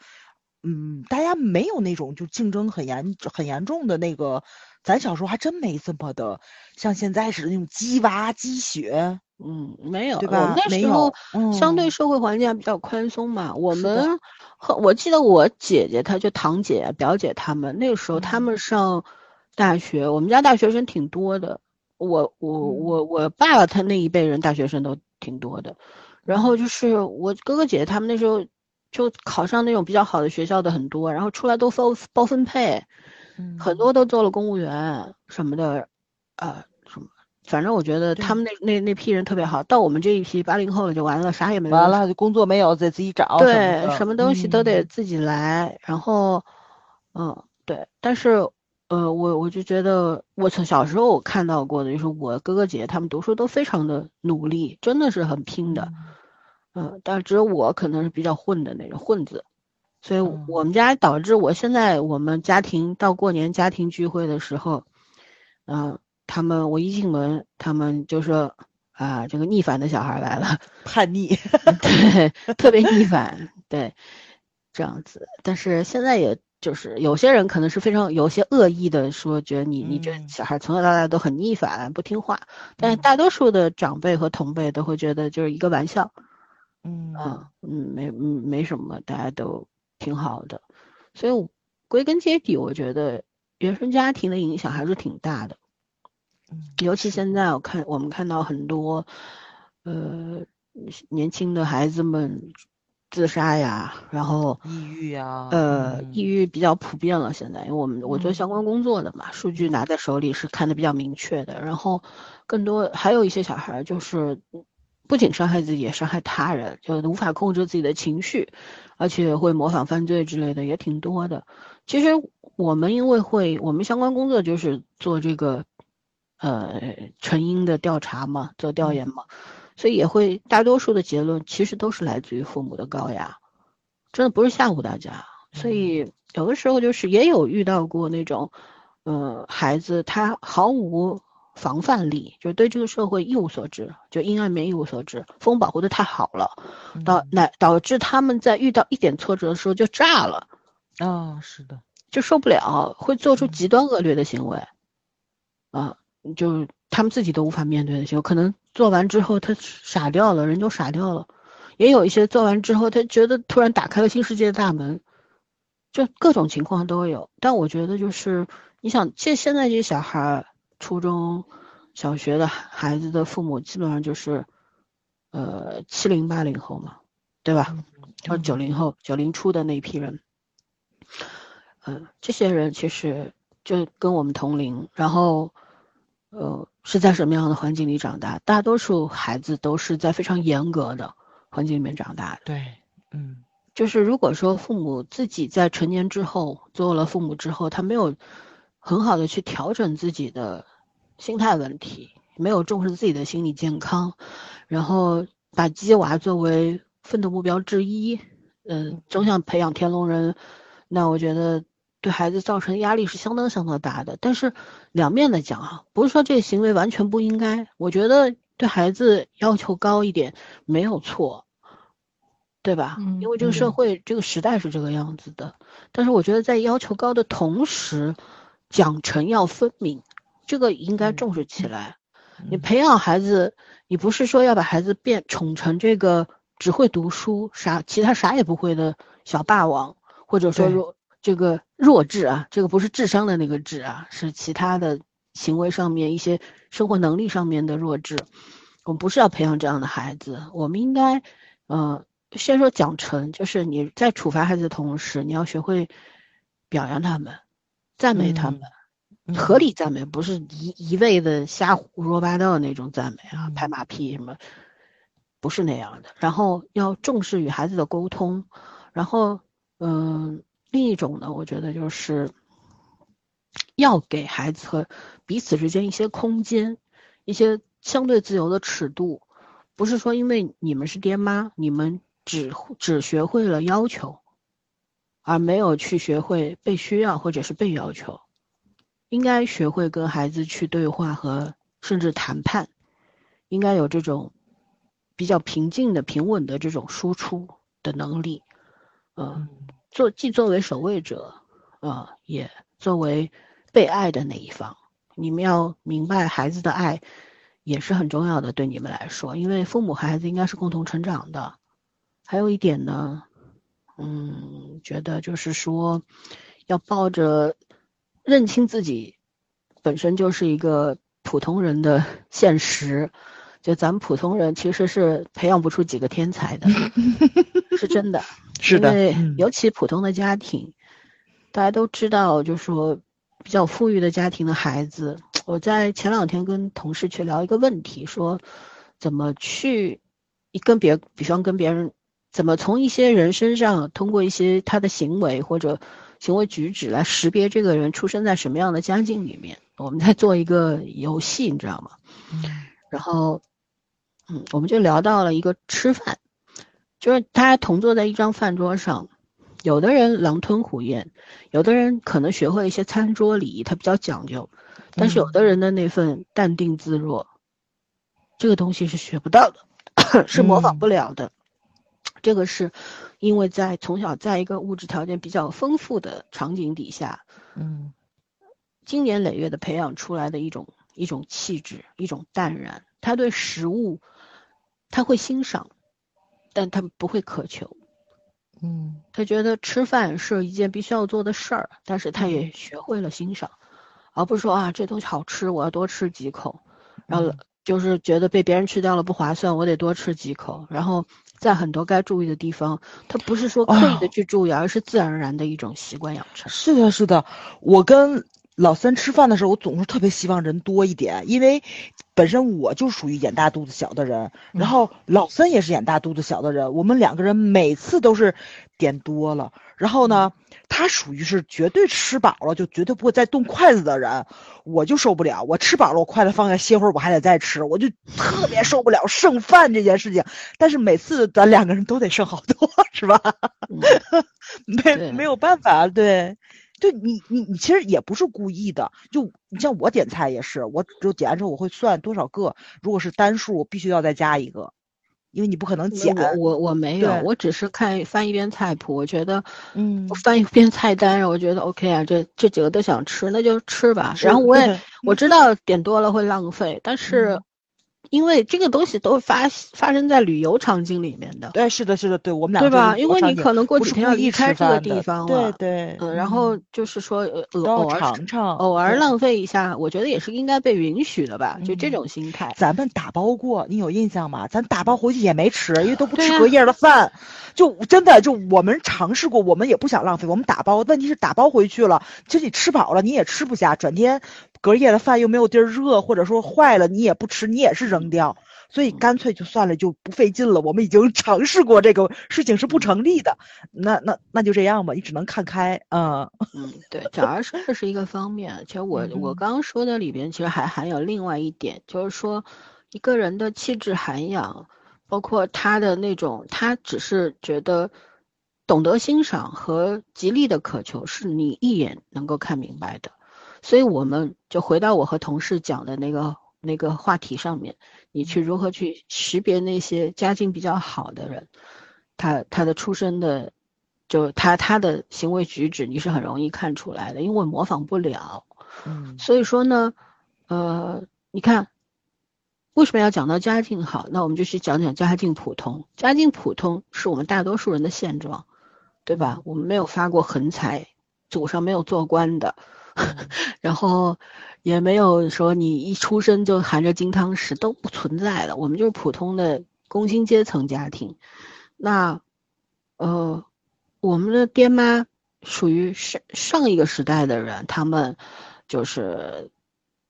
嗯，大家没有那种就竞争很严很严重的那个。咱小时候还真没这么的，像现在似的那种鸡娃鸡血。
嗯，没有，
对吧？
那时候相对社会环境还比较宽松嘛。我们和我记得我姐姐，她就堂姐、表姐他们那个时候，他们上大学，我们家大学生挺多的。我我我我爸爸他那一辈人大学生都挺多的。然后就是我哥哥姐姐他们那时候就考上那种比较好的学校的很多，然后出来都分包分配，很多都做了公务员什么的，啊。反正我觉得他们那那那批人特别好，到我们这一批八零后了就完了，啥也没
完了，就工作没有，得自己找。
对，什么东西都得自己来。然后，嗯，对。但是，呃，我我就觉得，我从小时候我看到过的，就是我哥哥姐姐他们读书都非常的努力，真的是很拼的。嗯，但是只有我可能是比较混的那种混子，所以我们家导致我现在我们家庭到过年家庭聚会的时候，嗯。他们我一进门，他们就说啊，这个逆反的小孩来了，
叛逆，
对，特别逆反，对，这样子。但是现在也就是有些人可能是非常有些恶意的说，觉得你你这小孩从小到大都很逆反，不听话。但是大多数的长辈和同辈都会觉得就是一个玩笑，
嗯
啊嗯没嗯没什么，大家都挺好的。所以归根结底，我觉得原生家庭的影响还是挺大的。尤其现在，我看我们看到很多，呃，年轻的孩子们自杀呀，然后
抑郁呀，
呃，抑郁比较普遍了。现在，因为我们我做相关工作的嘛，数据拿在手里是看的比较明确的。然后，更多还有一些小孩就是，不仅伤害自己，也伤害他人，就无法控制自己的情绪，而且会模仿犯罪之类的也挺多的。其实我们因为会，我们相关工作就是做这个。呃，成因的调查嘛，做调研嘛，所以也会大多数的结论其实都是来自于父母的高压，真的不是吓唬大家。所以有的时候就是也有遇到过那种，呃，孩子他毫无防范力，就对这个社会一无所知，就阴暗面一无所知，封保护的太好了，导乃导致他们在遇到一点挫折的时候就炸了。
啊，是的，
就受不了，会做出极端恶劣的行为。啊，就他们自己都无法面对的行为，可能做完之后他傻掉了，人都傻掉了。也有一些做完之后，他觉得突然打开了新世界的大门，就各种情况都有。但我觉得就是，你想，现现在这些小孩，初中小学的孩子的父母，基本上就是，呃，七零八零后嘛，对吧？或者九零后、九零初的那一批人，嗯，这些人其实就跟我们同龄，然后，呃，是在什么样的环境里长大？大多数孩子都是在非常严格的。环境里面长大的，
对，嗯，
就是如果说父母自己在成年之后做了父母之后，他没有很好的去调整自己的心态问题，没有重视自己的心理健康，然后把鸡娃作为奋斗目标之一，嗯，总想培养天龙人，那我觉得对孩子造成压力是相当相当大的。但是两面的讲啊，不是说这个行为完全不应该，我觉得。对孩子要求高一点没有错，对吧？因为这个社会、这个时代是这个样子的。但是我觉得在要求高的同时，奖惩要分明，这个应该重视起来。你培养孩子，你不是说要把孩子变宠成这个只会读书、啥其他啥也不会的小霸王，或者说弱这个弱智啊，这个不是智商的那个智啊，是其他的。行为上面一些生活能力上面的弱智，我们不是要培养这样的孩子。我们应该，呃，先说奖惩，就是你在处罚孩子的同时，你要学会表扬他们，赞美他们，合理赞美，不是一一味的瞎胡说八道那种赞美啊，拍马屁什么，不是那样的。然后要重视与孩子的沟通，然后，嗯，另一种呢，我觉得就是。要给孩子和彼此之间一些空间，一些相对自由的尺度，不是说因为你们是爹妈，你们只只学会了要求，而没有去学会被需要或者是被要求，应该学会跟孩子去对话和甚至谈判，应该有这种比较平静的、平稳的这种输出的能力，嗯，做既作为守卫者，呃，也作为。被爱的那一方，你们要明白，孩子的爱也是很重要的，对你们来说，因为父母和孩子应该是共同成长的。还有一点呢，嗯，觉得就是说，要抱着认清自己本身就是一个普通人的现实，就咱们普通人其实是培养不出几个天才的，是真的。
是的，
尤其普通的家庭，大家都知道，就说。比较富裕的家庭的孩子，我在前两天跟同事去聊一个问题，说怎么去跟别，比方跟别人，怎么从一些人身上，通过一些他的行为或者行为举止来识别这个人出生在什么样的家境里面。我们在做一个游戏，你知道吗？嗯。然后，嗯，我们就聊到了一个吃饭，就是大家同坐在一张饭桌上。有的人狼吞虎咽，有的人可能学会一些餐桌礼仪，他比较讲究，但是有的人的那份淡定自若，这个东西是学不到的，是模仿不了的。这个是因为在从小在一个物质条件比较丰富的场景底下，
嗯，
经年累月的培养出来的一种一种气质，一种淡然。他对食物他会欣赏，但他不会渴求。
嗯，
他觉得吃饭是一件必须要做的事儿，但是他也学会了欣赏，而不是说啊这东西好吃，我要多吃几口，然后就是觉得被别人吃掉了不划算，我得多吃几口。然后在很多该注意的地方，他不是说刻意的去注意，而是自然而然的一种习惯养成。
是的，是的，我跟老三吃饭的时候，我总是特别希望人多一点，因为。本身我就属于眼大肚子小的人，然后老三也是眼大肚子小的人，我们两个人每次都是点多了，然后呢，他属于是绝对吃饱了就绝对不会再动筷子的人，我就受不了，我吃饱了我筷子放下歇会儿我还得再吃，我就特别受不了剩饭这件事情，但是每次咱两个人都得剩好多，是吧？没没有办法，对，就你你你其实也不是故意的，就你像我点菜也是，我就点完之后我会算多少个，如果是单数，我必须要再加一个。因为你不可能减，
我我我没有，我只是看翻一遍菜谱，我觉得，
嗯，
翻一遍菜单，我觉得 OK 啊，这这几个都想吃，那就吃吧。然后我也 我知道点多了会浪费，但是。因为这个东西都发发生在旅游场景里面的，
对，是的，是的，对我们俩
对吧？因为你可能过几天要离开这个地方
了，对对，
嗯，然后就是说，呃，偶尔
尝尝，
偶尔浪费一下，我觉得也是应该被允许的吧？就这种心态。
咱们打包过，你有印象吗？咱打包回去也没吃，因为都不吃隔夜的饭，就真的就我们尝试过，我们也不想浪费，我们打包，问题是打包回去了，其实你吃饱了你也吃不下，转天。隔夜的饭又没有地儿热，或者说坏了，你也不吃，你也是扔掉，所以干脆就算了，就不费劲了。我们已经尝试过这个事情是不成立的，那那那就这样吧，你只能看开
啊。嗯，对，假如说这是一个方面，其实我我刚刚说的里边其实还含有另外一点，就是说一个人的气质涵养，包括他的那种，他只是觉得懂得欣赏和极力的渴求，是你一眼能够看明白的。所以我们就回到我和同事讲的那个那个话题上面，你去如何去识别那些家境比较好的人，他他的出身的，就他他的行为举止，你是很容易看出来的，因为模仿不了。
嗯，
所以说呢，呃，你看为什么要讲到家境好？那我们就去讲讲家境普通。家境普通是我们大多数人的现状，对吧？我们没有发过横财，祖上没有做官的。然后也没有说你一出生就含着金汤匙都不存在的，我们就是普通的工薪阶层家庭。那，呃，我们的爹妈属于上上一个时代的人，他们就是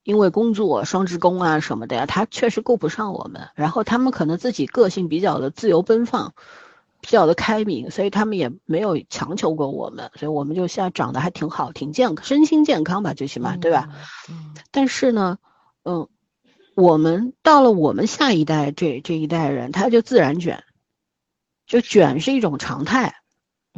因为工作双职工啊什么的呀，他确实顾不上我们。然后他们可能自己个性比较的自由奔放。比较的开明，所以他们也没有强求过我们，所以我们就现在长得还挺好，挺健康，身心健康吧，最起码对吧？
嗯。
但是呢，嗯，我们到了我们下一代这这一代人，他就自然卷，就卷是一种常态。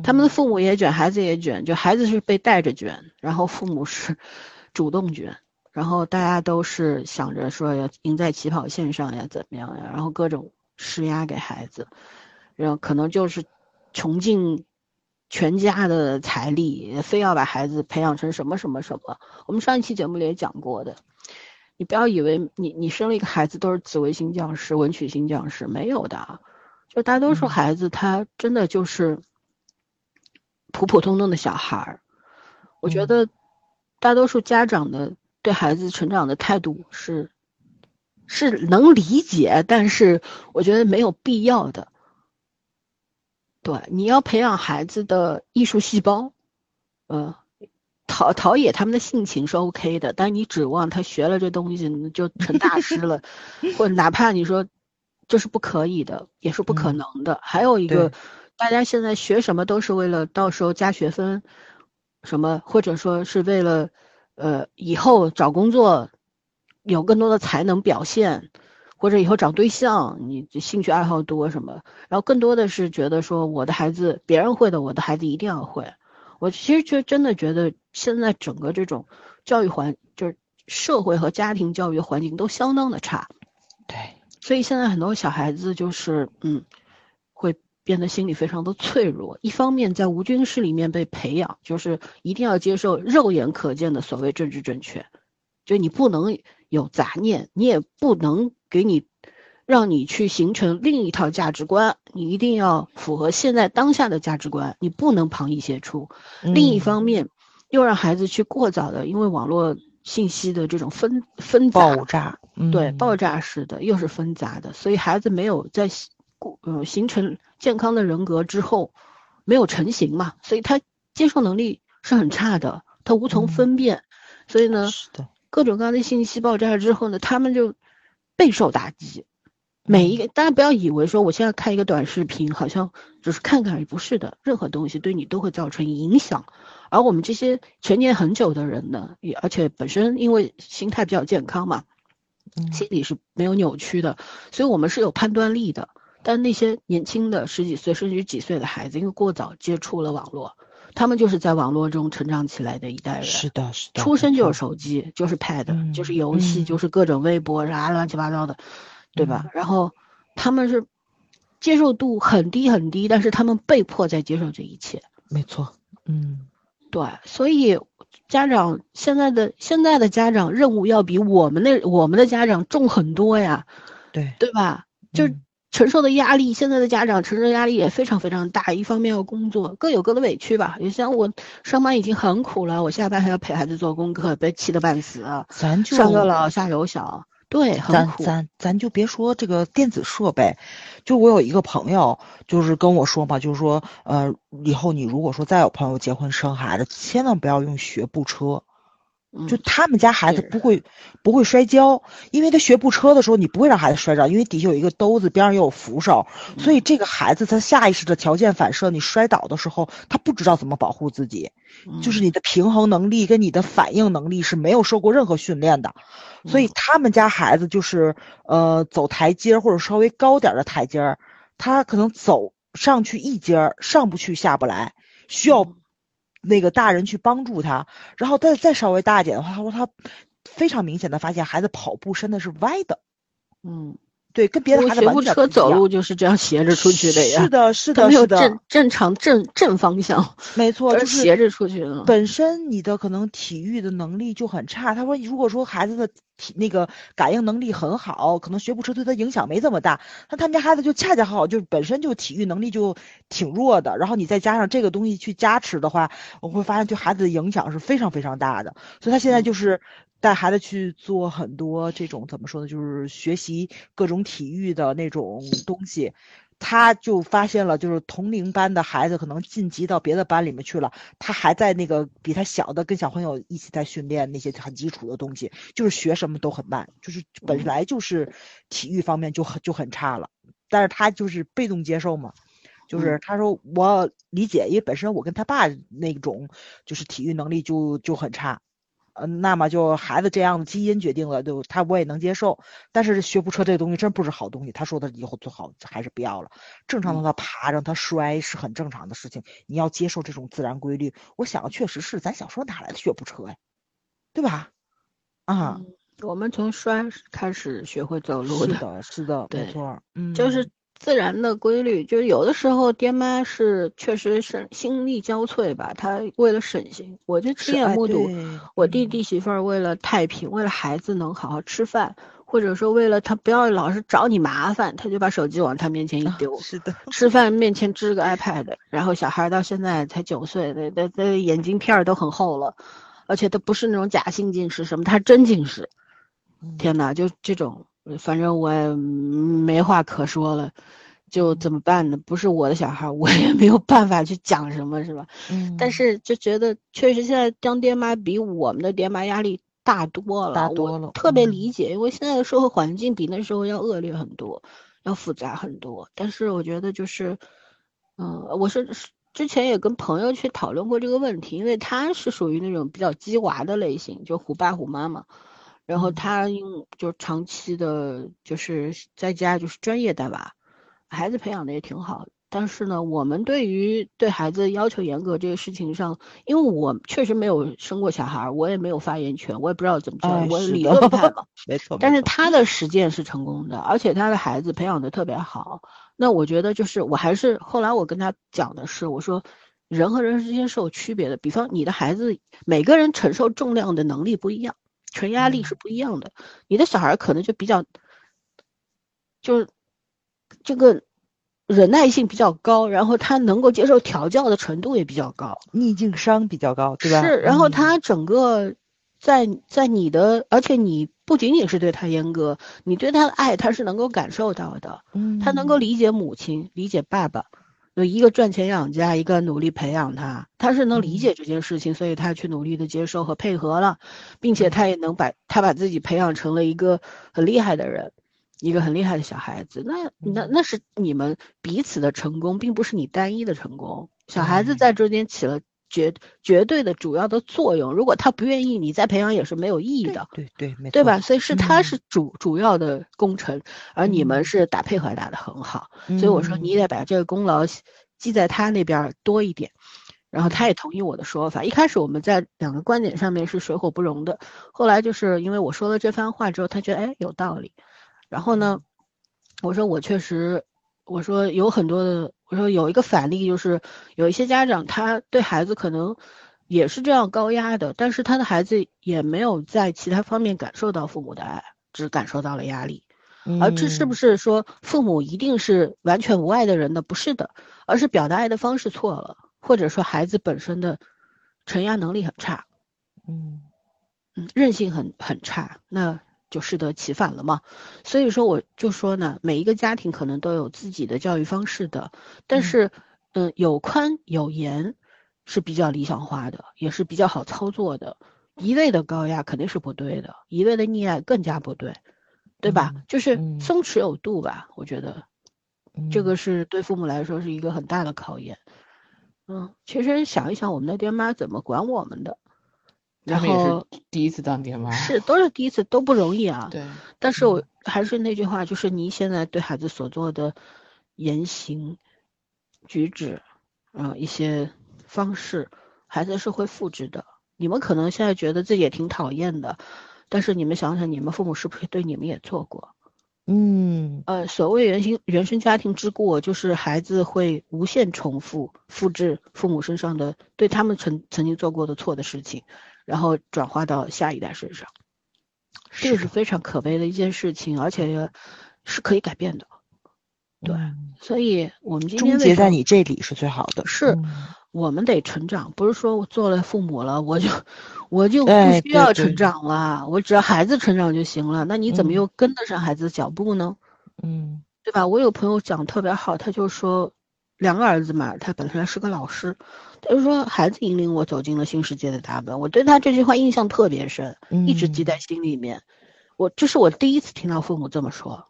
他们的父母也卷，孩子也卷，就孩子是被带着卷，然后父母是 主动卷，然后大家都是想着说要赢在起跑线上呀，怎么样呀，然后各种施压给孩子。然后可能就是穷尽全家的财力，非要把孩子培养成什么什么什么。我们上一期节目里也讲过的，你不要以为你你生了一个孩子都是紫微星降世、文曲星降世，没有的。就大多数孩子他真的就是普普通通的小孩儿。我觉得大多数家长的对孩子成长的态度是是能理解，但是我觉得没有必要的。对，你要培养孩子的艺术细胞，呃，陶陶冶他们的性情是 OK 的，但你指望他学了这东西就成大师了，或哪怕你说这是不可以的，也是不可能的。还有一个，大家现在学什么都是为了到时候加学分，什么或者说是为了，呃，以后找工作有更多的才能表现。或者以后找对象，你兴趣爱好多什么？然后更多的是觉得说，我的孩子别人会的，我的孩子一定要会。我其实就真的觉得，现在整个这种教育环，就是社会和家庭教育环境都相当的差。
对，
所以现在很多小孩子就是，嗯，会变得心理非常的脆弱。一方面在无菌室里面被培养，就是一定要接受肉眼可见的所谓政治正确，就你不能有杂念，你也不能。给你，让你去形成另一套价值观，你一定要符合现在当下的价值观，你不能旁逸斜出。另一方面，又让孩子去过早的，因为网络信息的这种分分
爆炸，
对爆炸式的，又是纷杂的，所以孩子没有在形成健康的人格之后，没有成型嘛，所以他接受能力是很差的，他无从分辨，所以呢，各种各样的信息爆炸之后呢，他们就。备受打击，每一个大家不要以为说我现在看一个短视频，好像只是看看而，不是的，任何东西对你都会造成影响。而我们这些成年很久的人呢，也而且本身因为心态比较健康嘛，心理是没有扭曲的，所以我们是有判断力的。但那些年轻的十几岁甚至几岁的孩子，因为过早接触了网络，他们就是在网络中成长起来的一代人。
是的，是的，
出生就是手机，就是 Pad，就是游戏，就是各种微博啥乱七八糟的，对吧？然后他们是接受度很低很低，但是他们被迫在接受这一切。
没错，嗯，
对，所以家长现在的现在的家长任务要比我们那我们的家长重很多呀。
对，
对吧？就。承受的压力，现在的家长承受压力也非常非常大。一方面要工作，各有各的委屈吧。你像我上班已经很苦了，我下班还要陪孩子做功课，被气得半死。
咱就
上有老下有小，对，
咱咱咱就别说这个电子设备，就我有一个朋友，就是跟我说嘛，就是说，呃，以后你如果说再有朋友结婚生孩子，千万不要用学步车。就他们家孩子不会不会摔跤，因为他学步车的时候，你不会让孩子摔着，因为底下有一个兜子，边上又有扶手，所以这个孩子他下意识的条件反射，你摔倒的时候，他不知道怎么保护自己，就是你的平衡能力跟你的反应能力是没有受过任何训练的，所以他们家孩子就是呃走台阶或者稍微高点的台阶，他可能走上去一阶上不去下不来，需要。那个大人去帮助他，然后再再稍微大一点的话，他说他非常明显的发现孩子跑步身的是歪的，
嗯。
对，跟别的孩子
学步车走路就是这样斜着出去的呀。
是的，是的，
没有正正常正正方向。
没错，就是
斜着出去的。
本身你的可能体育的能力就很差。他说，如果说孩子的体那个感应能力很好，可能学步车对他影响没这么大。那他们家孩子就恰恰好，就本身就体育能力就挺弱的。然后你再加上这个东西去加持的话，我会发现对孩子的影响是非常非常大的。所以他现在就是。带孩子去做很多这种怎么说呢？就是学习各种体育的那种东西，他就发现了，就是同龄班的孩子可能晋级到别的班里面去了，他还在那个比他小的跟小朋友一起在训练那些很基础的东西，就是学什么都很慢，就是本来就是体育方面就很就很差了，但是他就是被动接受嘛，就是他说我理解，因为本身我跟他爸那种就是体育能力就就很差。嗯，那么就孩子这样的基因决定了，就他我也能接受。但是学步车这东西真不是好东西。他说他以后最好还是不要了。正常的他爬让他摔是很正常的事情。你要接受这种自然规律。我想确实是，咱小时候哪来的学步车呀？对吧？啊，
我们从摔开始学会走路
的。是的，是的，没错。嗯，
就是。自然的规律，就是有的时候爹妈是确实是心力交瘁吧。他为了省心，我就亲眼目睹我弟弟媳妇儿为了太平，为了孩子能好好吃饭，或者说为了他不要老是找你麻烦，他就把手机往他面前一丢。
是的，
吃饭面前支个 iPad，然后小孩到现在才九岁，那那那眼镜片都很厚了，而且他不是那种假性近视什么，他真近视。天哪，就这种。反正我也没话可说了，就怎么办呢？不是我的小孩，我也没有办法去讲什么，是吧？
嗯。
但是就觉得确实现在当爹妈比我们的爹妈压力大多了，
大多了。
特别理解，因为现在的社会环境比那时候要恶劣很多，要复杂很多。但是我觉得就是，嗯，我是之前也跟朋友去讨论过这个问题，因为他是属于那种比较鸡娃的类型，就虎爸虎妈嘛。然后他用就长期的，就是在家就是专业带娃，孩子培养的也挺好。但是呢，我们对于对孩子要求严格这个事情上，因为我确实没有生过小孩，我也没有发言权，我也不知道怎么教，我理论派嘛。
没错。
但是他的实践是成功的，而且他的孩子培养的特别好。那我觉得就是，我还是后来我跟他讲的是，我说人和人之间是有区别的。比方你的孩子，每个人承受重量的能力不一样。承压力是不一样的，你的小孩可能就比较，就是这个忍耐性比较高，然后他能够接受调教的程度也比较高，
逆境商比较高，对吧？
是，然后他整个在在你的，而且你不仅仅是对他严格，你对他的爱他是能够感受到的，
嗯，
他能够理解母亲，理解爸爸。有一个赚钱养家，一个努力培养他，他是能理解这件事情，所以他去努力的接受和配合了，并且他也能把他把自己培养成了一个很厉害的人，一个很厉害的小孩子。那那那是你们彼此的成功，并不是你单一的成功。小孩子在中间起了。绝绝对的主要的作用，如果他不愿意，你再培养也是没有意义的。
对对，没错，
对吧？所以是他是主主要的功臣，而你们是打配合打得很好。所以我说你得把这个功劳记在他那边多一点。然后他也同意我的说法。一开始我们在两个观点上面是水火不容的，后来就是因为我说了这番话之后，他觉得哎有道理。然后呢，我说我确实，我说有很多的，我说有一个反例就是有一些家长他对孩子可能也是这样高压的，但是他的孩子也没有在其他方面感受到父母的爱，只感受到了压力。而这是不是说父母一定是完全无爱的人呢？不是的，而是表达爱的方式错了，或者说孩子本身的承压能力很差，
嗯
嗯，韧性很很差，那就适得其反了嘛。所以说我就说呢，每一个家庭可能都有自己的教育方式的，但是嗯，有宽有严是比较理想化的，也是比较好操作的。一味的高压肯定是不对的，一味的溺爱更加不对。对吧？就是松弛有度吧，我觉得，这个是对父母来说是一个很大的考验。嗯，其实想一想，我们的爹妈怎么管我们的，然后
第一次当爹妈，
是都是第一次，都不容易啊。
对。
但是我还是那句话，就是你现在对孩子所做的言行举止，嗯，一些方式，孩子是会复制的。你们可能现在觉得自己也挺讨厌的。但是你们想想，你们父母是不是对你们也做过？
嗯，
呃，所谓原生原生家庭之过，就是孩子会无限重复复制父母身上的对他们曾曾经做过的错的事情，然后转化到下一代身上，这个是非常可悲的一件事情，而且是可以改变的。对，所以我们今天
终结在你这里是最好的。
是。我们得成长，不是说我做了父母了，我就我就不需要成长了，我只要孩子成长就行了。那你怎么又跟得上孩子的脚步
呢？嗯，
对吧？我有朋友讲特别好，他就说两个儿子嘛，他本身是个老师，他就说孩子引领我走进了新世界的大门。我对他这句话印象特别深，一直记在心里面。我这是我第一次听到父母这么说，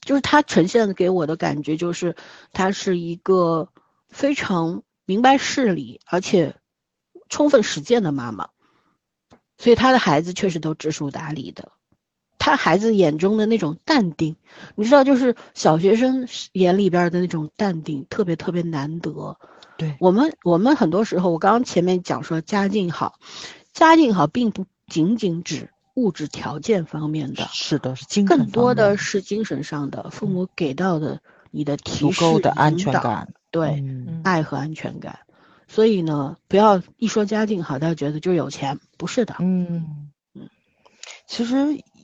就是他呈现给我的感觉就是他是一个非常。明白事理，而且充分实践的妈妈，所以他的孩子确实都知书达理的。他孩子眼中的那种淡定，你知道，就是小学生眼里边的那种淡定，特别特别难得。
对。
我们，我们很多时候，我刚刚前面讲说家境好，家境好并不仅仅指物质条件方面的，
是的，是
更多的是精神上的，父母给到的你的提
示、的安全感。
对，爱和安全感，所以呢，不要一说家境好，大家觉得就有钱，不是的。
嗯。嗯，其实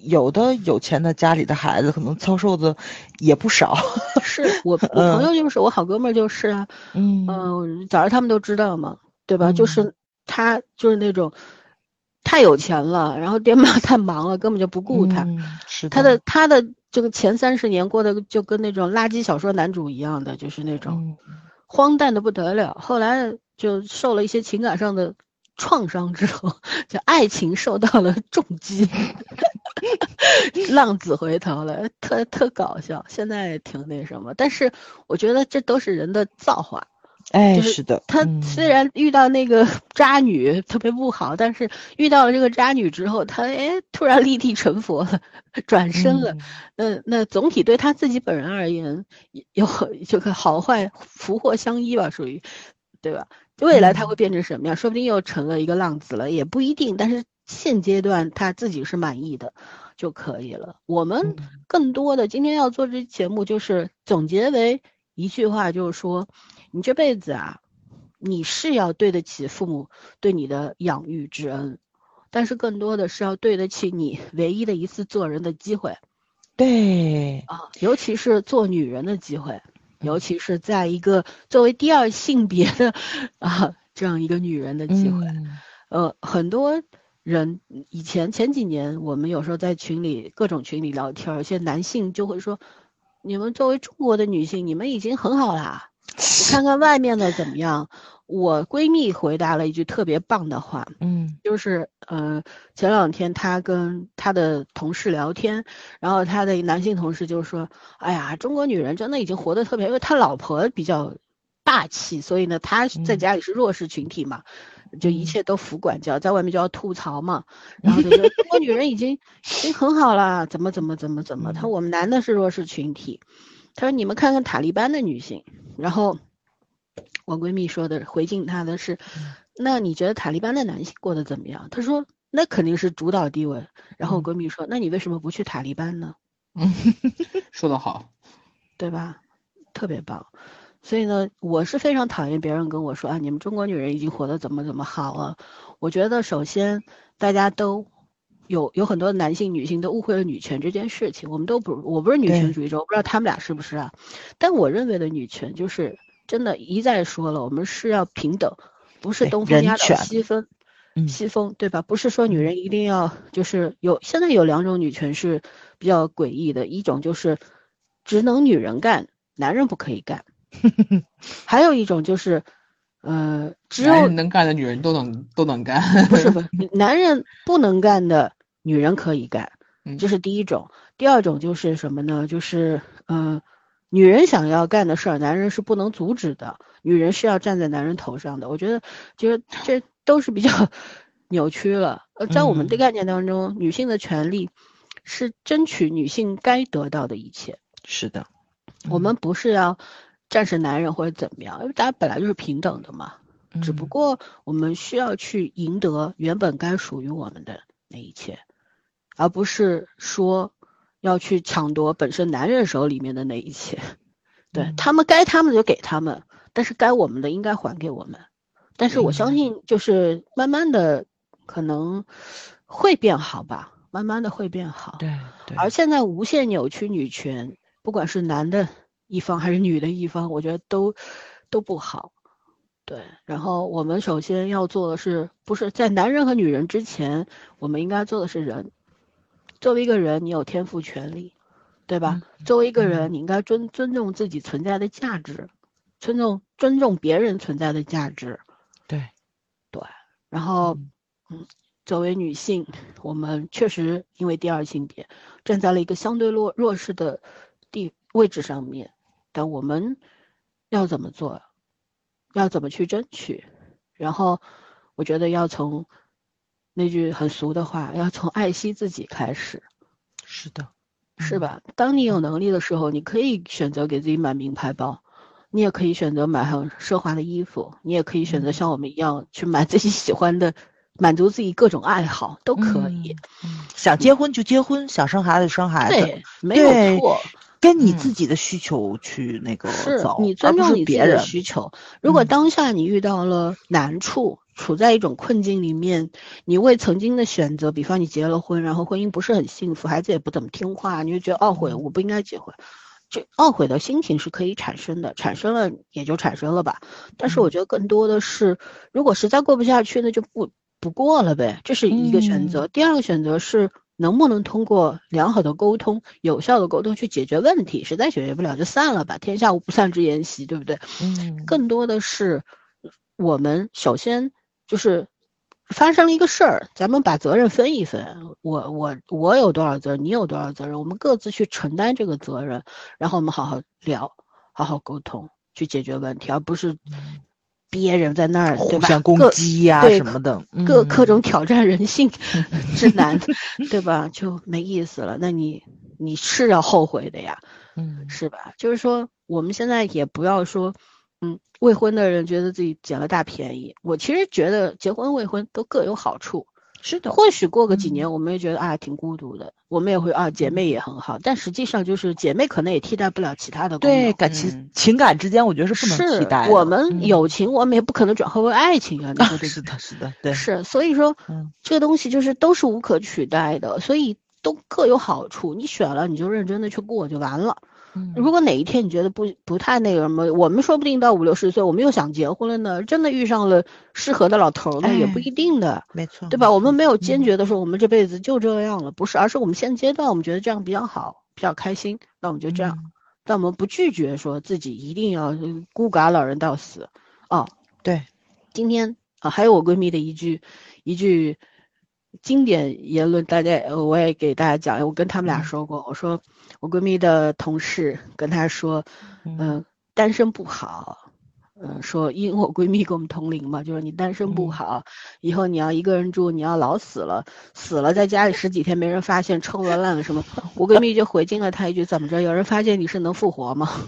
有的有钱的家里的孩子，可能遭受的也不少。
是我我朋友就是我好哥们儿就是啊，嗯嗯，早上他们都知道嘛，对吧？就是他就是那种太有钱了，然后爹妈 太忙了，根本就不顾他。
是
他的他的。这个前三十年过得就跟那种垃圾小说男主一样的，就是那种荒诞的不得了。后来就受了一些情感上的创伤之后，就爱情受到了重击，浪子回头了，特特搞笑。现在挺那什么，但是我觉得这都是人的造化。
哎，是的，
他虽然遇到那个渣女特别不好，但是遇到了这个渣女之后，他哎突然立地成佛了，转身了。那那总体对他自己本人而言，有这个好坏福祸相依吧，属于，对吧？未来他会变成什么样？说不定又成了一个浪子了，也不一定。但是现阶段他自己是满意的就可以了。我们更多的今天要做这节目，就是总结为一句话，就是说。你这辈子啊，你是要对得起父母对你的养育之恩，但是更多的是要对得起你唯一的一次做人的机会。
对
啊，尤其是做女人的机会，尤其是在一个作为第二性别的 啊这样一个女人的机会。呃，很多人以前前几年，我们有时候在群里各种群里聊天，有些男性就会说：“你们作为中国的女性，你们已经很好啦。”看看外面的怎么样？我闺蜜回答了一句特别棒的话，
嗯，
就是呃，前两天她跟她的同事聊天，然后她的男性同事就说：“哎呀，中国女人真的已经活得特别，因为他老婆比较霸气，所以呢，他在家里是弱势群体嘛，就一切都服管教，在外面就要吐槽嘛。然后就说中国女人已经已经很好了，怎么怎么怎么怎么，他我们男的是弱势群体。他说你们看看塔利班的女性。”然后，我闺蜜说的回敬她的是，那你觉得塔利班的男性过得怎么样？她说那肯定是主导地位。然后我闺蜜说，那你为什么不去塔利班呢？
嗯，说得好，
对吧？特别棒。所以呢，我是非常讨厌别人跟我说啊，你们中国女人已经活得怎么怎么好了。我觉得首先大家都。有有很多男性、女性都误会了女权这件事情，我们都不，我不是女权主义者，我不知道他们俩是不是啊。但我认为的女权就是真的，一再说了，我们是要平等，不是东风压倒西风，西风对吧？不是说女人一定要就是有，现在有两种女权是比较诡异的，一种就是只能女人干，男人不可以干，还有一种就是。呃，只有
能干的女人都能都能干，
不是不 是，男人不能干的女人可以干，这是第一种。第二种就是什么呢？就是呃，女人想要干的事儿，男人是不能阻止的，女人是要站在男人头上的。我觉得，就是这都是比较 扭曲了。呃，在我们的概念当中，女性的权利是争取女性该得到的一切。
是的，
我们不是要。战胜男人或者怎么样？因为大家本来就是平等的嘛，只不过我们需要去赢得原本该属于我们的那一切，而不是说要去抢夺本身男人手里面的那一切。对他们该他们的就给他们，但是该我们的应该还给我们。但是我相信，就是慢慢的可能会变好吧，慢慢的会变好。
对，
而现在无限扭曲女权，不管是男的。一方还是女的一方，我觉得都都不好，对。然后我们首先要做的是，不是在男人和女人之前，我们应该做的是人。作为一个人，你有天赋权利，对吧？作为一个人，你应该尊尊重自己存在的价值，尊重尊重别人存在的价值。
对，
对。然后，嗯，作为女性，我们确实因为第二性别，站在了一个相对弱弱势的地位置上面。但我们要怎么做？要怎么去争取？然后，我觉得要从那句很俗的话，要从爱惜自己开始。
是的，
是吧？当你有能力的时候，你可以选择给自己买名牌包，你也可以选择买很奢华的衣服，你也可以选择像我们一样去买自己喜欢的，满足自己各种爱好都可以。
想结婚就结婚，想生孩子生孩子，
对，没有错。
跟你自己的需求去那个走，
你尊重你自己的需求。如果当下你遇到了难处，处在一种困境里面，你为曾经的选择，比方你结了婚，然后婚姻不是很幸福，孩子也不怎么听话，你就觉得懊悔，我不应该结婚。这懊悔的心情是可以产生的，产生了也就产生了吧。但是我觉得更多的是，如果实在过不下去，那就不不过了呗，这是一个选择。第二个选择是。能不能通过良好的沟通、有效的沟通去解决问题？实在解决不了就散了吧，天下无不散之筵席，对不对？
嗯，
更多的是我们首先就是发生了一个事儿，咱们把责任分一分，我我我有多少责任，你有多少责任，我们各自去承担这个责任，然后我们好好聊，好好沟通去解决问题，而不是。憋人在那儿，
互相攻击呀什么的，
各各种挑战人性 之难，对吧？就没意思了。那你你是要后悔的呀，
嗯，
是吧？就是说，我们现在也不要说，嗯，未婚的人觉得自己捡了大便宜。我其实觉得结婚未婚都各有好处。
是的，
或许过个几年，我们也觉得啊挺孤独的，我们也会啊姐妹也很好，但实际上就是姐妹可能也替代不了其他的。
对，感情情感之间，我觉得是不能替代。
我们友情，我们也不可能转化为爱情啊。
是的，是的，对。
是，所以说，这个东西就是都是无可取代的，所以都各有好处。你选了，你就认真的去过就完了。如果哪一天你觉得不不太那个什么，我们说不定到五六十岁，我们又想结婚了呢，真的遇上了适合的老头呢，也不一定的，
没错，
对吧？我们没有坚决的说我们这辈子就这样了，不是，而是我们现阶段我们觉得这样比较好，比较开心，那我们就这样，但我们不拒绝说自己一定要孤寡老人到死，哦，
对，
今天啊，还有我闺蜜的一句一句经典言论，大家我也给大家讲，我跟他们俩说过，我说。我闺蜜的同事跟她说，嗯，单身不好，嗯，说因为我闺蜜跟我们同龄嘛，就是你单身不好，以后你要一个人住，你要老死了，死了在家里十几天没人发现，臭了烂了什么？我闺蜜就回敬了她一句，怎么着？有人发现你是能复活吗？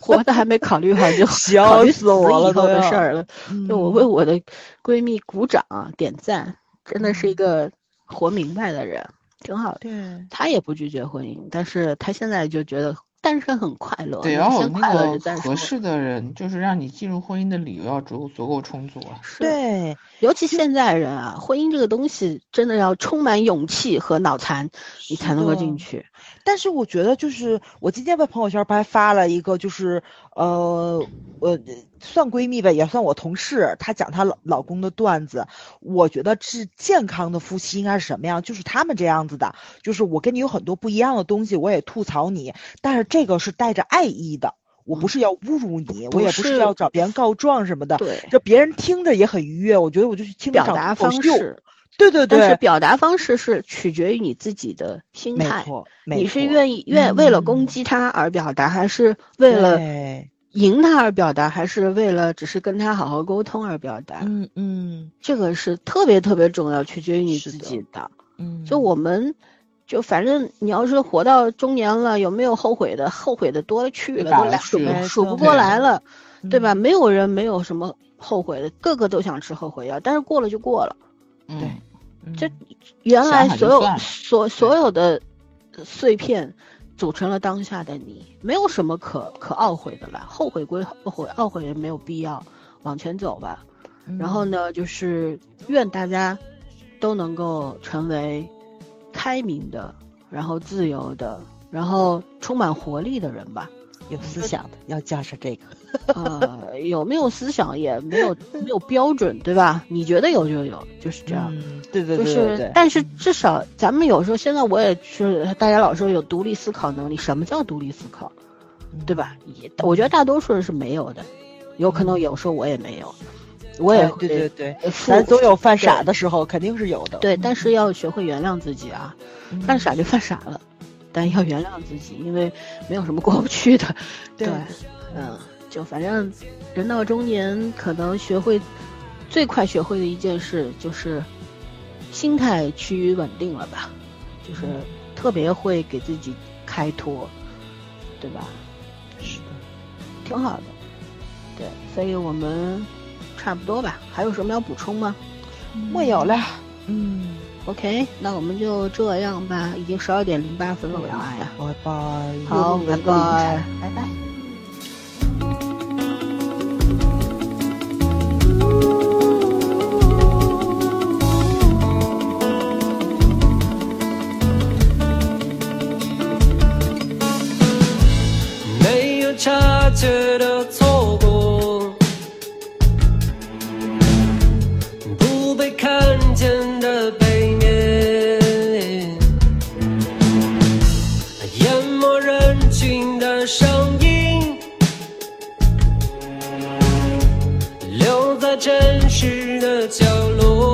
活的还没考虑好就笑死我了以后的事儿了。就我为我的闺蜜鼓掌点赞，真的是一个活明白的人，挺好的。
对，
他也不拒绝婚姻，但是他现在就觉得。单身很快乐，
对，然后那个合适的人，就是让你进入婚姻的理由要足足够充足啊。
对，
尤其现在人啊，婚姻这个东西真的要充满勇气和脑残，你才能够进去。
但是我觉得，就是我今天在朋友圈不还发了一个，就是呃，呃，算闺蜜吧，也算我同事，她讲她老老公的段子。我觉得是健康的夫妻应该是什么样？就是他们这样子的，就是我跟你有很多不一样的东西，我也吐槽你，但是这个是带着爱意的，我不是要侮辱你，我也不是要找别人告状什么的。
对，
这别人听着也很愉悦，我觉得我就去听
表达方式。
对对对，
但是表达方式是取决于你自己的心态。
没错，
你是愿意愿为了攻击他而表达，还是为了赢他而表达，还是为了只是跟他好好沟通而表达？
嗯嗯，
这个是特别特别重要，取决于你自己
的。嗯，
就我们，就反正你要是活到中年了，有没有后悔的？后悔的多了去了，都数数不过来了，对吧？没有人没有什么后悔的，个个都想吃后悔药，但是过了就过了。
对。
这原来所有所所有的碎片组成了当下的你，没有什么可可懊悔的了。后悔归后悔，懊悔也没有必要，往前走吧。然后呢，就是愿大家都能够成为开明的，然后自由的，然后充满活力的人吧。
有思想的要加上这个，
呃，有没有思想也没有没有标准，对吧？你觉得有就有，就是这样。
对对
对，就是，但是至少咱们有时候现在我也是，大家老说有独立思考能力，什么叫独立思考，对吧？也我觉得大多数人是没有的，有可能有时候我也没有，我也
对对对，咱总有犯傻的时候，肯定是有的。
对，但是要学会原谅自己啊，犯傻就犯傻了。但要原谅自己，因为没有什么过不去的。
对，
嗯，就反正人到中年，可能学会最快学会的一件事就是心态趋于稳定了吧，就是特别会给自己开脱，对吧？
是的，
挺好的。对，所以我们差不多吧。还有什么要补充吗？
没有了。
嗯。OK，那我们就这样吧，已经十二点零八分了，
呀，拜拜，
好，拜拜，拜拜。
没有察觉的错过，不被看见的角落。